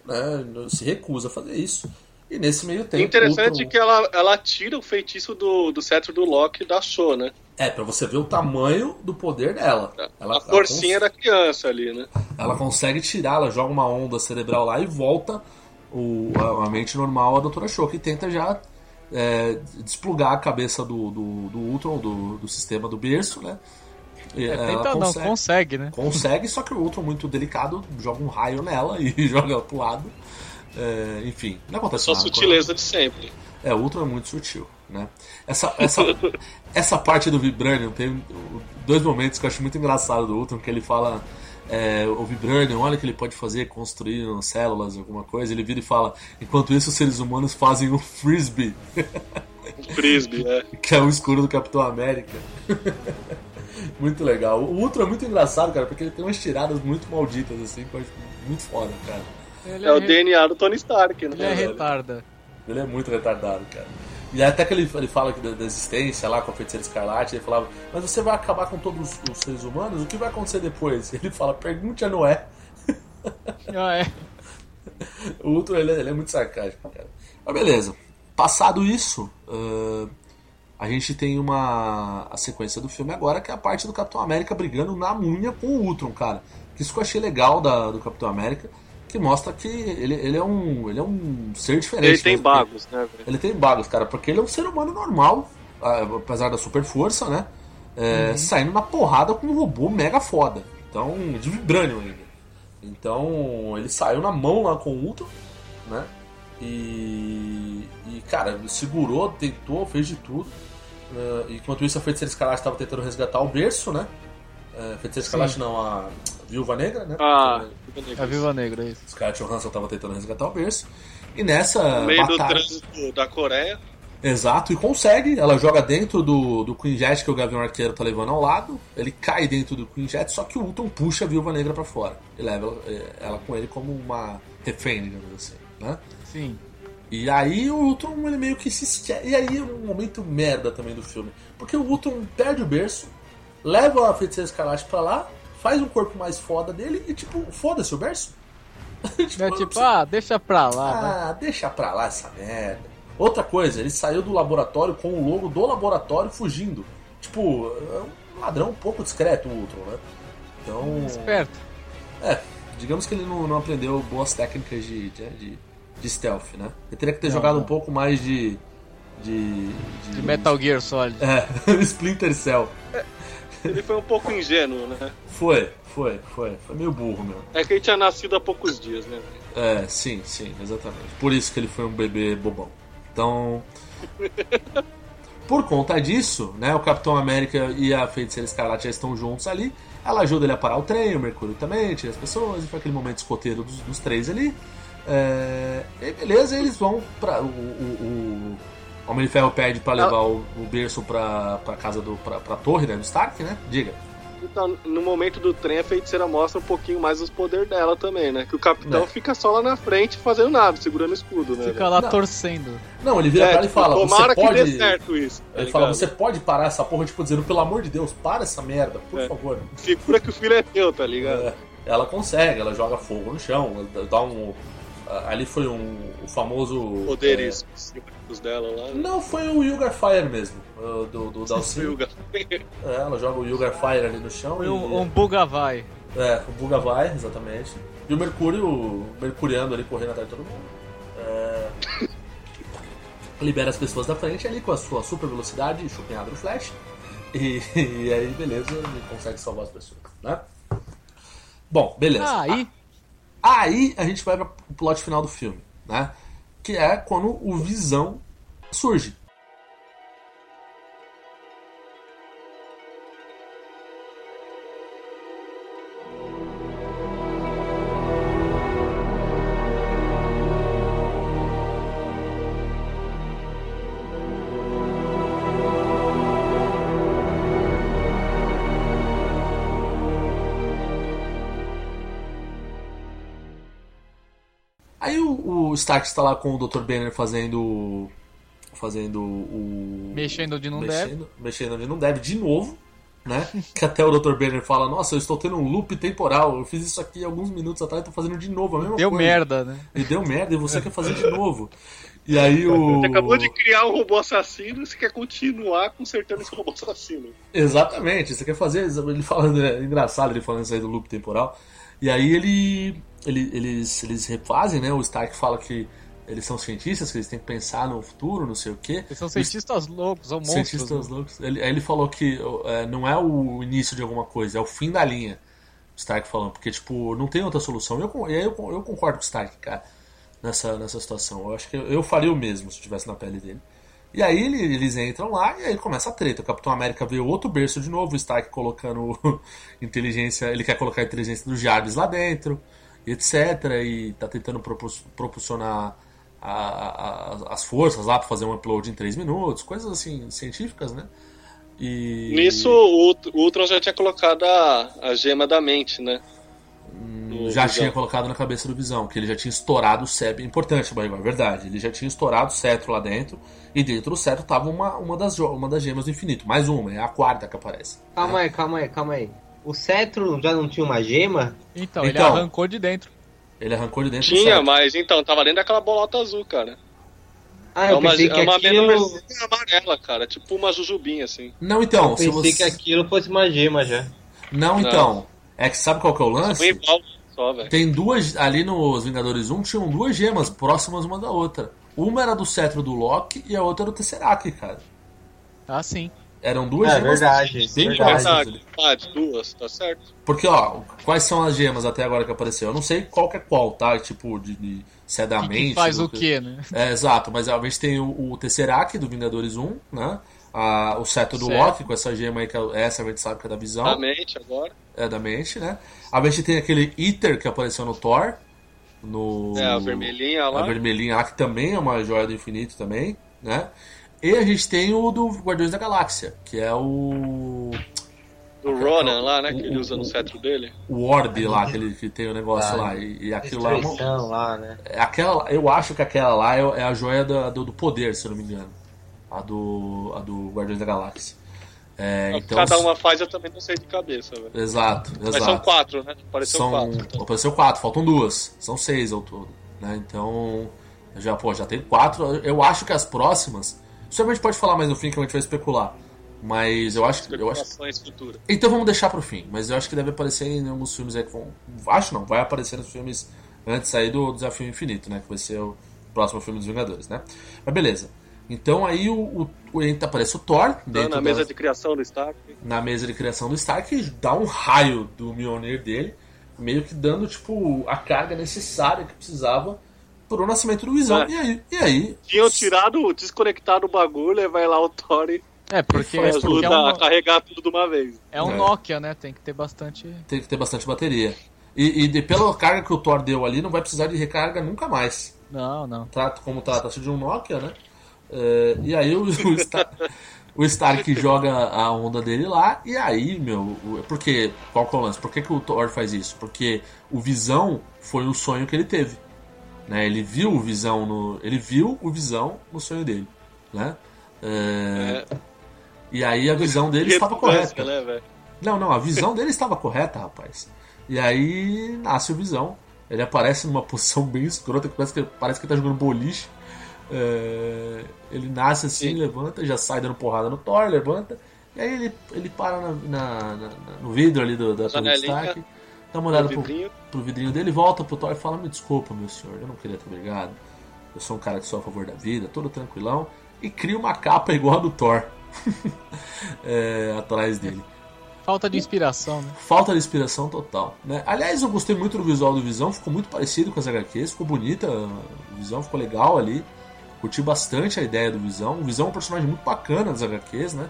né? Se recusa a fazer isso. E nesse meio tempo. Interessante Ultron- que ela, ela tira o feitiço do, do cetro do Loki da Show, né? É, pra você ver o tamanho do poder dela. Ela, a forcinha ela da criança ali, né? ela consegue tirar, ela joga uma onda cerebral lá e volta o, a, a mente normal a Doutora Show, que tenta já é, desplugar a cabeça do, do, do Ultron, do, do sistema do berço, né? É, ela tenta não, consegue, né? Consegue, só que o Ultron, muito delicado, joga um raio nela [laughs] e joga pro lado. É, enfim, não acontece Só nada. com sutileza de sempre. é, o Ultron é muito sutil, né? Essa, essa, [laughs] essa parte do Vibranium tem dois momentos que eu acho muito engraçado do Ultron, que ele fala é, o Vibranium, olha o que ele pode fazer, construir células, alguma coisa. Ele vira e fala: enquanto isso, os seres humanos fazem um frisbee. Um frisbee, é. [laughs] que é o escuro do Capitão América. [laughs] muito legal. O Ultron é muito engraçado, cara, porque ele tem umas tiradas muito malditas, assim, que eu acho muito foda, cara. Ele É o re- DNA do Tony Stark, né? Ele é retarda. Ele é muito retardado, cara. E até que ele, ele fala que da, da existência lá com a feiticeira escarlate, ele falava, mas você vai acabar com todos os, os seres humanos? O que vai acontecer depois? [laughs] Ele fala, pergunte a Noé. [laughs] Ah, é. [laughs] O Ultron, ele, é- ele é muito sarcástico, cara. Mas beleza. Passado isso, ahn, a gente tem uma a sequência do filme agora, que é a parte do Capitão América brigando na unha com o Ultron, cara. Isso que eu achei legal da, do Capitão América, que mostra que ele, ele, é, um, ele é um ser diferente. Ele tem né? bagos, né, velho? Ele tem bagos, cara, porque ele é um ser humano normal, ah, apesar da super força, né? É, Saindo na porrada com um robô mega foda. Então, de vibrânio ainda. Então, ele saiu na mão lá com o Ultron, né? E, e cara, segurou, tentou, fez de tudo. Ah, enquanto isso, a Feiticeira Escarlate estava tentando resgatar o berço, né? É, Feiticeira Escarlate não, a Viúva Negra, né? Ah, A Viva Negra, é isso. Scarlett Johansson estava tentando resgatar o berço. E nessa no meio do batalha... trânsito da Coreia. Exato, e consegue. Ela joga dentro do, do Queen Jet que o Gavião Arqueiro tá levando ao lado. Ele cai dentro do Queen Jet, só que o Ultron puxa a Viúva Negra pra fora. E leva ela, eh, ela com ele como uma refém, digamos assim, né? Sim. E aí o Ultron ele meio que se esque... E aí é um momento merda também do filme. Porque o Ultron perde o berço, leva a Feiticeira Escarlate pra lá, faz um corpo mais foda dele e tipo, foda-se o berço. [laughs] É não tipo, ah, deixa pra lá, né? ah, deixa pra lá essa merda. Outra coisa, ele saiu do laboratório com o logo do laboratório fugindo. Tipo, é um ladrão um pouco discreto o Ultron, né? Então. Esperto. É, digamos que ele não, não aprendeu boas técnicas de, de, de, de stealth, né? Ele teria que ter Não, jogado não. um pouco mais de. De, De Metal Gear Solid. É, [laughs] Splinter Cell. Ele foi um pouco ingênuo, né? Foi, foi, foi. Foi meio burro, meu. É que ele tinha nascido há poucos dias, né? É, sim, sim, exatamente. Por isso que ele foi um bebê bobão. Então. [laughs] Por conta disso, né, o Capitão América e a Feiticeira Escarlate já estão juntos ali. Ela ajuda ele a parar o trem, o Mercúrio também, tira as pessoas, e foi aquele momento escoteiro dos, dos três ali. É, e beleza, eles vão pra. O, o, o Homem de Ferro pede pra levar o, o berço pra, pra casa do. Pra, pra torre né, do Stark, né? Diga. Então, no momento do trem, a feiticeira mostra um pouquinho mais os poderes dela também, né? Que o capitão É. fica só lá na frente fazendo nada, segurando o escudo, né? Fica lá Não. torcendo. Não, ele vira pra ela e tipo, fala: tomara Você que dê pode. certo isso. tá Ele fala, ligado? você pode parar essa porra, tipo, dizendo, pelo amor de Deus, para essa merda, por É. favor. Segura que o filho é teu, tá ligado? É, ela consegue, ela joga fogo no chão, dá um. ah, Ali foi um o famoso. Poderes dela lá. não, foi o Yugar Fire mesmo, do, do. [laughs] Yuga. É, ela joga o Yugar Fire ali no chão e. um, um buga vai. É, o Buga vai, exatamente. E o Mercúrio mercuriando ali, correndo atrás de todo mundo. É, [laughs] libera as pessoas da frente ali com a sua super velocidade chupinhada do Flash. E, [laughs] e aí, beleza, ele consegue salvar as pessoas, né? Bom, beleza. Ah, aí, Aí a gente vai para o plot final do filme, né? Que é quando o Visão surge. Aí o, Stark está lá com o Dr. Banner fazendo. Fazendo o. Mexendo onde não deve. mexendo, Mexendo onde não deve, de novo. Né? que até o Dr. Banner fala: Nossa, eu estou tendo um loop temporal. Eu fiz isso aqui alguns minutos atrás, estou fazendo de novo a mesma deu coisa. merda, né? E deu merda, e você quer fazer de novo. E aí o. Você acabou de criar um robô assassino e você quer continuar consertando esse robô assassino. Exatamente, você quer fazer. Ele falando, é engraçado ele falando isso aí do loop temporal. E aí ele, ele- eles, eles refazem, né? O Stark fala que eles são cientistas, que eles têm que pensar no futuro, não sei o quê. Eles são cientistas loucos, são monstros. Cientistas né? loucos. Ele, aí ele falou que é, não é o início de alguma coisa, é o fim da linha. O Stark falando, porque, tipo, não tem outra solução. Eu, e eu, eu concordo com o Stark, cara, nessa, nessa situação. Eu acho que eu, eu faria o mesmo se estivesse na pele dele. E aí ele- eles entram lá e aí começa a treta. O Capitão América vê outro berço de novo, o Stark colocando [laughs] inteligência, ele quer colocar a inteligência dos Jarvis lá dentro, e etc. E tá tentando propulsionar a- a- as forças lá pra fazer um upload em 3 minutos, coisas assim, científicas, né? E. Nisso, o Ult- o Ultron já tinha colocado a, a gema da mente, né? No já Visão. tinha colocado na cabeça do Visão, que ele já tinha estourado o cetro. Importante, Barrigol, é verdade. Ele já tinha estourado o cetro lá dentro, e dentro do cetro tava uma, uma, das, uma das gemas do infinito. Mais uma, é a quarta que aparece. Calma aí, calma aí, calma aí. O cetro já não tinha uma gema? Então, ele Então. arrancou de dentro. Ele arrancou de dentro do Tinha, mas então, tava dentro daquela bolota azul, cara. Ah, É eu uma, pensei é que uma aquilo... menorzinha amarela, cara. Tipo uma jujubinha, assim. Não, então, Eu se pensei você. que aquilo fosse uma gema já. Não, então. É que sabe qual que é o lance? igual só, velho. Tem duas. Ali nos Vingadores 1 tinham duas gemas próximas uma da outra. Uma era do cetro do Loki e a outra era do Tesseract, cara. Ah, sim. Eram duas É gemas verdade, bem verdade. Verdade, ah, de duas, tá certo? Porque, ó, quais são as gemas até agora que apareceu? Eu não sei qual que é qual, tá? Tipo, de, de se é da Que, mente. que faz do o quê, né? É, exato, mas a gente tem o, o Tesseract do Vingadores 1, né? A, o cetro do. Loki com essa gema aí, que é, essa a gente sabe que é da visão. Da mente agora. É da mente, né? A gente tem aquele Ether que apareceu no Thor. No, É, a vermelhinha lá. A vermelhinha lá, que também é uma joia do infinito também, né? E a gente tem o do Guardiões da Galáxia, que é o. Do Ronan lá, né? Que ele usa o- no cetro dele. O Orb lá, que, ele, que tem o negócio Ah, lá. E, e aquilo lá. é uma- lá, né? é Aquela, eu acho que aquela lá é, é a joia do, do poder, se eu não me engano. A do, a do Guardiões da Galáxia. É, então, Cada uma faz eu também não sei de cabeça, velho. Exato, exato. Mas são quatro, né? Pareceu São, quatro. então. Apareceu quatro, faltam duas. São seis ao todo. Né? Então, já, pô, já tem quatro. Eu acho que as próximas. Isso a gente pode falar mais no fim que a gente vai especular. Mas eu acho que. Eu acho, futuras. então vamos deixar pro fim. Mas eu acho que deve aparecer em alguns filmes aí que vão. Acho não, vai aparecer nos filmes antes aí do Desafio Infinito, né? Que vai ser o próximo filme dos Vingadores, né? Mas beleza. Então aí o, o, entra- aparece o Thor Tá na mesa da- de criação do Stark. na mesa de criação do Stark e dá um raio do Mjolnir dele, meio que dando tipo a carga necessária que precisava pro nascimento do Visão. É. E aí, e aí Tinham tirado, desconectado o bagulho, e vai lá o Thor e É, porque, Faz porque ajuda é, um, a carregar tudo de uma vez. é um É. Nokia, né? Tem que ter bastante. tem que ter bastante bateria. E, e de- pela carga que o Thor deu ali, não vai precisar de recarga nunca mais. Não, não. Trata como trata-se de um Nokia, né? É, e aí o, [laughs] o, Star- o Stark joga a onda dele lá, e aí, meu, o- porque, qual que é o lance? Por que, que o Thor faz isso? Porque o Visão foi um sonho que ele teve. Né? Ele viu o Visão no. Ele viu o Visão no sonho dele. Né? É, É, E aí a visão dele estava redundância, correta. né? Não, não, a visão dele estava correta, rapaz. E aí nasce o Visão. Ele aparece numa posição bem escrota, que parece que, parece que ele tá jogando boliche. É, ele nasce assim, Sim. levanta, já sai dando porrada no Thor, levanta. E aí ele, ele para na, na- na- no vidro ali do, da Torre Stark, dá uma olhada pro, vidrinho. pro vidrinho dele, volta pro Thor e fala: Me desculpa, meu senhor, eu não queria ter brigado. Eu sou um cara que sou a favor da vida, todo tranquilão. E cria uma capa igual a do Thor [laughs] é, atrás dele. Falta de inspiração, né? Falta de inspiração total. Né? Aliás, eu gostei muito do visual do Visão, ficou muito parecido com as HQs, ficou bonita, o Visão ficou legal ali. Curti bastante a ideia do Visão. O Visão é um personagem muito bacana das HQs, né?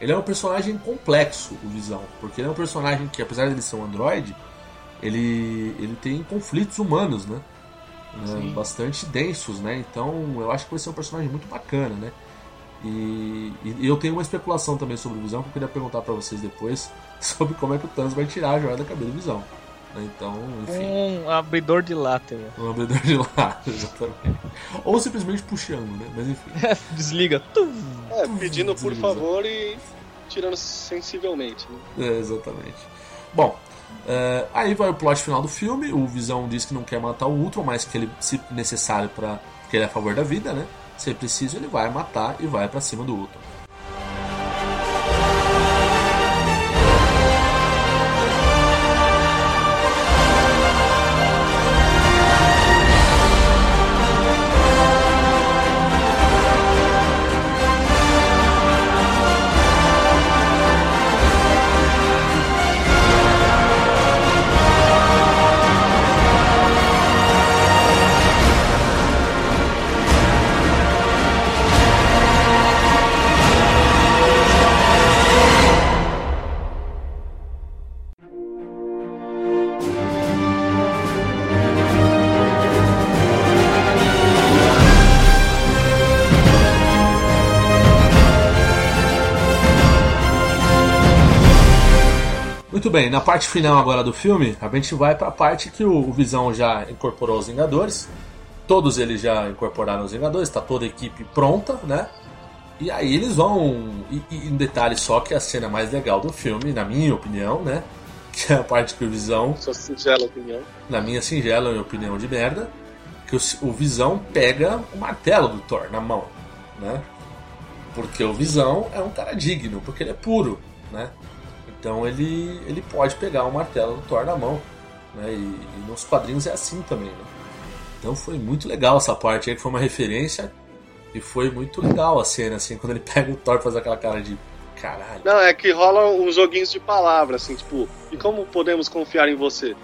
Ele é um personagem complexo, o Visão, porque ele é um personagem que, apesar de ele ser um androide, ele, ele tem conflitos humanos, né? Né? Sim. Bastante densos, né? Então eu acho que vai ser um personagem muito bacana, né? E, e eu tenho uma especulação também sobre o Visão que eu queria perguntar pra vocês depois [laughs] sobre como é que o Thanos vai tirar a joia da cabeça do Visão. né? Então, enfim, Um abridor de lata, um abridor de [laughs] lado, exatamente. Ou simplesmente puxando, né? Mas enfim. [laughs] Desliga. É, pedindo por Desliza. favor e tirando sensivelmente. Né? É, exatamente. Bom, é, aí vai o plot final do filme. O Visão diz que não quer matar o Ultron, mas que ele, se necessário, para que ele é a favor da vida, né? Se é preciso, ele vai matar e vai pra cima do Ultron. Bem, na parte final agora do filme, a gente vai pra parte que o Visão já incorporou os Vingadores. Todos eles já incorporaram os Vingadores, tá toda a equipe pronta, né? E aí eles vão. E, e um detalhe só que é a cena mais legal do filme, na minha opinião, né? [laughs] Que é a parte que o Visão. Sua singela opinião. Na minha singela opinião de merda, que o, o Visão pega o martelo do Thor na mão, né? Porque o Visão é um cara digno, porque ele é puro, né? Então ele, ele pode pegar o martelo do Thor na mão, né? E, e nos quadrinhos é assim também, né? Então foi muito legal essa parte aí, que foi uma referência e foi muito legal a cena, assim, quando ele [laughs] pega o Thor e faz aquela cara de caralho. Não, é que rola uns joguinhos de palavras, assim, tipo, e como podemos confiar em você?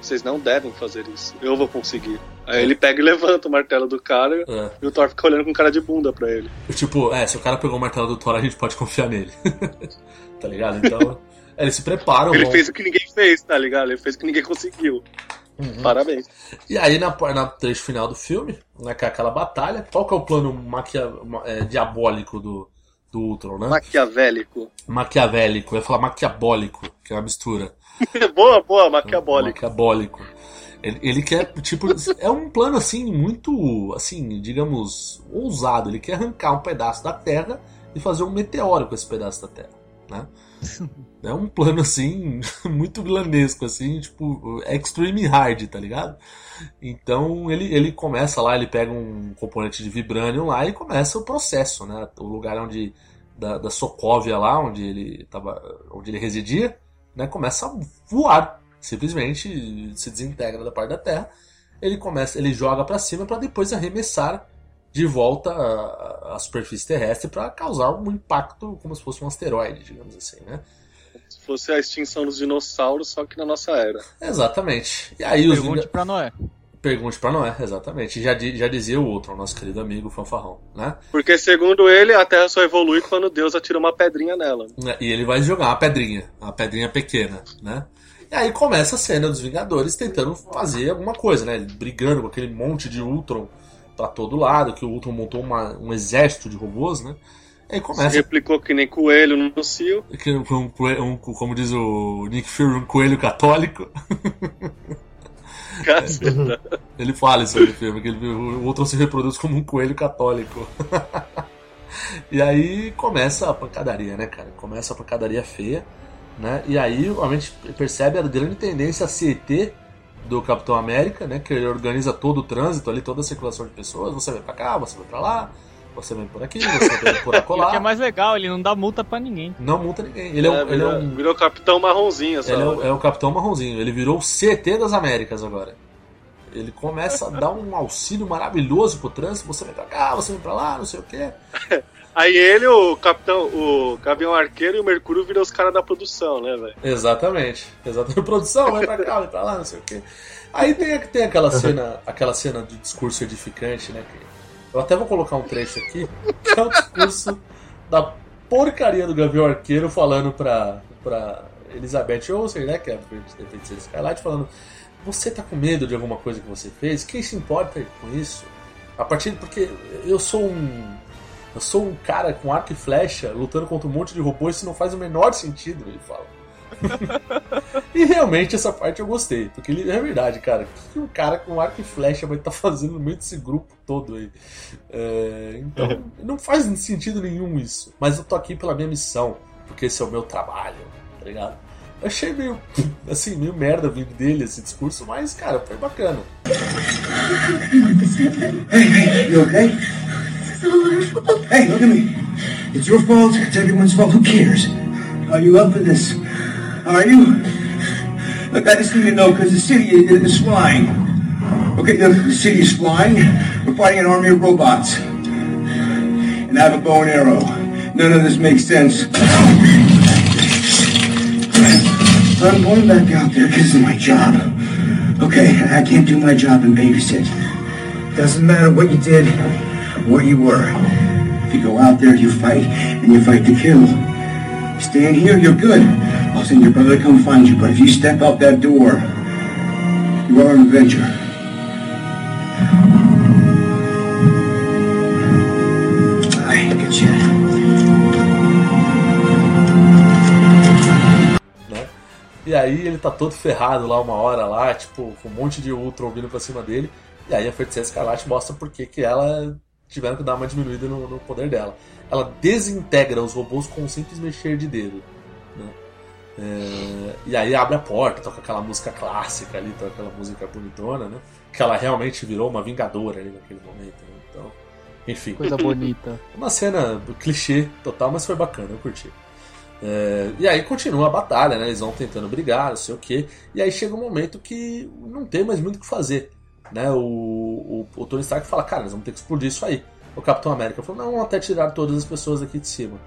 Vocês não devem fazer isso. Eu vou conseguir. Aí ele pega e levanta o martelo do cara É. e o Thor fica olhando com cara de bunda pra ele. Tipo, é, se o cara pegou o martelo do Thor, a gente pode confiar nele. [laughs] tá ligado? Então, é, eles se preparam. Ele vão- fez o que ninguém fez, tá ligado? Ele fez o que ninguém conseguiu. Uhum. Parabéns. E aí, na, na trecho final do filme, né, que é aquela batalha, qual que é o plano maquia, é, diabólico do, do Ultron, né? Maquiavélico. Maquiavélico, eu ia falar maquiabólico, que é uma mistura. [laughs] boa, boa, maquiabólico. Maquiabólico. Ele, ele quer, tipo, é um plano assim, muito, assim, digamos, ousado. Ele quer arrancar um pedaço da Terra e fazer um meteoro com esse pedaço da Terra, né? [laughs] É um plano assim, [laughs] muito vilanesco, assim, tipo, extreme hard, tá ligado? Então ele, ele começa lá, ele pega um componente de Vibranium lá e começa o processo, né? O lugar onde. Da, da Sokovia lá, onde ele tava. onde ele residia, né? Começa a voar. Simplesmente se desintegra da parte da Terra. Ele começa, ele joga pra cima para depois arremessar de volta à, à superfície terrestre para causar um impacto como se fosse um asteroide, digamos assim, né? Se fosse a extinção dos dinossauros, só que na nossa era. Exatamente. E aí os Pergunte Vinga- pra Noé. Pergunte pra Noé, exatamente. Já, já dizia o outro, o nosso querido amigo Fanfarrão, né? Porque, segundo ele, a Terra só evolui quando Deus atira uma pedrinha nela. E ele vai jogar uma pedrinha, uma pedrinha pequena, né? E aí começa a cena dos Vingadores tentando fazer alguma coisa, né? Brigando com aquele monte de Ultron pra todo lado, que o Ultron montou uma- um exército de robôs, né? E aí Se começa, replicou que nem coelho no cio. que um, um como diz o Nick Fury, um coelho católico. Caceta. [laughs] Ele fala isso no filme, que ele- o Ultron se reproduz como um coelho católico. [laughs] e aí começa a pancadaria, né, cara? Começa a pancadaria feia, né? E aí a gente percebe a grande tendência a CET do Capitão América, né? Que ele organiza todo o trânsito ali, toda a circulação de pessoas. Você vai pra cá, você vai pra lá, você vem por aqui, você vem por Ele [laughs] que é acolá. mais legal, ele não dá multa pra ninguém. Não multa ninguém. Ele é, um, É, ele é virou, um- virou capitão marronzinho, essa ele é, o- hora. é o Capitão Marronzinho. Ele virou o CT das Américas agora. Ele começa a dar um auxílio maravilhoso pro trânsito. Você vem pra cá, você vem pra lá, não sei o quê. [laughs] Aí ele, o capitão, o Gavião Arqueiro e o Mercúrio viram os caras da produção, né, velho? Exatamente. Exatamente. [laughs] Produção, vai pra cá, vai pra lá, não sei o quê. Aí tem, tem aquela cena, aquela cena de discurso edificante, né? eu até vou colocar um trecho aqui, que é o discurso da porcaria do Gavião Arqueiro falando pra, pra Elizabeth Olsen, né? Que é a feiticeira Skylight, falando: Você tá com medo de alguma coisa que você fez? Quem se importa com isso? A partir porque eu sou um. Eu sou um cara com arco e flecha lutando contra um monte de robôs, isso não faz o menor sentido, ele fala. [laughs] e realmente essa parte eu gostei, porque ele, é verdade, cara. O que um cara com arco e flecha vai estar [laughs] fazendo no meio desse grupo todo aí? É, então, não faz sentido nenhum isso. Mas eu tô aqui pela minha missão, porque esse é o meu trabalho, tá ligado? Eu achei meio, [laughs] assim, meio merda vindo dele esse discurso, mas, cara, foi bacana. Hey, hey, you okay? Hey, look at me. It's your fault. It's everyone's fault. Who cares? Are you up for this? Are you? Look, I just need to know because the city is, flying. Okay, the, the city is flying. We're fighting an army of robots. And I have a bow and arrow. None of this makes sense. I'm going back out there because it's my job. Okay, I can't do my job and babysit. Doesn't matter what you did, what you were. If you go out there, you fight, and you fight to kill. Stand here, you're good. I'll send your brother to come find you, but if you step out that door, you are an avenger. I get you. né? E aí ele tá todo ferrado lá uma hora lá, tipo, com um monte de Ultron vindo pra cima dele. E aí a Feiticeira Escarlate mostra por que que ela tiveram que dar uma diminuída no, no, poder dela. Ela desintegra os robôs com um simples mexer de dedo. Né? É, e aí abre a porta, toca aquela música clássica ali, toca aquela música bonitona, né? Que ela realmente virou uma vingadora ali naquele momento. Né? Então, enfim. Coisa bonita. [laughs] Uma cena clichê total, mas foi bacana, eu curti. É, e aí continua a batalha, né? Eles vão tentando brigar, não sei o que. E aí chega um momento que não tem mais muito o que fazer. Né? O, o, o Tony Stark fala, cara, nós vamos ter que explodir isso aí. O Capitão América falou, não, até tirar todas as pessoas aqui de cima.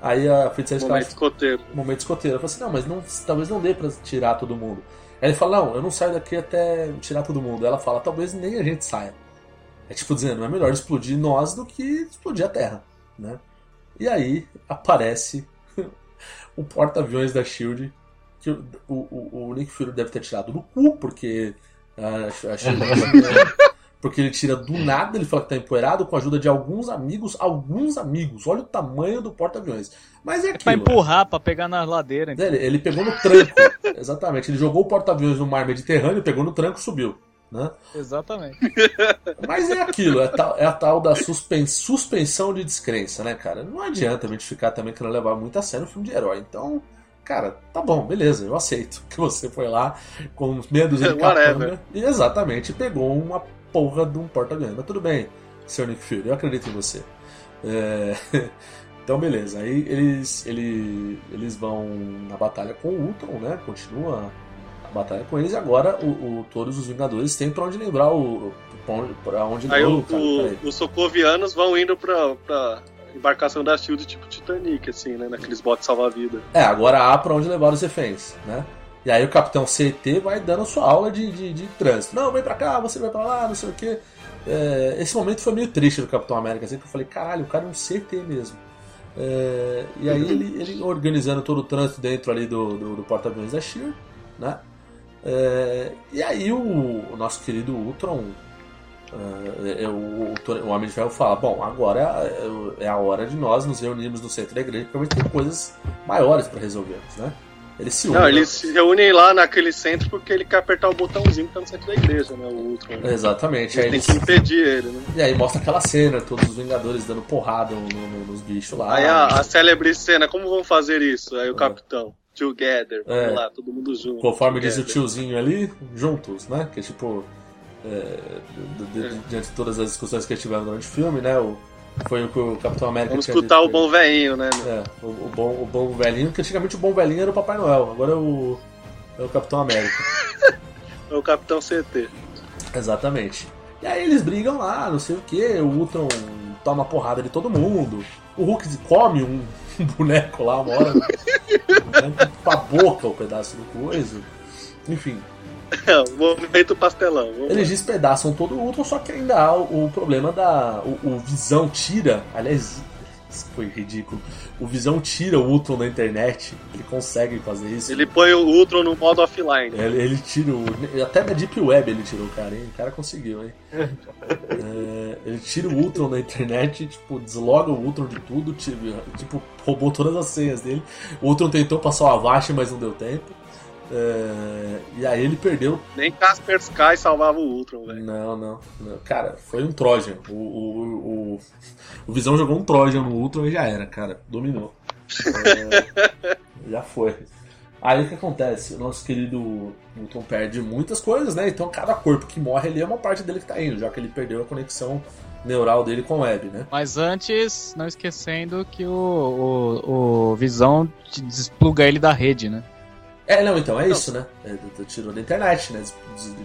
Aí a Feiticeira Momento escoteiro. Momento escoteiro. Eu falei assim, não, mas não, talvez não dê pra tirar todo mundo. Aí ele fala, não, eu não saio daqui até tirar todo mundo. Ela fala, talvez nem a gente saia. É tipo dizendo, é melhor explodir nós do que explodir a Terra, né? E aí aparece [laughs] o porta-aviões da SHIELD, que o, o, o Nick Fury deve ter tirado do cu, porque a, a SHIELD porque ele tira do nada, ele fala que tá empoeirado com a ajuda de alguns amigos, alguns amigos. Olha o tamanho do porta-aviões. Mas é aquilo. É pra empurrar, pra pegar na ladeira. Então. Ele, ele pegou no tranco. [laughs] Exatamente. Ele jogou o porta-aviões no mar Mediterrâneo, pegou no tranco e subiu. Né? Exatamente. Mas é aquilo, é, tal, é a tal da suspen, suspensão de descrença, né, cara? Não adianta a gente ficar também querendo levar muito a sério o filme de herói. Então, cara, tá bom, beleza, eu aceito [laughs] que você foi lá com meia dúzia de capanga e exatamente pegou uma porra de um porta-aviões. Mas tudo bem, Sr. Nick Fury, eu acredito em você. É... [laughs] então, beleza. Aí eles, eles, eles vão na batalha com o Ultron, né? Continua a batalha com eles. E agora o, o todos os Vingadores têm pra onde lembrar o. Pra onde Aí o, o, os socovianos vão indo pra, pra embarcação da Shield tipo Titanic, assim, né? Naqueles botes salva-vida. É, agora há pra onde levar os reféns, né? E aí o capitão CT vai dando sua aula de, de, de trânsito. Não, vem pra cá, você vai pra lá, não sei o quê. É, esse momento foi meio triste do Capitão América, assim, que eu falei, caralho, o cara é um CT mesmo. É, e aí ele, ele, organizando todo o trânsito dentro ali do, do, do porta-aviões da SHIELD, né? É, e aí o, o, nosso querido Ultron, o, o, Homem de Ferro fala, bom, agora é, é a hora de nós nos reunirmos no centro da igreja, porque a gente tem coisas maiores para resolvermos, né? Eles se unem. Não, eles se reúnem lá naquele centro porque ele quer apertar o botãozinho que tá no centro da igreja, né? O Ultron. Né? Exatamente. Aí eles... tem que impedir ele, né? E aí mostra aquela cena, todos os Vingadores dando porrada no, no, nos bichos lá. Aí a, a célebre cena, como vão fazer isso? Aí o é. capitão. Together, é. lá, todo mundo junto. Conforme together. diz o tiozinho ali, juntos, né? Que é tipo. É, diante de todas as discussões que tiveram durante o filme, né? O, foi o que o Capitão América Vamos escutar o bom velhinho, né? É, o, o, bom, o bom velhinho, porque antigamente o bom velhinho era o Papai Noel, agora é o, é o Capitão América. [laughs] é o Capitão CT. Exatamente. E aí eles brigam lá, não sei o que, o Ultron toma porrada de todo mundo, o Hulk come um [laughs] boneco lá uma hora, com a boca o pedaço do coisa. Enfim, Momento pastelão. Eles despedaçam todo o Ultron, só que ainda há o, o problema da. O, o, Visão tira. Aliás, isso foi ridículo. O Visão tira o Ultron da internet. Ele consegue fazer isso. Ele põe o Ultron no modo offline. Ele, ele tira o. Até da Deep Web ele tirou o cara, hein? O cara conseguiu, hein? [laughs] é, ele tira o Ultron da internet, tipo, desloga o Ultron de tudo, tipo, roubou todas as senhas dele. O Ultron tentou passar o Avast, mas não deu tempo. É, e aí ele perdeu. Nem Casper Sky salvava o Ultron, velho. Não, não, não, Cara, foi um Trojan. O, o, o, o, Visão jogou um Trojan no Ultron e já era, cara. Dominou. É, já foi. Aí o que acontece? O nosso querido Ultron perde muitas coisas, né? Então cada corpo que morre ali é uma parte dele que tá indo, já que ele perdeu a conexão neural dele com o Web, né? Mas antes, não esquecendo que o, o, o Visão despluga ele da rede, né? É, não, então é não. isso, né? É, tirou da internet, né?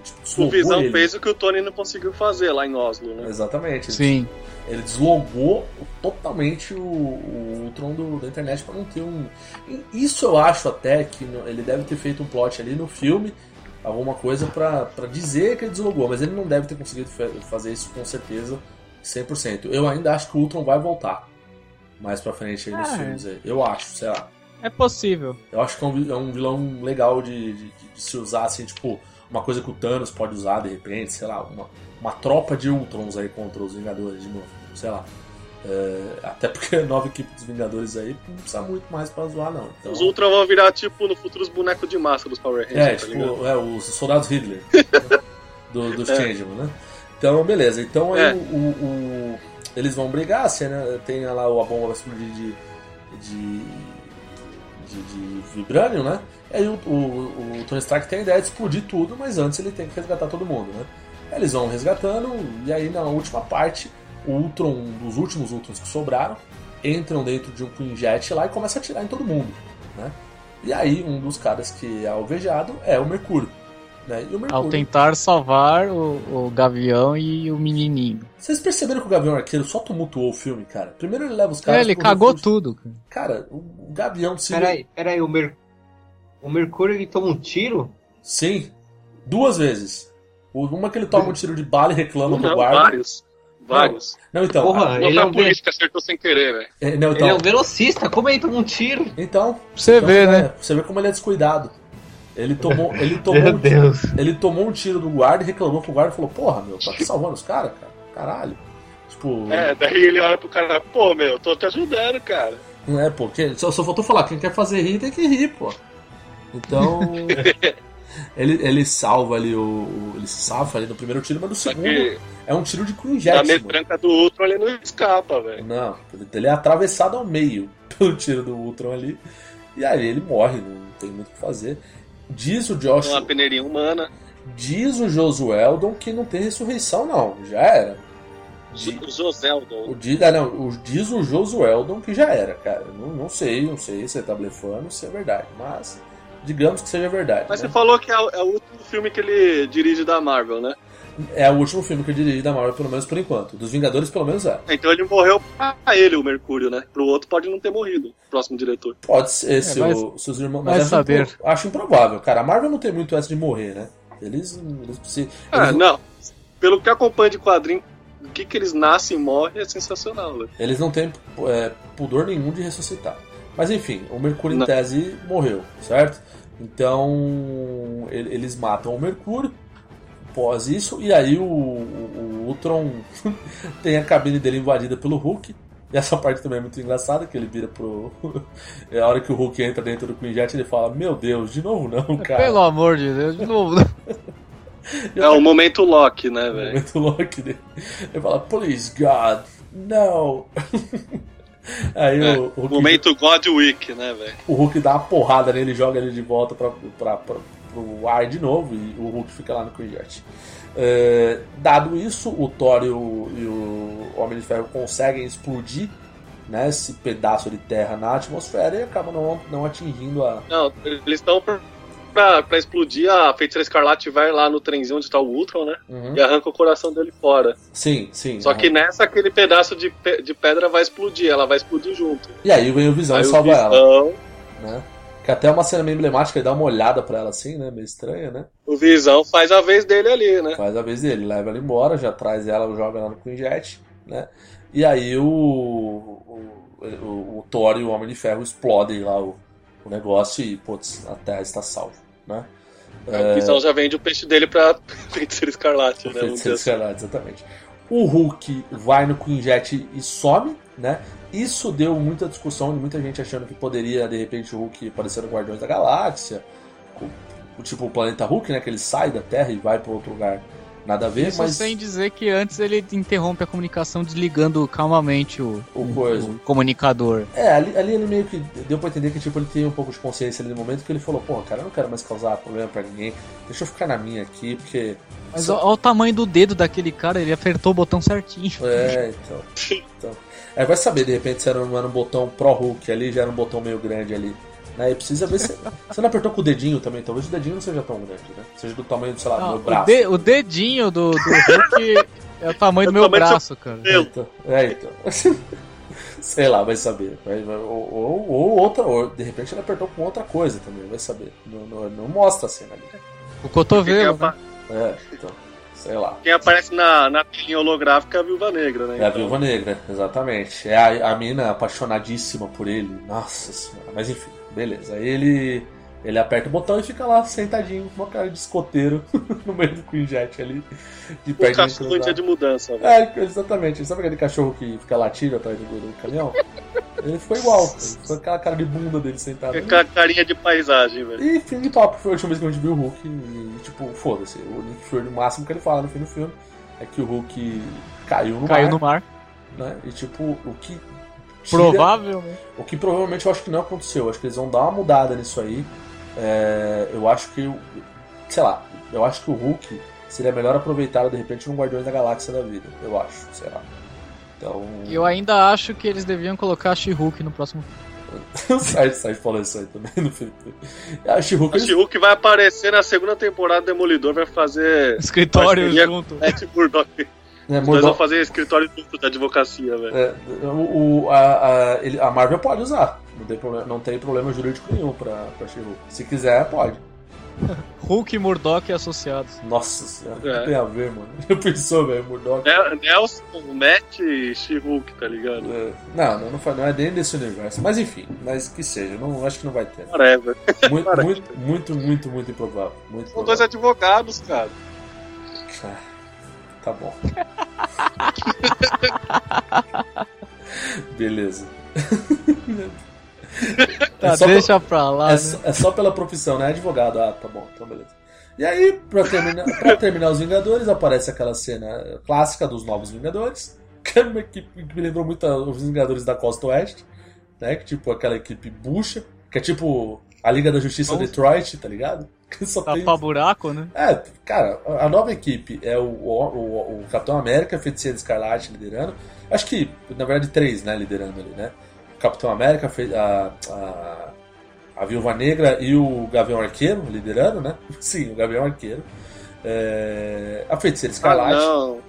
Tipo, o Visão ele. fez o que o Tony não conseguiu fazer lá em Oslo, né? Exatamente. Sim. Ele deslogou totalmente o, o Ultron do, da internet para não ter um. Isso eu acho até que ele deve ter feito um plot ali no filme, alguma coisa para dizer que ele deslogou, mas ele não deve ter conseguido fazer isso com certeza 100%. Eu ainda acho que o Ultron vai voltar mais pra frente aí nos ah, filmes. Aí. Eu acho, sei lá. É possível. Eu acho que é um, é um vilão legal de, de, de, se usar, assim, tipo, uma coisa que o Thanos pode usar de repente, sei lá, uma, uma tropa de Ultrons aí contra os Vingadores de novo, sei lá. É, até porque a [laughs] nova equipe dos Vingadores aí não precisa muito mais pra zoar, não. Então, Os Ultron vão virar, tipo, no futuro, os bonecos de massa dos Power Rangers, é, tá tipo, é, os soldados Hitler [laughs] do, dos É. Changeman, né? Então, beleza. Então aí É. o, o- o- eles vão brigar, assim, né? Tem lá a bomba vai explodir de. de. De, de vibranium, né? E aí o, o, o Tony Stark tem a ideia de explodir tudo, mas antes ele tem que resgatar todo mundo, né? Eles vão resgatando, e aí na última parte, o Ultron, um dos últimos Ultrons que sobraram, entram dentro de um Quinjet lá e começa a atirar em todo mundo, né? E aí um dos caras que é alvejado é o Mercúrio. Né? E o Ao Mercúrio. tentar salvar o, o Gavião e o menininho. Vocês perceberam que o Gavião Arqueiro só tumultuou o filme, cara? Primeiro ele leva os caras. É, ele cagou refúgio. tudo. cara. Cara, o Gavião se. Peraí, peraí, o, Mer... o Mercúrio ele toma um tiro? Sim, duas vezes. Uma que ele toma um tiro de bala e reclama pro guarda. vários. Vários. Não, então. Porra, a- Não ele é um polícia que acertou sem querer, velho. é, não, Ele é um então. velocista, como ele toma um tiro? Então. Pra você então, ver, é, né? pra Você vê como ele é descuidado. Ele tomou, ele [laughs] tomou, Meu um, Deus. ele tomou um tiro do guarda e reclamou pro guarda e falou: Porra, meu, tá salvando os caras, cara. Caralho. Tipo. É, daí ele olha pro cara, pô, meu, tô te ajudando, cara. Não é, pô. quem- só, só faltou falar, quem quer fazer rir tem que rir, pô. Então. [laughs] ele, ele salva ali o. o- Ele se salva ali no primeiro tiro, mas no Só segundo que é um tiro de Quinjet, mano. metranca do Ultron ele não escapa, velho. Não, ele é atravessado ao meio [laughs] pelo tiro do Ultron ali. E aí ele morre, não tem muito o que fazer. Diz o Josh. Uma peneirinha humana. Diz o Josueldon que não tem ressurreição, não. Já era. Di- O Joseldon. O, diz, ah, não, o, diz o Josueldon que já era, cara. Não, não sei, não sei se ele tá blefando, se é verdade. Mas digamos que seja verdade. Mas né? você falou que é, o- é o último filme que ele dirige da Marvel, né? É o último filme que eu dirigi da Marvel, pelo menos por enquanto. Dos Vingadores, pelo menos é. Então ele morreu pra ele, o Mercúrio, né? Pro outro pode não ter morrido, o próximo diretor. Pode ser, se, vai- o, se os irmãos. Mas acho, saber. impro- acho improvável, cara. A Marvel não tem muito essa de morrer, né? Eles. eles, se, Ah, eles, não. Pelo que acompanha de quadrinho, o que, que eles nascem e morrem é sensacional, velho. eles não têm é, pudor nenhum de ressuscitar. Mas enfim, o Mercúrio em Não. tese morreu, certo? Então ele- eles matam o Mercúrio após isso, e aí o, o, o Ultron [laughs] tem a cabine dele invadida pelo Hulk. E essa parte também é muito engraçada, que ele vira pro. [laughs] É a hora que o Hulk entra dentro do Quinjet, ele fala: Meu Deus, de novo não, [laughs] cara. Pelo amor de Deus, de novo. né? É o momento Loki, né, O velho? momento Loki dele. Ele fala: Please, God, no. Aí É, o, o Hulk Momento God Week, né, velho? o Hulk dá uma porrada nele, joga ele de volta pra, pra, pra, pro ar de novo e o Hulk fica lá no Quinjet. É, dado isso, o Thor e o, e o Homem de Ferro conseguem explodir né, esse pedaço de terra na atmosfera e acabam não, não atingindo a. Não, eles estão pra, pra, explodir, a Feiticeira Escarlate vai lá no trenzinho onde tá o Ultron, né? Uhum. E arranca o coração dele fora. Sim, sim. Só que nessa, aquele pedaço de, pe- de pedra vai explodir, ela vai explodir junto. E aí vem o Visão Aí e salva ela. Visão, Né? Que até é uma cena meio emblemática, ele dá uma olhada pra ela assim, né? Meio estranha, né? o Visão faz a vez dele ali, né? Faz a vez dele, leva ela embora, já traz ela, joga ela no Quinjet, né? E aí o, o, o, o Thor e o Homem de Ferro explodem lá o, o negócio e, putz, a Terra está salva, né? O Visão já vende o peixe dele pra [laughs] Feiticeira Escarlate, O né? Feiticeiro assim. Escarlate, exatamente. O Hulk vai no Quinjet e some, né? Isso deu muita discussão de muita gente achando que poderia, de repente, o Hulk aparecer no Guardiões da Galáxia. O tipo o planeta Hulk, né? Que ele sai da Terra e vai para outro lugar. Nada a ver, Isso mas. sem dizer que antes ele interrompe a comunicação desligando calmamente o, O coisa. o comunicador. É, ali, ali ele meio que deu pra entender que tipo, ele tem um pouco de consciência ali no momento que ele falou, porra, cara, eu não quero mais causar problema pra ninguém, deixa eu ficar na minha aqui, porque. Mas olha o tamanho do dedo daquele cara, ele apertou o botão certinho. É, então. então. É, vai saber, de repente, se era um, era um botão Pro Hulk ali, já era um botão meio grande ali. Né? E precisa ver se. Você não apertou com o dedinho também, talvez o dedinho não seja tão grande, né? Seja do tamanho, sei lá, do Não, meu o, braço. de- o dedinho do, do Hulk é o tamanho [laughs] o do meu do seu braço, cara. Meu. Então, é, então. [laughs] Sei lá, vai saber. Vai- vai- ou, ou- ou outra, ou de repente ele apertou com outra coisa também, vai saber. Não, não- não mostra a cena ali. O cotovelo. apa- É, então, sei lá. quem aparece na, na telinha holográfica é a Viúva Negra, né? É a Então, Viúva Negra, exatamente. É a, a mina apaixonadíssima por ele. Nossa senhora. Mas enfim, beleza. Aí ele, Ele aperta o botão e fica lá sentadinho, com uma cara de escoteiro [laughs] no meio do Queen Jet ali. De O cachorro cruzada. dia de mudança, velho. É, exatamente. Sabe aquele cachorro que fica latindo atrás do, do caminhão? Ele ficou igual. Com aquela cara de bunda dele sentado. Com a carinha de paisagem, velho. E fim de papo, foi a última vez que a gente viu o Hulk e, tipo, foda-se. O Nick Fury, o máximo que ele fala no fim do filme é que o Hulk caiu no Caiu mar, no mar. né? E, tipo, o que... tira- né? O que provavelmente eu acho que não aconteceu. Eu acho que eles vão dar uma mudada nisso aí. É, eu acho que... o- Sei lá. Eu acho que o Hulk seria melhor aproveitado, de repente, num Guardiões da Galáxia da vida. Eu acho, sei lá. Então... E eu ainda acho que eles deviam colocar a She-Hulk no próximo filme. [laughs] o Sérgio Sérgio falou isso aí também no filme. A She-Hulk... Eles- vai aparecer na segunda temporada do Demolidor, vai fazer. Escritório junto. com Matt Murdock. Os dois Murdoch- vão fazer escritório da advocacia, velho. É, o, o- a, a, ele- a Marvel pode usar. Não tem problema, não tem problema jurídico nenhum pra, pra She-Hulk. Se quiser, pode. [laughs] Hulk, Murdoch e associados. Nossa senhora, o que É. tem a ver, mano? [laughs] Já pensou, velho? Murdoch. Nel- Nelson, Matt e She-Hulk, tá ligado? É, Não, não, não, foi- não é dentro desse universo. Mas enfim, mas que seja. Não, acho que não vai ter. Whatever. [laughs] Muito, muito, muito, muito, muito improvável. Muito São dois advogados, cara. Ah, Tá bom. [laughs] Beleza. [laughs] Tá, É deixa pra lá, É, né? só, é só pela profissão, né? Advogado. Ah, tá bom, então beleza. E aí, pra terminar, pra terminar os Vingadores, aparece aquela cena clássica dos Novos Vingadores, [laughs] que, é uma equipe que me lembrou muito os Vingadores da Costa Oeste, né? Que tipo aquela equipe bucha, que é tipo a Liga da Justiça Vamos- Detroit, tá ligado? [laughs] Só tem... Tapa buraco, né? É, cara, a nova equipe é o, o, o- o Capitão América, Feiticeiro Escarlate liderando. Acho que, na verdade, três, né, liderando ali, né? O Capitão América, a, a, a Viúva Negra e o Gavião Arqueiro liderando, né? [laughs] Sim, o Gavião Arqueiro. É, a Feiticeira Ah, Escarlate, não.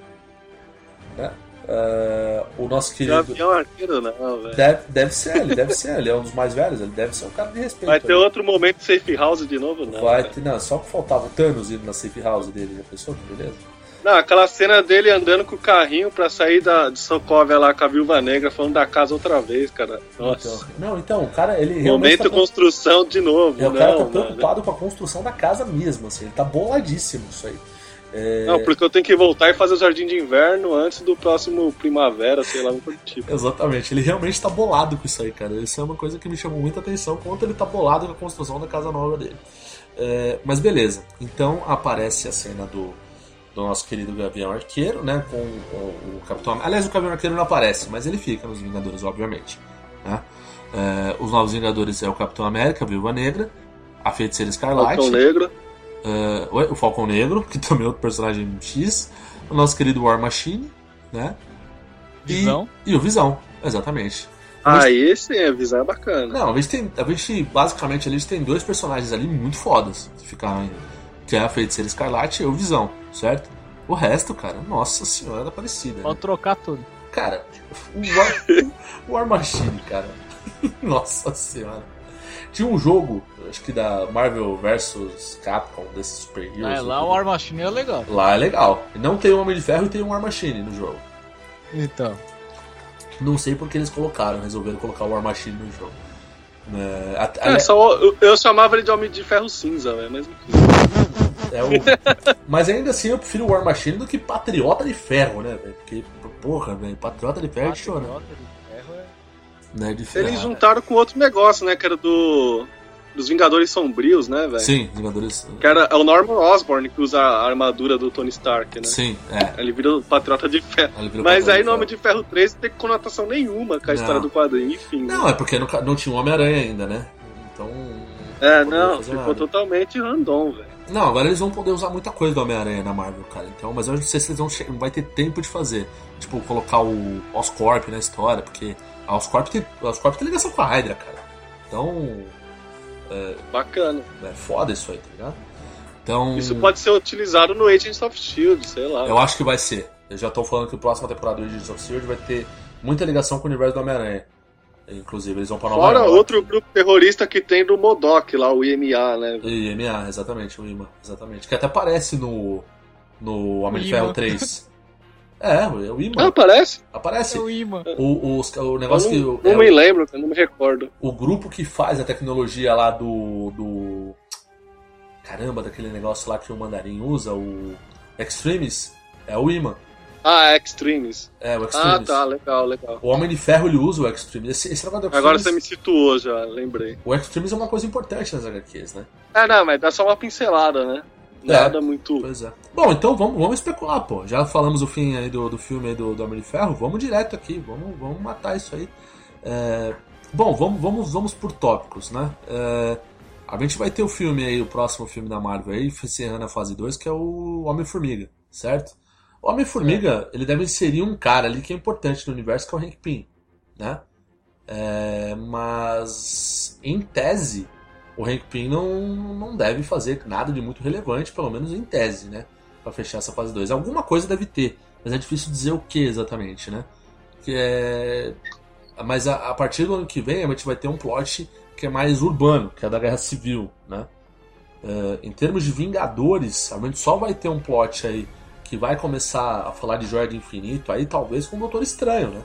É, o nosso querido. Gavião Arqueiro não, velho. Deve, deve ser ele, deve ser ele, é um dos mais velhos, ele deve ser um cara de respeito. Vai ter ali. outro momento Safe House de novo, não. Vai ter, não, só que faltava o Thanos indo na safe house dele, já pensou que beleza? Não, aquela cena dele andando com o carrinho pra sair da, de Sokovia lá com a Viúva Negra, falando da casa outra vez, cara. Nossa. Então, não, então, o cara, ele momento tá, construção de novo. é, o cara não, tá mano. preocupado com a construção da casa mesmo, assim, ele tá boladíssimo isso aí. É, Não, porque eu tenho que voltar e fazer o Jardim de Inverno antes do próximo Primavera, sei lá, um tipo. Exatamente, ele realmente tá bolado com isso aí, cara. Isso é uma coisa que me chamou muita atenção, quanto ele tá bolado com a construção da casa nova dele. É, mas beleza, então aparece a cena do, do nosso querido Gavião Arqueiro, né? Com, com o Capitão América. Aliás, o Gavião Arqueiro não aparece, mas ele fica nos Vingadores, obviamente. Né? É, os novos Vingadores é o Capitão América, a Viúva Negra, a Feiticeira Escarlate. Falcão Negro. Uh, oi, o Falcão Negro, que [laughs] também é outro personagem X, o nosso querido War Machine, né? E- Visão. E, o Visão, exatamente. Ah, esse é, visão é bacana. Não, a gente tem. A gente, basicamente, ali a gente tem dois personagens ali muito fodas que ficaram ainda. Que é a Feiticeira Escarlate e o Visão, certo? O resto, cara, nossa senhora da parecida. Né? Pode trocar tudo. Cara, o War, [laughs] o War Machine, cara. [laughs] Nossa senhora. Tinha um jogo, acho que da Marvel vs Capcom, desses super heroes. É, lá o War Machine é legal. Lá é legal. Não tem o Homem de Ferro e tem um War Machine no jogo. Então. Não sei porque eles colocaram, resolveram colocar o War Machine no jogo. É, a- É, a- só, eu, eu chamava ele de Homem de Ferro Cinza, velho, mas é o- [laughs] mas ainda assim eu prefiro o War Machine do que Patriota de Ferro, né, velho? Porque, porra, velho, Patriota de Ferro é de chorar. Patriota de Ferro é- Né, de ferro. Eles juntaram com outro negócio, né? Que era do. Dos Vingadores Sombrios, né, velho? Sim, Vingadores. Que era é o Norman Osborn que usa a armadura do Tony Stark, né? Sim, é. Ele vira o Patriota de Ferro. Mas aí no Homem de Ferro 3 não tem conotação nenhuma com a Não. história do quadrinho, enfim. né? Não, é porque não, não tinha um Homem-Aranha ainda, né? Então. É, não, ficou nada. totalmente random, velho. Não, agora eles vão poder usar muita coisa do Homem-Aranha na Marvel, cara. Então, mas eu não sei se eles vão vai ter tempo de fazer. Tipo, colocar o Oscorp na história, porque a Oscorp tem, a Oscorp tem ligação com a Hydra, cara. Então, Bacana. é foda isso aí, tá ligado? Então, Isso pode ser utilizado no Agents of Shield, sei lá. eu acho que vai ser. Eu já tô falando que a próxima temporada do Agents of S.H.I.E.L.D. vai ter muita ligação com o universo do Homem-Aranha. Inclusive, eles vão pra Nova Fora York. outro grupo terrorista que tem do Modok lá, o IMA, né? IMA, exatamente, o IMA, exatamente. Que até aparece no, no Homem de. Ferro 3. [laughs] É, é o IMA. Ah, parece? Aparece. É o imã. O, o Eu negócio não, que. não é me o, lembro, eu não me recordo. o grupo que faz a tecnologia lá do. do caramba, daquele negócio lá que o Mandarim usa, o Extremis, é o imã. Ah, Extremes. É, o Ah, Extremis. tá, legal, legal. O Homem de Ferro ele usa o Extremis. Esse, esse negócio do Agora Extremis- você me situou já, lembrei. O Extremis é uma coisa importante nas HQs, né? Ah, não, mas dá só uma pincelada, né? É. Nada muito. Pois é. Bom, então vamos, vamos especular, pô. Já falamos o fim aí do, do filme aí do, do Homem de Ferro, vamos direto aqui, vamos, vamos matar isso aí. É, Bom, vamos, vamos, vamos por tópicos, né? É, A gente vai ter o filme aí, o próximo filme da Marvel aí, encerrando a fase 2, que é o Homem-Formiga, certo? O Homem-Formiga, ele deve inserir um cara ali que é importante no universo, que é o Hank Pym, né? É, mas, em tese, o Hank Pym não, não deve fazer nada de muito relevante, pelo menos em tese, né? Pra fechar essa fase 2. Alguma coisa deve ter, mas é difícil dizer o que exatamente, né? Que é... Mas a, a partir do ano que vem a gente vai ter um plot que é mais urbano, que é da Guerra Civil, né? É, em termos de Vingadores, a gente só vai ter um plot aí que vai começar a falar de Joia do Infinito, aí talvez com o Doutor Estranho, né?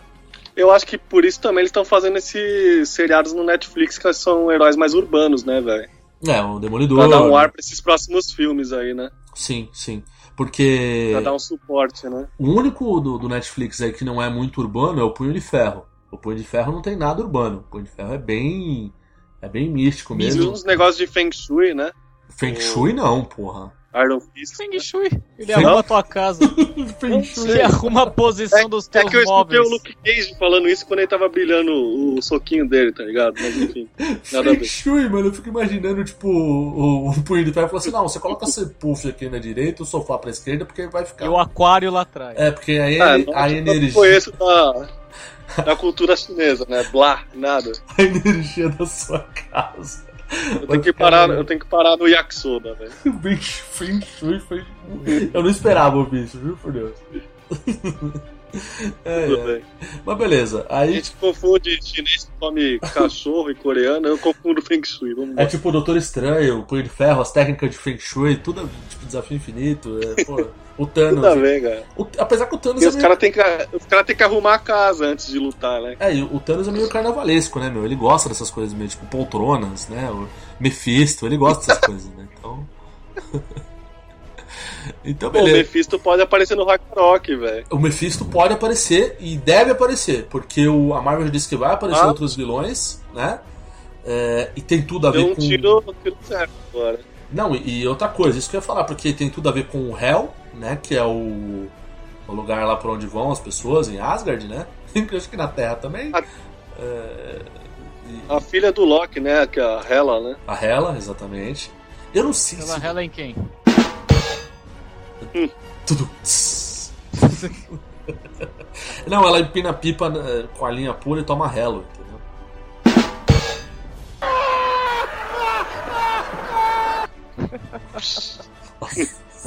Eu acho que por isso também eles estão fazendo esses seriados no Netflix que são heróis mais urbanos, né, velho? É, o Demolidor. Pra dar um ar pra esses próximos filmes aí, né? Sim, sim. Porque Pra dar um suporte, né? o único do, do Netflix aí que não é muito urbano é o Punho de Ferro. O Punho de Ferro não tem nada urbano. O Punho de Ferro é bem. É bem místico E mesmo. uns negócios de Feng Shui, né? Feng Shui não, porra. Iron Fist. Feng Shui. Ele arruma a tua casa. [laughs] Feng Ele arruma a posição dos É teus que eu escutei móveis. o Luke Cage falando isso quando ele tava brilhando o soquinho dele, tá ligado? Mas enfim, nada a Feng ver. Shui, mano, eu fico imaginando, tipo, o, o Punho de Ferro falou assim: não, você coloca esse puff aqui na direita, o sofá pra esquerda, porque vai ficar. E o aquário lá atrás. É, porque aí Ah, não, a eu energia. conheço da, da cultura chinesa, né? Blá, nada. [laughs] A energia da sua casa. Eu tenho que parar, eu tenho que parar no yakisoba, velho. [laughs] Feng Shui foi. Eu não esperava ouvir isso, viu, por Deus. [laughs] É, Tudo é. bem. Mas beleza, A aí gente confunde chinês que come cachorro e coreano, eu confundo Feng Shui. Vamos é lá. tipo o Doutor Estranho, o Punho de Ferro, as técnicas de Feng Shui, tudo tipo desafio infinito. É, pô, [laughs] o Thanos. Tudo ver, cara. o- apesar que o Thanos é os meio, caras têm que, os cara tem que arrumar a casa antes de lutar, né? é, e o Thanos é meio carnavalesco, né, meu? Ele gosta dessas coisas meio tipo poltronas, né? O Mephisto, ele gosta dessas [laughs] coisas, né? Então. [laughs] então, Pô, o beleza. Mephisto pode aparecer no Ragnarok, velho. O Mephisto pode aparecer e deve aparecer, porque o, a Marvel disse que vai aparecer Ah. outros vilões, né? É, e tem tudo a ver Deu um com. tiro, um tiro certo agora. Não, e, e outra coisa, isso que eu ia falar, porque tem tudo a ver com o Hell, né? Que é o, o lugar lá por onde vão as pessoas, em Asgard, né? [laughs] Eu acho que na Terra também. Ah. É, e- A filha do Loki, né? Que é a Hela, né? a Hela, exatamente. Eu não sei Ela se. rela em quem? Tudo. [laughs] Não, ela empina a pipa né, com a linha pura e toma relo, entendeu? [laughs] Nossa,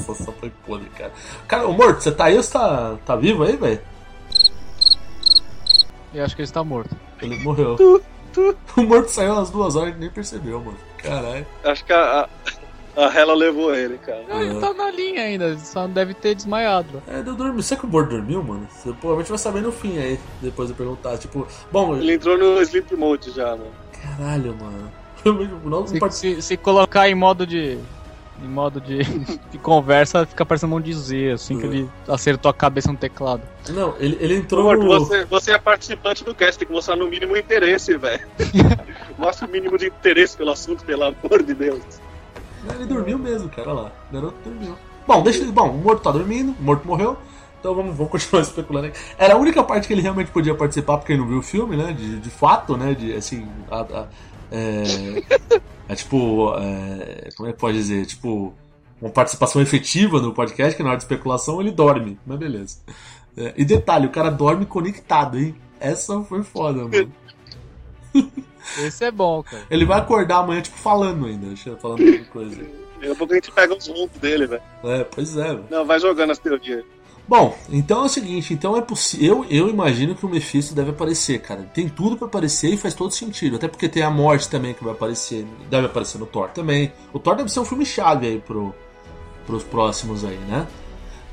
só foi podre, cara. Cara, ô Morto, você tá aí ou você tá, tá vivo aí, velho? Eu acho que ele está morto. Ele morreu. O Morto saiu às duas horas e nem percebeu, mano. Caralho. Acho que a, a, a Hela levou ele, cara. Não, ele tá na linha ainda, só deve ter desmaiado. É, eu dormi. Será que o Morto dormiu, mano? Você provavelmente vai saber no fim aí, depois de perguntar. Tipo, bom, Ele entrou no Sleep Mode já, mano. caralho, mano. [laughs] Se, se, se colocar em modo de. Em modo de, [laughs] de conversa, fica parecendo um de Z, assim que ele acertou a cabeça no teclado. Não, ele, ele entrou no... você, você é participante do cast, tem que mostrar no mínimo interesse, velho. [laughs] Mostra o mínimo de interesse pelo assunto, pelo amor de Deus. Não, Ele dormiu mesmo, cara, olha lá. O garoto dormiu. Bom, deixa ele. Bom, o morto tá dormindo, o morto morreu. Então vamos, vamos continuar [laughs] especulando aqui. Era a única parte que ele realmente podia participar, porque ele não viu o filme, né? De, de fato, né? De assim. A, a- é, é tipo. é, como é que pode dizer? Tipo. Uma participação efetiva no podcast, que na hora de especulação ele dorme, mas beleza. É, e detalhe, o cara dorme conectado, hein? Essa foi foda, mano. [laughs] Esse é bom, cara. Ele vai acordar amanhã, tipo, falando ainda, falando alguma coisa. Daqui a pouco a gente pega os roncos dele, velho. É, pois é, velho. Não, vai jogando as teorias. Bom, então é o seguinte, então é possível. Eu, eu imagino que o Mephisto deve aparecer, cara. Tem tudo pra aparecer e faz todo sentido. Até porque tem a morte também que vai aparecer. Deve aparecer no Thor também. O Thor deve ser um filme chave aí pro, pros próximos aí, né?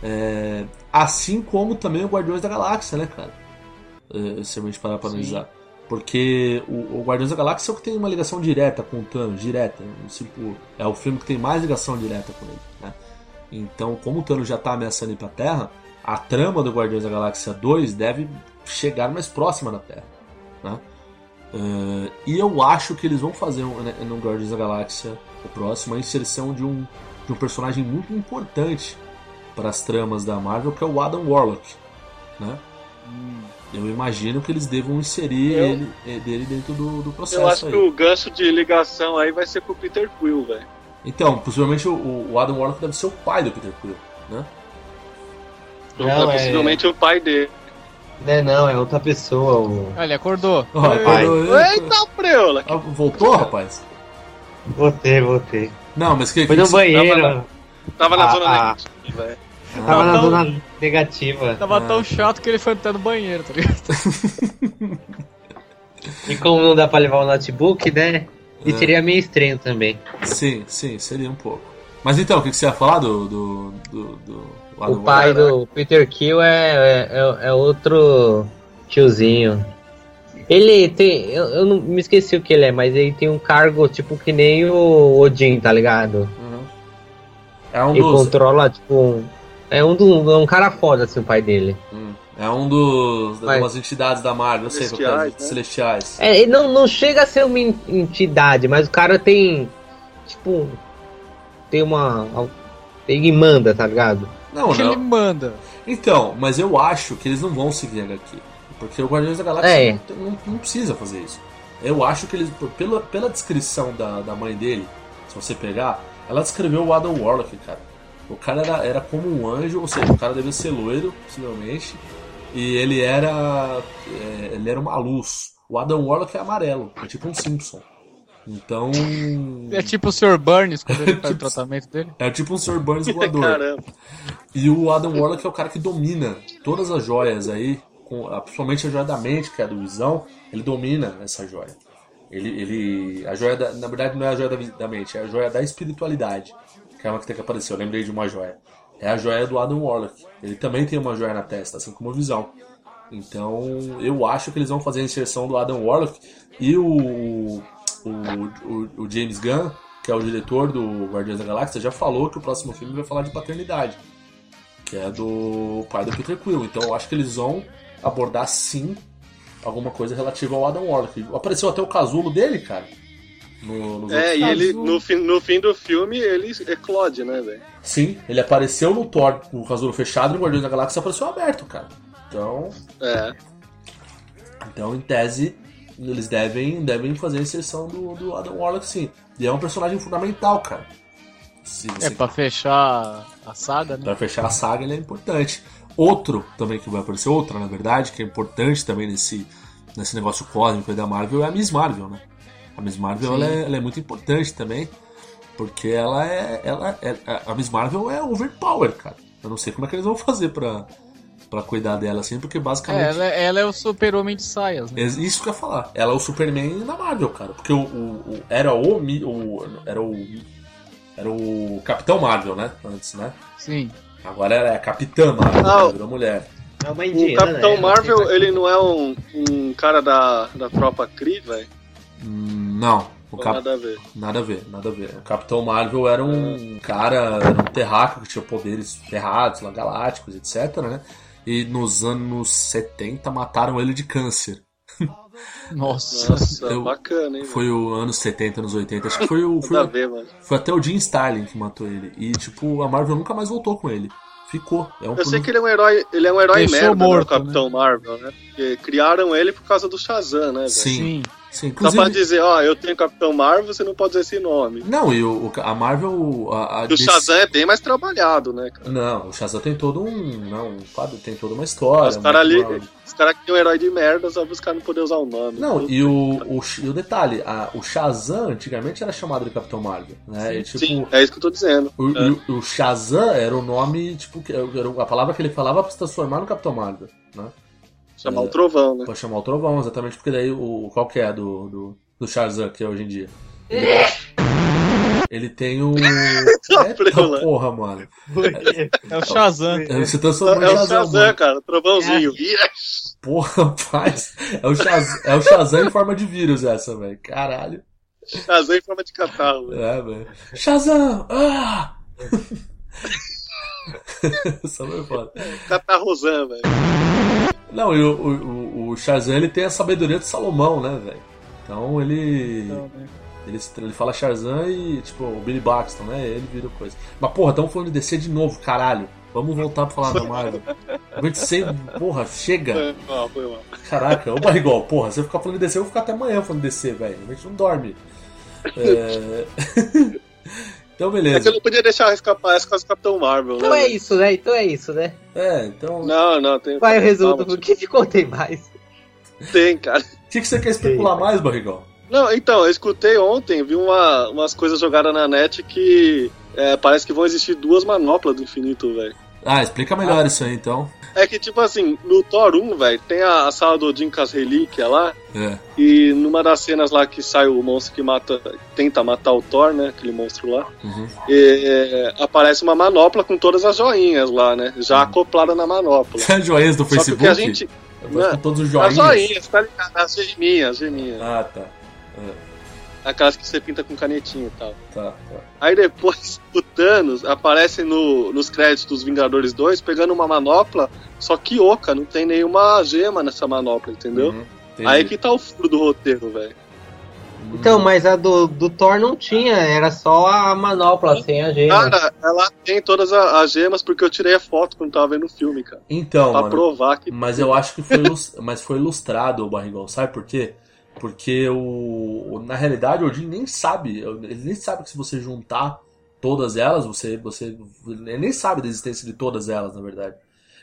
É, assim como também o Guardiões da Galáxia, né, cara? É, se a gente parar pra Sim. analisar. Porque o, o Guardiões da Galáxia é o que tem uma ligação direta com o Thanos, direta. Tipo, é o filme que tem mais ligação direta com ele. Né? Então, como o Thanos já está ameaçando ir pra Terra, a trama do Guardiões da Galáxia 2 deve chegar mais próxima da Terra. Né? Uh, e eu acho que eles vão fazer né, no Guardiões da Galáxia, o próximo, a inserção de um, de um personagem muito importante para as tramas da Marvel, que é o Adam Warlock. Né? Hum. Eu imagino que eles devam inserir eu, ele, eh, dele dentro do, do processo. Eu acho aí. que o gancho de ligação aí vai ser com o Peter Quill, velho. Então, possivelmente o, o, Adam Warlock deve ser o pai do Peter Quill, né? Não, é possivelmente o pai dele. Não, é, não, é outra pessoa. O... Olha, ele acordou. Oh, acordou. Eita, preula! Ah, voltou, rapaz? Voltei, voltei. Não, mas que Foi que no banheiro. Tava Tava na Ah, zona ah. negativa, velho. Tava na Tava zona negativa. Tava Ah. tão chato que ele foi até no banheiro, tá ligado? [laughs] E como não dá pra levar o notebook, né? E É. seria meio estranho também. Sim, sim, seria um pouco. Mas então, o que que você ia falar do. do, do, do O pai Warlock? do Peter Kill é, é, é outro tiozinho. Ele tem. Eu, eu não me esqueci o que ele é, mas ele tem um cargo tipo que nem o Odin, tá ligado? Uhum. É um Ele dos. controla, tipo. um- É um, do, é um cara foda, assim, o pai dele. Hum, É um dos. Mas- das entidades da Marvel, eu sei, Celestiais, é, né? celestiais. É, ele não, não chega a ser uma en- entidade, mas o cara tem. Tipo. Tem uma. Ele manda, tá ligado? Não, que ele não. manda. Então, mas eu acho que eles não vão seguir HQ. Porque o Guardiões da Galáxia É. não, não, não precisa fazer isso. Eu acho que eles, por- pela, pela descrição da, da mãe dele, se você pegar, ela descreveu o Adam Warlock, cara. O cara era, era como um anjo, ou seja, o cara devia ser loiro, possivelmente. E ele era. é, ele era uma luz. O Adam Warlock é amarelo, é tipo um Simpson. Então. É tipo o Sr. Burns quando ele [laughs] faz o tratamento dele. É tipo um Sr. Burns [laughs] voador. Caramba. E o Adam Warlock é o cara que domina todas as joias aí, com, principalmente a joia da mente, que é a do Visão, ele domina essa joia. Ele, ele, a joia da, na verdade não é a joia da, da mente, é a joia da espiritualidade, que é uma que tem que aparecer. Eu lembrei de uma joia. É a joia do Adam Warlock. Ele também tem uma joia na testa, assim como o Visão. Então, eu acho que eles vão fazer a inserção do Adam Warlock e o, o, o, o James Gunn, que é o diretor do Guardiões da Galáxia, já falou que o próximo filme vai falar de paternidade que é do pai do Peter Quill. Então eu acho que eles vão abordar sim alguma coisa relativa ao Adam Warlock. Apareceu até o casulo dele, cara. No, nos É, e ele, no fim, no fim do filme, ele eclode, né, velho? Sim, ele apareceu no Thor com o casulo fechado e no Guardiões da Galáxia apareceu aberto, cara. Então, É. então em tese, eles devem, devem fazer a inserção do, do Adam Warlock sim. E é um personagem fundamental, cara. Se É pra fechar a saga, né? Pra fechar a saga, ele é importante. Outro também que vai aparecer, outra na verdade, que é importante também nesse, nesse negócio cósmico da Marvel é a Miss Marvel, né? A Miss Marvel ela é, ela é muito importante também, porque ela é, ela é. A Miss Marvel é overpower, cara. Eu não sei como é que eles vão fazer pra, pra cuidar dela assim, porque É, basicamente. ela, ela é o super-homem de saias, né? É Isso que eu ia falar. Ela é o Superman da Marvel, cara. Porque o, o- o- era o, Mi- o. Era o. Era o Capitão Marvel, né? Antes, né? Sim. Agora ela é a Capitã Marvel, Ah, né? virou mulher. É uma O Capitão Marvel, ele não é um, um cara da, da tropa Kree, velho? Hum, Não, Cap... Nada a ver. nada a ver, nada a ver. O Capitão Marvel era um cara, era um terráqueo que tinha poderes ferrados, lá, galácticos, etc, né? E nos anos 70 mataram ele de câncer. [laughs] Nossa. Nossa, Eu- bacana, hein? Foi o anos 70, anos 80, acho que foi o. Foi, ver, mano. foi até o Jim Starlin que matou ele. E, tipo, a Marvel nunca mais voltou com ele. Ficou. É um Eu sei que ele é um herói, ele é um herói Deixou merda, né, morto, o Capitão Marvel, né? Porque criaram ele por causa do Shazam, né, velho? Sim, Sim. Sim. Só pra Inclusive, dizer, ó, eu tenho Capitão Marvel, você não pode dizer esse nome. não, e o, a Marvel. A, a o DC Shazam é bem mais trabalhado, né, cara? Não, o Shazam tem todo um. Não, um quadro, tem toda uma história. Os caras ali, uma- os caras que tem um herói de merda, só os caras não poder usar o nome. Não, e o, o, e o detalhe, a- o Shazam antigamente era chamado de Capitão Marvel, né? E, tipo, Sim, é isso que eu tô dizendo. o, É. o, o Shazam era o nome, tipo, a palavra que ele falava pra se transformar no Capitão Marvel, né? Chamar o trovão, né? Pra chamar o Trovão, exatamente, porque daí o. Qual que é do, do, do Shazam que é hoje em dia? Ele, ele tem o. [laughs] Eita porra, mano. É o Shazam. Ele se transformou É em o Shazam, mano. cara, trovãozinho. Yes! Porra, rapaz. É o, Shaz... é o Shazam em forma de vírus essa, velho. Caralho. Shazam em forma de catarro, velho. É, velho. Shazam! Ah! [laughs] [laughs] Essa foi foda. Catarrozan, velho. Não, e o, o, o Shazam ele tem a sabedoria de Salomão, né, velho? Então ele. Então, né? Ele, ele fala Shazam e, tipo, o Billy Baxton, né? Ele vira coisa. Mas, porra, estamos falando de DC de novo, caralho. Vamos voltar pra falar da Marvel. [laughs] A gente sempre. Porra, chega. Foi mal, foi mal. Caraca, ô Barrigol, porra, se eu ficar falando de DC, eu vou ficar até amanhã falando de DC, velho. A gente não dorme. É... [laughs] então, É que eu beleza. não podia deixar escapar essa com Capitão Marvel, Então né? é isso, né? Então é isso, né? É, então. Não, não, tem. Vai o resultado, Calma, o que ficou tem mais? Tem, cara. O que, que você quer especular mais, Barrigol? Não, então, eu escutei ontem, vi uma, umas coisas jogadas na net que é, parece que vão existir duas manoplas do infinito, velho. Ah, explica melhor isso aí então. É que, tipo assim, no Thor 1, velho, tem a, a sala do Odin com as relíquias lá, É. e numa das cenas lá que sai o monstro que mata, tenta matar o Thor, né, aquele monstro lá, Uhum. e, é, aparece uma manopla com todas as joinhas lá, né, já acoplada na manopla. [laughs] As joinhas do Só que Facebook? a gente... Depois com todos os As joinhas. joinhas, tá ligado? As geminhas, as geminhas. Ah, tá. Aquelas que você pinta com canetinha e tal. Tá, tá. Aí depois [laughs] o Thanos aparece no, nos créditos dos Vingadores 2 pegando uma manopla, só que oca, não tem nenhuma gema nessa manopla, entendeu? Uhum. Aí que tá o furo do roteiro, velho. Então, mas a do, do Thor não tinha, era só a manopla sem a gema. Cara, ela tem todas as gemas porque eu tirei a foto quando tava vendo o filme, cara. Então, pra mano, provar que. mas eu acho que foi, [laughs] mas foi ilustrado o Barrigol, sabe por quê? Porque o, o- na realidade o Odin nem sabe, ele nem sabe que se você juntar todas elas, você, você, ele nem sabe da existência de todas elas, na verdade.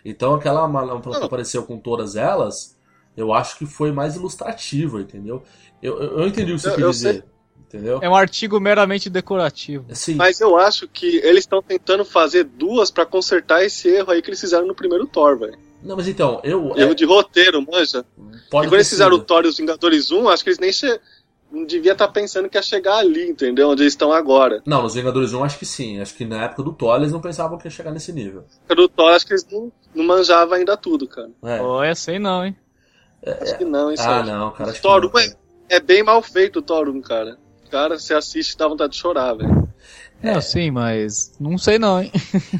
Então aquela manopla que apareceu com todas elas, eu acho que foi mais ilustrativa, entendeu? Eu, eu, eu entendi o que você Eu- eu dizer, entendeu? É um artigo meramente decorativo. Assim, Mas eu acho que eles estão tentando fazer duas pra consertar esse erro aí que eles fizeram no primeiro Thor, velho. Não, mas então, eu Erro é, de roteiro, manja. pode e quando eles fizeram o Thor e os Vingadores 1, acho que eles nem che... não devia estar pensando que ia chegar ali, entendeu? Onde eles estão agora. Não, nos Vingadores 1 acho que sim. Acho que na época do Thor eles não pensavam que ia chegar nesse nível. Do Thor, acho que eles não, não manjavam ainda tudo, cara. É. Olha, sei não, hein? Acho que não, isso Ah, não, cara. Thor não, 1 é, é bem mal feito o Thor 1, cara. Cara, você assiste e dá vontade de chorar, velho. É, sim, mas não sei não, hein?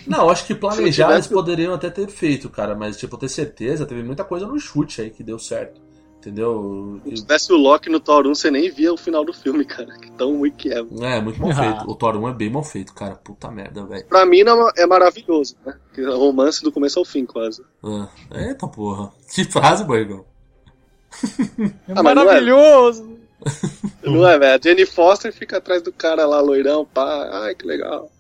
Não, acho que [laughs] planejar Se tivesse- eles poderiam até ter feito, cara. Mas, tipo, ter certeza, teve muita coisa no chute aí que deu certo. Entendeu? Se tivesse o Loki no Thor 1, você nem via o final do filme, cara. Que tão ruim que é. É, muito mal Ah. feito. O Thor 1 é bem mal feito, cara. Puta merda, velho. Pra mim não é maravilhoso, né? Que é romance do começo ao fim, quase. Ah, eita porra. Que frase, Borgão. É Ah, não é- maravilhoso! Não é, velho? A Jenny Foster fica atrás do cara lá, loirão, pá. Ai, que legal.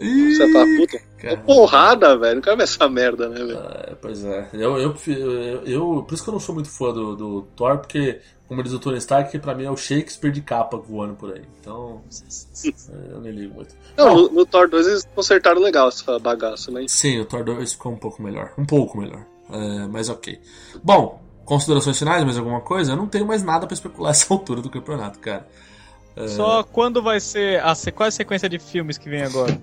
Você fala, puta, é Cara. porrada, velho. Não quero ver essa merda, né, velho? É, pois é. Eu, eu, eu, eu- Por isso que eu não sou muito fã do, do Thor, porque, como diz o Tony Stark, pra mim é o Shakespeare de capa voando por aí. Então. [laughs] eu nem ligo muito. Não, Bom, no, no Thor 2 eles consertaram legal essa bagaça, né? Sim, o Thor 2 ficou um pouco melhor. Um pouco melhor. É, mas ok. Bom, considerações finais, mais alguma coisa? Eu não tenho mais nada pra especular [laughs] essa altura do campeonato, cara. É, Só quando vai ser a qual é a sequência de filmes que vem agora?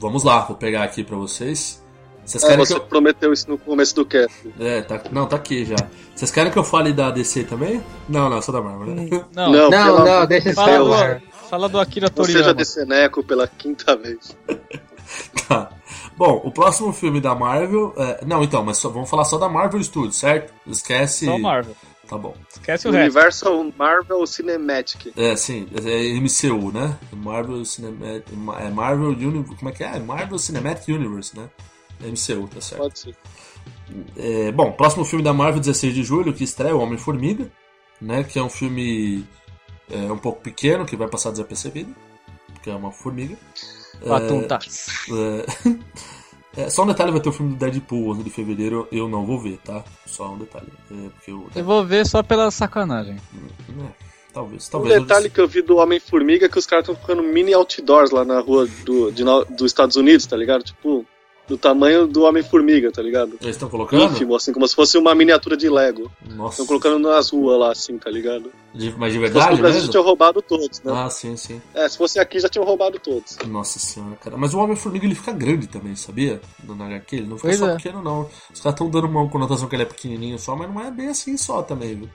Vamos lá, vou pegar aqui pra vocês. Vocês É, querem você que eu. prometeu isso no começo do cast. É, tá... Não, tá aqui já. Vocês querem que eu fale da DC também? Não, não, só da Marvel, né? Não, [laughs] Não, Não, não, deixa esse fala, celular. do, fala do Akira seja Toriyama. desse Neco pela quinta vez. [laughs] Tá. Bom, o próximo filme da Marvel. é, Não, então, mas só- vamos falar só da Marvel Studios, certo? Esquece. Só Marvel. Tá bom. Esquece o resto. Universal Marvel Cinematic. É, sim, é MCU, né? Marvel Cinematic. É Marvel Universe. Como é que é? Marvel Cinematic Universe, né? É MCU, tá certo. Pode ser. É, bom, próximo filme da Marvel, 16 de julho, que estreia o Homem-Formiga, né? Que é um filme é, um pouco pequeno, que vai passar desapercebido, porque é uma formiga. Patunta. É, [laughs] é, só um detalhe, vai ter o filme do Deadpool 11 de fevereiro, eu não vou ver, tá? Só um detalhe. É, porque eu, Eu vou ver só pela sacanagem. é, talvez, Um talvez. eu detalhe que eu vi do Homem-Formiga é que os caras estão ficando mini outdoors lá na rua do, de dos Estados Unidos, tá ligado? Tipo, do tamanho do Homem-Formiga, tá ligado? Eles estão colocando? Ínfimo, assim, como se fosse uma miniatura de Lego. Nossa. Estão colocando nas ruas lá, assim, tá ligado? De- mas de Se fosse verdade no Brasil mesmo? já tinham roubado todos, né? Ah, sim, sim. É, se fosse aqui já tinham roubado todos. Nossa senhora, cara. Mas o Homem-Formiga ele fica grande também, sabia? No HQ, ele não fica Pois só é. pequeno, não. Os caras estão dando uma conotação que ele é pequenininho só, mas não é bem assim só também, viu?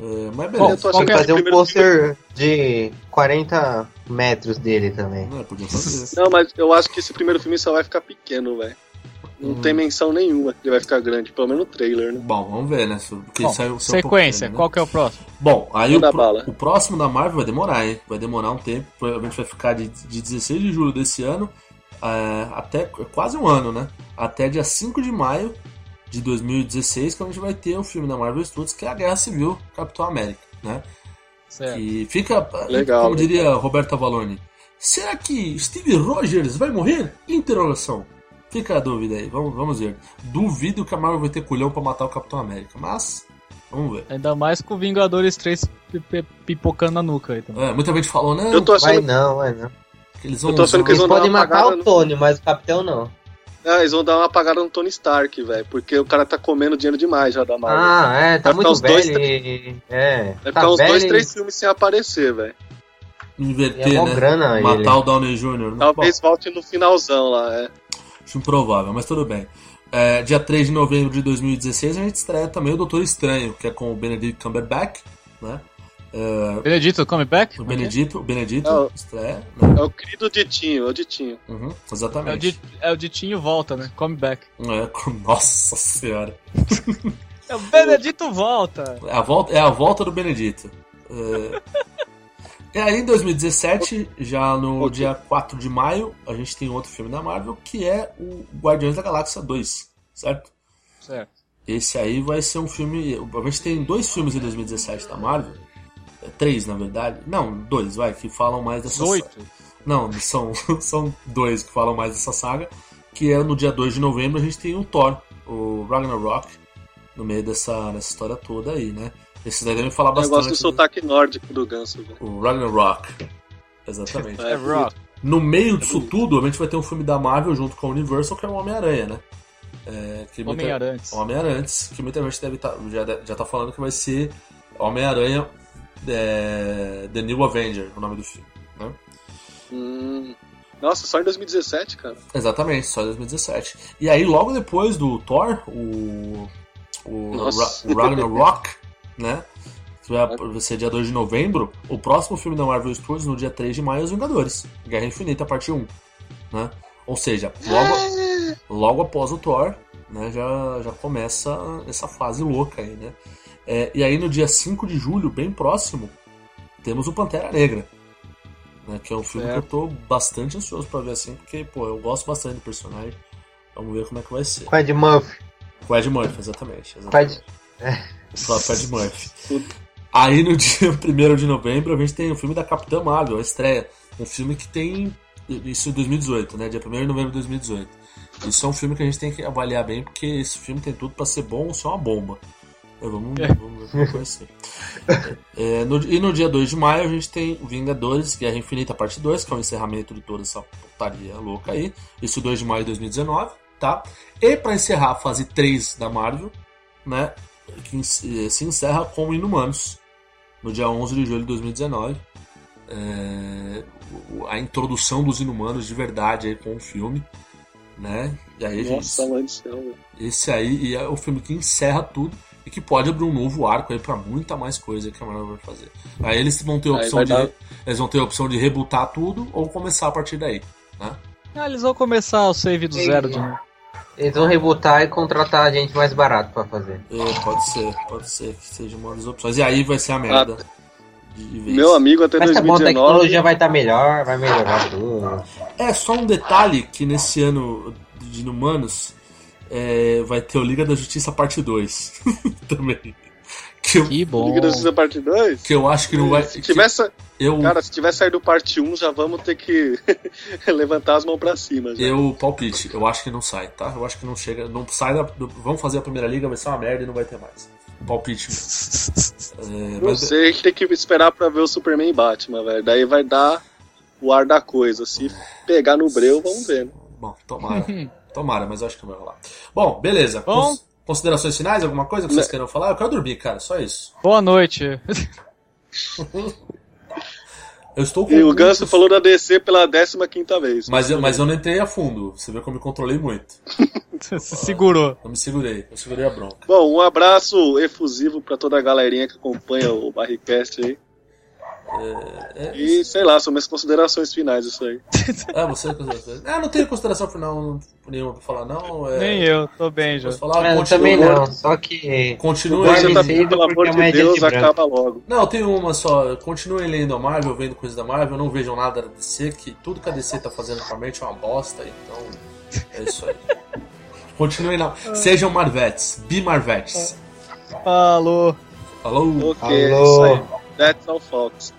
É, mas Eu beleza. tô Tem achando que que fazer um pôster de 40 metros dele também. Não, é. Não, mas eu acho que esse primeiro filme só vai ficar pequeno, velho. Não Hum. tem menção nenhuma que ele vai ficar grande, pelo menos no trailer, né? Bom, vamos ver, né? Porque Bom, saiu, saiu um sequência, pouco, né? qual que é o próximo? Bom, aí o, pro- o próximo da Marvel vai demorar, hein? Vai demorar um tempo. Provavelmente vai ficar de, de 16 de julho desse ano é, até quase um ano, né? Até dia 5 de maio de 2016, que a gente vai ter o filme da Marvel Studios, que é a Guerra Civil Capitão América, né? Certo. Que fica, Legal, como legal. diria Roberto Avalone, será que Steve Rogers vai morrer? Interrogação. Fica a dúvida aí, vamos, vamos ver. Duvido que a Marvel vai ter culhão pra matar o Capitão América, mas vamos ver. Ainda mais com o Vingadores 3 pi- pi- pipocando na nuca aí também. É, muita gente falou, não, Eu tô Vai achando, não, vai não. que eles vão eu tô achando que eles Eles podem matar o no- Tony, mas o Capitão não. Ah, eles vão dar uma apagada no Tony Stark, velho. Porque o cara tá comendo dinheiro demais já da Marvel. Ah, é, tá muito uns dois, velho. e- É, vai tá ficar uns velho dois, três filmes sem aparecer, velho. inverter, é né? grana Matar ele. o Downey Jr. Talvez volte no finalzão lá, é. Acho improvável, mas tudo bem. É, dia 3 de novembro de 2016 a gente estreia também o Doutor Estranho, que é com o Benedict Cumberbatch, né? É, Benedito, come back? o Benedito, o Benedito É o- estreia, né? É o querido Ditinho, é o Ditinho. Uhum, É o, exatamente. Di- é o Ditinho volta, né? Come back. É, nossa senhora. É o Benedito volta! É a volta, é a volta do Benedito. É... E [laughs] aí, em 2017, já no Ok. dia 4 de maio, a gente tem outro filme da Marvel, que é o Guardiões da Galáxia 2, certo? Certo. Esse aí vai ser um filme. A gente tem dois filmes em 2017 da Marvel. É, Três, na verdade. Não, dois, vai, que falam mais dessa 18. Não, são, [laughs] são dois que falam mais dessa saga. Que é no dia 2 de novembro a gente tem o Thor, o Ragnarok, no meio dessa, dessa história toda aí, né? Esses daí devem falar Eu bastante. gosto do sotaque nórdico do Ganso, velho. O Ragnarok. Exatamente. [laughs] É rock. No meio disso tudo, a gente vai ter um filme da Marvel junto com a Universal, que é o Homem-Aranha, né? É, muita- Homem-Aranha. Homem-Arantes, que muita gente deve tá, já, já tá falando que vai ser Homem-Aranha é, The New Avenger, o nome do filme. Né? Hum. Nossa, só em 2017, cara. Exatamente, só em 2017. E aí, logo depois do Thor, o, o. Ra- o Ragnarok, [laughs] né? Que vai vai ser dia 2 de novembro. O próximo filme da Marvel Studios, no dia 3 de maio, é Os Vingadores. Guerra Infinita, parte 1. Né? Ou seja, logo, logo após o Thor, né, já, já começa essa fase louca aí, né? É, e aí no dia 5 de julho, bem próximo, temos o Pantera Negra. Né, que é um filme Certo. que eu tô bastante ansioso pra ver assim, porque, pô, eu gosto bastante do personagem. Vamos ver como é que vai ser. Com Ed Murphy. Com o Ed Murphy, exatamente. Com exatamente. Ed... Próprio Ed Murphy. [laughs] Aí no dia [laughs] 1 de novembro a gente tem o filme da Capitã Marvel, a estreia. Um filme que tem. Isso em 2018, né? Dia 1 de novembro de 2018. Isso é um filme que a gente tem que avaliar bem, porque esse filme tem tudo pra ser bom ou ser uma bomba. É, vamos, vamos ver como vai ser. É, no- e no dia 2 de maio a gente tem Vingadores Guerra Infinita Parte 2, que é o encerramento de toda essa putaria louca aí. Isso 2 de maio de 2019, tá? E pra encerrar a fase 3 da Marvel, né? Que en- se encerra com Inumanos, no dia 11 de julho de 2019. É, a introdução dos Inumanos de verdade aí com o filme, né? E aí, Nossa, gente, velho. esse aí e é o filme que encerra tudo e que pode abrir um novo arco aí pra muita mais coisa que a Marvel vai fazer. Aí eles vão ter a opção de dar- eles vão ter a opção de rebutar tudo ou começar a partir daí, né? Ah, eles vão começar o save do zero de novo. Eles vão rebutar e contratar gente mais barato pra fazer. É, pode ser, pode ser que seja uma das opções. E aí vai ser a merda. de- de vez. Meu amigo até Mas tá bom, a 2019. tecnologia vai estar melhor, vai melhorar tudo. É, só um detalhe que nesse ano de Inumanos é, vai ter o Liga da Justiça parte 2 [laughs] também. Que eu, Que bom. Liga da Justiça parte 2? que eu acho que não vai. Se tivesse, eu, cara, se tiver saído parte 1, já vamos ter que [laughs] levantar as mãos pra cima. Já. eu palpite, eu acho que não sai, tá? Eu acho que não chega. Não sai da. Vamos fazer a primeira liga, vai ser uma merda e não vai ter mais. Palpite. [laughs] É, Não mas- sei, a gente tem que esperar pra ver o Superman e Batman, velho. Daí vai dar o ar da coisa. Se pegar no breu, vamos ver. Né? Bom, tomara. Tomara, mas eu acho que não vai rolar. Bom, beleza. Bom. Cons- considerações finais? Alguma coisa que vocês queiram falar? Eu quero dormir, cara. Só isso. Boa noite. [laughs] Eu estou com E o Ganso falou da DC pela 15 vez. Mas eu, mas eu não entrei a fundo. Você vê que eu me controlei muito. [laughs] Se segurou. Eu me segurei. Eu segurei a bronca. Bom, um abraço efusivo pra toda a galerinha que acompanha o Barricast aí. É, E sei lá, são minhas considerações finais isso aí. [laughs] Ah, você. Ah, não tenho consideração final nenhuma pra falar, não. É, Nem eu, tô bem já. Falar? É, eu também não, só que. Continue Você tá pelo amor de é Deus, de branco. acaba logo. Não, tem uma só. Continuem lendo a Marvel, vendo coisas da Marvel. Não vejam nada da DC, que tudo que a DC tá fazendo atualmente é uma bosta. Então, é isso aí. [laughs] Continuem lá. Sejam Marvetes. Be Marvetes. Falou. Falou. Ok, é aí. That's all, folks.